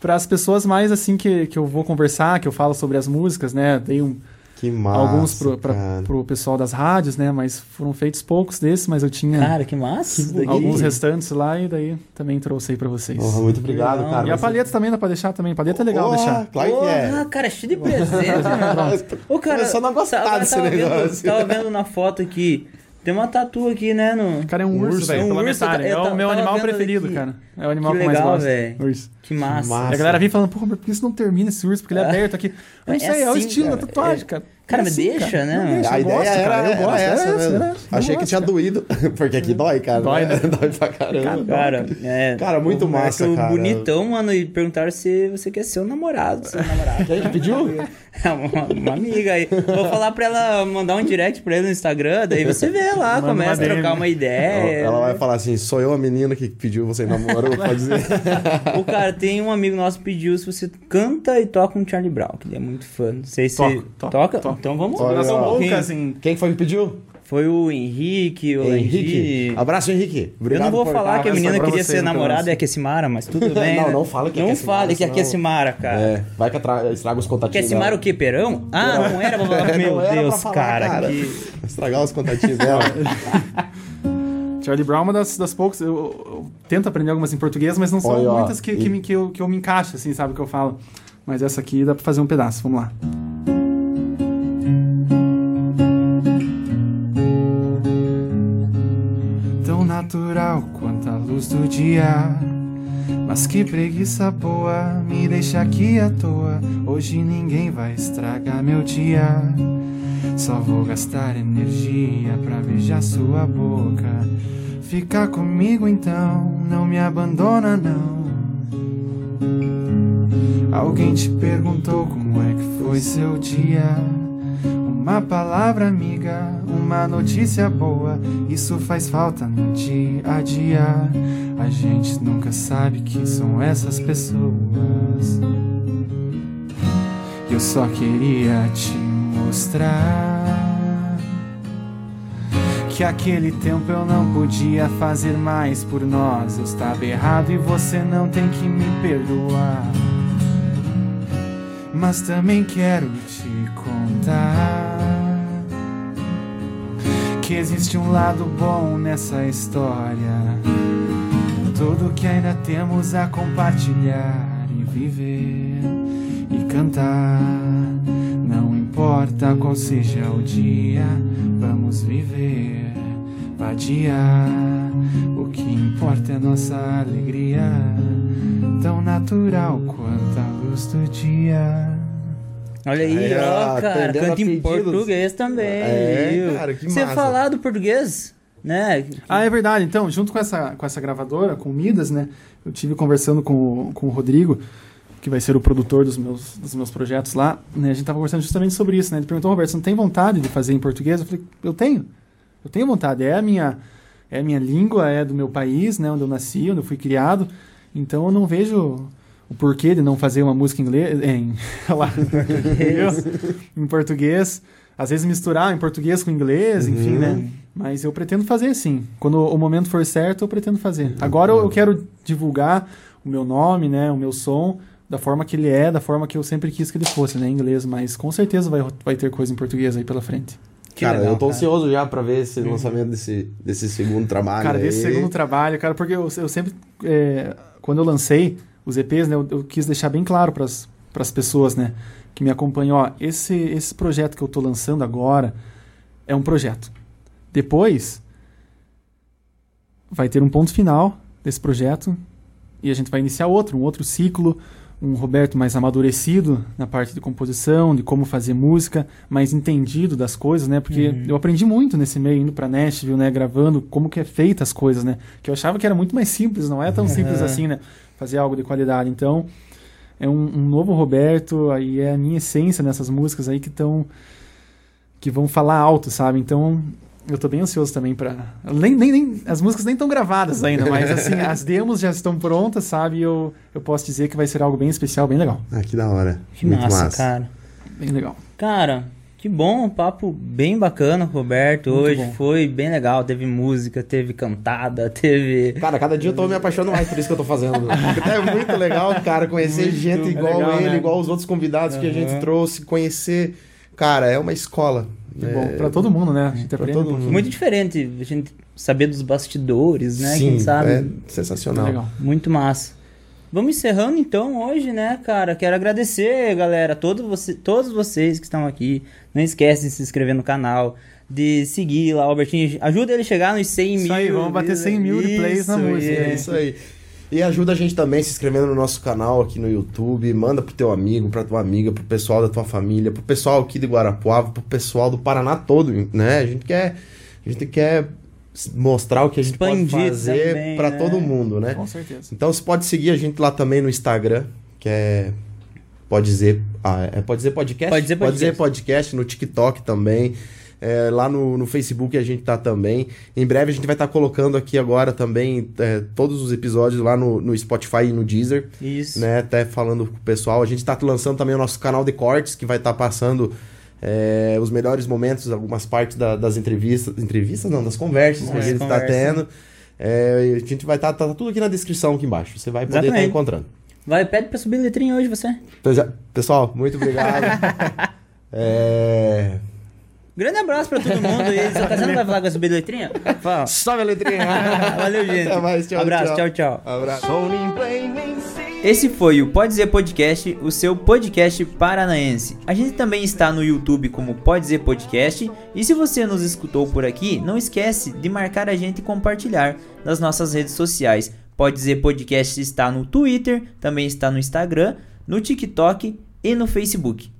S3: para as pessoas mais assim que, que eu vou conversar, que eu falo sobre as músicas, né? Dei um,
S2: Que massa.
S3: alguns pro, pra,
S2: cara.
S3: pro pessoal das rádios, né? Mas foram feitos poucos desses, mas eu tinha
S1: Cara, que massa
S3: alguns restantes lá e daí também trouxe aí pra vocês.
S2: Porra, muito obrigado,
S1: Não,
S2: cara.
S3: E a palheta também dá pra deixar também. Paleta é legal
S2: Porra,
S3: deixar.
S2: Claro que é.
S1: Cara, cheio de presente, mano. Ô, cara,
S2: Começando a gostar
S1: tava-
S2: desse
S1: tava vendo-
S2: negócio.
S1: tava vendo na foto aqui. Tem uma tatu aqui, né? No...
S3: O cara é um,
S2: Um
S3: urso, velho.
S1: é um eu
S3: é o
S1: tava-
S3: meu animal preferido,
S1: aqui.
S3: cara. É o animal
S1: Que
S3: que, eu mais
S1: legal,
S3: gosto.
S1: velho.
S3: Urso.
S1: Que massa.
S2: massa.
S3: E a galera vem falando, porra, mas por que isso não termina esse urso? Porque ele é
S1: Ah.
S3: aberto aqui. Eu não
S1: É
S3: sei, é o
S1: assim,
S3: estilo da
S1: cara.
S3: tatuagem,
S1: É-
S3: cara.
S1: Cara,
S3: É
S1: me
S3: assim,
S1: deixa,
S3: cara.
S1: né?
S3: Não deixa.
S2: A
S3: Eu
S2: ideia
S3: gosto,
S2: era,
S3: cara, eu gosto,
S2: essa
S3: era essa. Eu
S2: Achei que
S3: gosto,
S2: tinha
S3: cara.
S2: doído, porque aqui dói, cara.
S3: Dói, né?
S2: dói pra caramba.
S1: Cara, é.
S2: Cara, muito
S1: o
S2: massa, cara.
S1: bonitão, mano, e perguntaram se você quer ser o namorado, seu namorado.
S2: Quem que pediu?
S1: É uma, uma amiga aí. Vou falar pra ela mandar um direct pra ele no Instagram, daí você vê lá,
S3: Manda
S1: começa a trocar uma ideia.
S2: Ela vai falar assim, sou eu a menina que pediu você em namoro, pode dizer.
S1: O cara, tem um amigo nosso que pediu se você canta e toca um Charlie Brown, que ele é muito fã. Não sei se
S3: toco,
S1: toca.
S3: toco.
S1: Então vamos lá.
S2: Quem foi que pediu?
S1: Foi o Henrique, o
S2: Henrique. Abraço, Henrique.
S1: Eu
S2: Obrigado
S1: não vou
S2: por
S1: falar que a menina queria
S3: vocês,
S1: ser
S3: então,
S1: namorada
S3: assim.
S1: é a Kessimara, mas tudo bem.
S2: Não,
S1: né?
S2: não fala que é
S1: Não fale que é a
S2: senão-
S1: Kessimara, cara.
S2: É, vai que atra- estraga os contatinhos
S1: Kessimara o quê? Perão? Ah, não era pra falar.
S2: Não
S1: Meu
S2: era pra
S1: Deus,
S2: falar,
S1: cara.
S2: cara.
S1: que-
S2: Estragar os contatinhos dela.
S3: Charlie Brown é uma das, das poucas. Eu, eu tento aprender algumas em português, mas não são
S2: Olha,
S3: muitas que, que,
S2: e-
S3: me, que, eu, que eu me encaixo, assim, sabe? Que eu falo. Mas essa aqui dá pra fazer um pedaço. Vamos lá. Tão natural quanto a luz do dia. Mas que preguiça boa, me deixa aqui à toa. Hoje ninguém vai estragar meu dia. Só vou gastar energia pra beijar sua boca. Fica comigo então, não me abandona não. Alguém te perguntou como é que foi seu dia? Uma palavra amiga, uma notícia boa, isso faz falta no dia a dia. A gente nunca sabe quem são essas pessoas. Eu só queria te mostrar que aquele tempo eu não podia fazer mais por nós. Eu estava errado e você não tem que me perdoar. Mas também quero te contar que existe um lado bom nessa história. Tudo que ainda temos a compartilhar e viver e cantar. Não importa qual seja o dia, vamos viver, vadiar. O que importa é nossa alegria, tão natural quanto a luz do dia.
S1: Olha aí,
S2: Aí,
S1: ó, cara, canta em português também.
S2: É, cara, que
S1: Você
S2: massa.
S1: falar do português, né?
S3: Ah, é verdade. Então, junto com essa, com essa gravadora, com o Midas, né? Eu tive conversando com, o- com o Rodrigo, que vai ser o produtor dos meus, dos meus projetos lá, né? A gente tava conversando justamente sobre isso, né? Ele perguntou, Roberto, você não tem vontade de fazer em português? Eu falei, eu tenho. Eu tenho vontade. É a minha, é a minha língua, é do meu país, né? Onde eu nasci, onde eu fui criado. Então, eu não vejo o porquê de não fazer uma música em inglês, em, olha lá, em português. Às vezes misturar em português com inglês, enfim,
S2: Uhum.
S3: né? Mas eu pretendo fazer sim. Quando o momento for certo, eu pretendo fazer. Agora eu, eu quero divulgar o meu nome, né? O meu som da forma que ele é, da forma que eu sempre quis que ele fosse, né? Em inglês. Mas com certeza vai, vai ter coisa em português aí pela frente.
S1: Que
S2: cara,
S1: legal,
S2: eu tô
S1: cara.
S2: ansioso já pra ver esse lançamento desse, desse segundo trabalho.
S3: Cara,
S2: aí.
S3: desse segundo trabalho, cara, porque eu, eu sempre, é, quando eu lancei os EPs, né, eu, eu quis deixar bem claro para as pessoas, né, que me acompanham, ó, esse, esse projeto que eu tô lançando agora é um projeto. Depois vai ter um ponto final desse projeto e a gente vai iniciar outro, um outro ciclo, um Roberto mais amadurecido na parte de composição, de como fazer música, mais entendido das coisas, né? Porque
S1: Uhum.
S3: eu aprendi muito nesse meio, indo pra Nashville, né? Gravando como que é feita as coisas, né? Que eu achava que era muito mais simples, não é tão simples
S1: Uhum.
S3: assim, né? Fazer algo de qualidade. Então, é um, um novo Roberto, aí é a minha essência nessas músicas aí que estão... que vão falar alto, sabe? Então, eu tô bem ansioso também pra... Nem, nem, nem, as músicas nem estão gravadas ainda, mas assim, as demos já estão prontas, sabe? E eu, eu posso dizer que vai ser algo bem especial, bem legal.
S2: Ah, que da hora.
S1: Que
S2: Muito
S1: massa,
S2: massa.
S1: cara.
S3: Bem legal.
S1: Cara, que bom, um papo bem bacana, Roberto.
S3: Muito
S1: Hoje
S3: bom.
S1: foi bem legal. Teve música, teve cantada, teve.
S2: Cara, cada dia eu tô me apaixonando mais por isso que eu tô fazendo. é muito legal, cara, conhecer
S1: Muito
S2: gente igual
S3: legal,
S2: ele,
S3: né?
S2: igual os outros convidados que a gente trouxe, conhecer. Cara, é uma escola.
S3: Que
S2: É,
S3: bom. Pra todo mundo, né? A gente aprende
S2: todo
S3: um
S2: mundo.
S1: Muito diferente a gente saber dos bastidores, né?
S2: Sim,
S1: Quem sabe?
S2: é sensacional.
S3: Legal.
S1: Muito massa. Vamos encerrando então hoje, né, cara? Quero agradecer, galera, todos, você, todos vocês que estão aqui. Não esquece de se inscrever no canal, de seguir lá o Albertinho. Ajuda ele a chegar nos 100
S3: Isso
S1: mil.
S3: aí, vamos bater 100 mil replays na
S1: Isso,
S3: música,
S2: É
S3: né?
S2: isso aí. E ajuda a gente também se inscrevendo no nosso canal aqui no YouTube. Manda pro teu amigo, pra tua amiga, pro pessoal da tua família, pro pessoal aqui de Guarapuava, pro pessoal do Paraná todo, né? A gente quer, a gente quer mostrar o que a gente
S1: Expandir
S2: pode fazer pra
S1: né?
S2: todo mundo, né?
S3: Com certeza.
S2: Então você pode seguir a gente lá também no Instagram, que é pode dizer, ah, é pode dizer podcast,
S1: Pode dizer podcast.
S2: podcast no TikTok também. É, lá no, no Facebook a gente tá também. Em breve a gente vai estar colocando aqui agora também é, todos os episódios lá no, no Spotify e no Deezer,
S1: Isso.
S2: né? Até falando com o pessoal. A gente tá lançando também o nosso canal de cortes, que vai estar passando é, os melhores momentos, algumas partes da- das entrevistas. Entrevistas não, das conversas que a gente tá
S1: conversa.
S2: tendo. É, a gente vai estar tá, tudo aqui na descrição aqui embaixo. Você vai poder estar
S1: Exatamente.
S2: encontrando.
S1: Vai, pede pra subir letrinha hoje, você.
S2: Pesa- Pessoal, muito obrigado. é...
S1: Grande abraço pra todo mundo. E você tá- você não vai falar com a subir letrinha? Fala.
S2: Sobe a letrinha.
S1: Valeu, gente.
S2: Até mais, tchau,
S1: Abraço, tchau,
S2: tchau.
S1: tchau.
S2: Abraço.
S1: Esse foi o Pode Dizer Podcast, o seu podcast paranaense. A gente também está no YouTube como Pode Dizer Podcast. E se você nos escutou por aqui, não esquece de marcar a gente e compartilhar nas nossas redes sociais. Pode Dizer Podcast está no Twitter, também está no Instagram, no TikTok e no Facebook.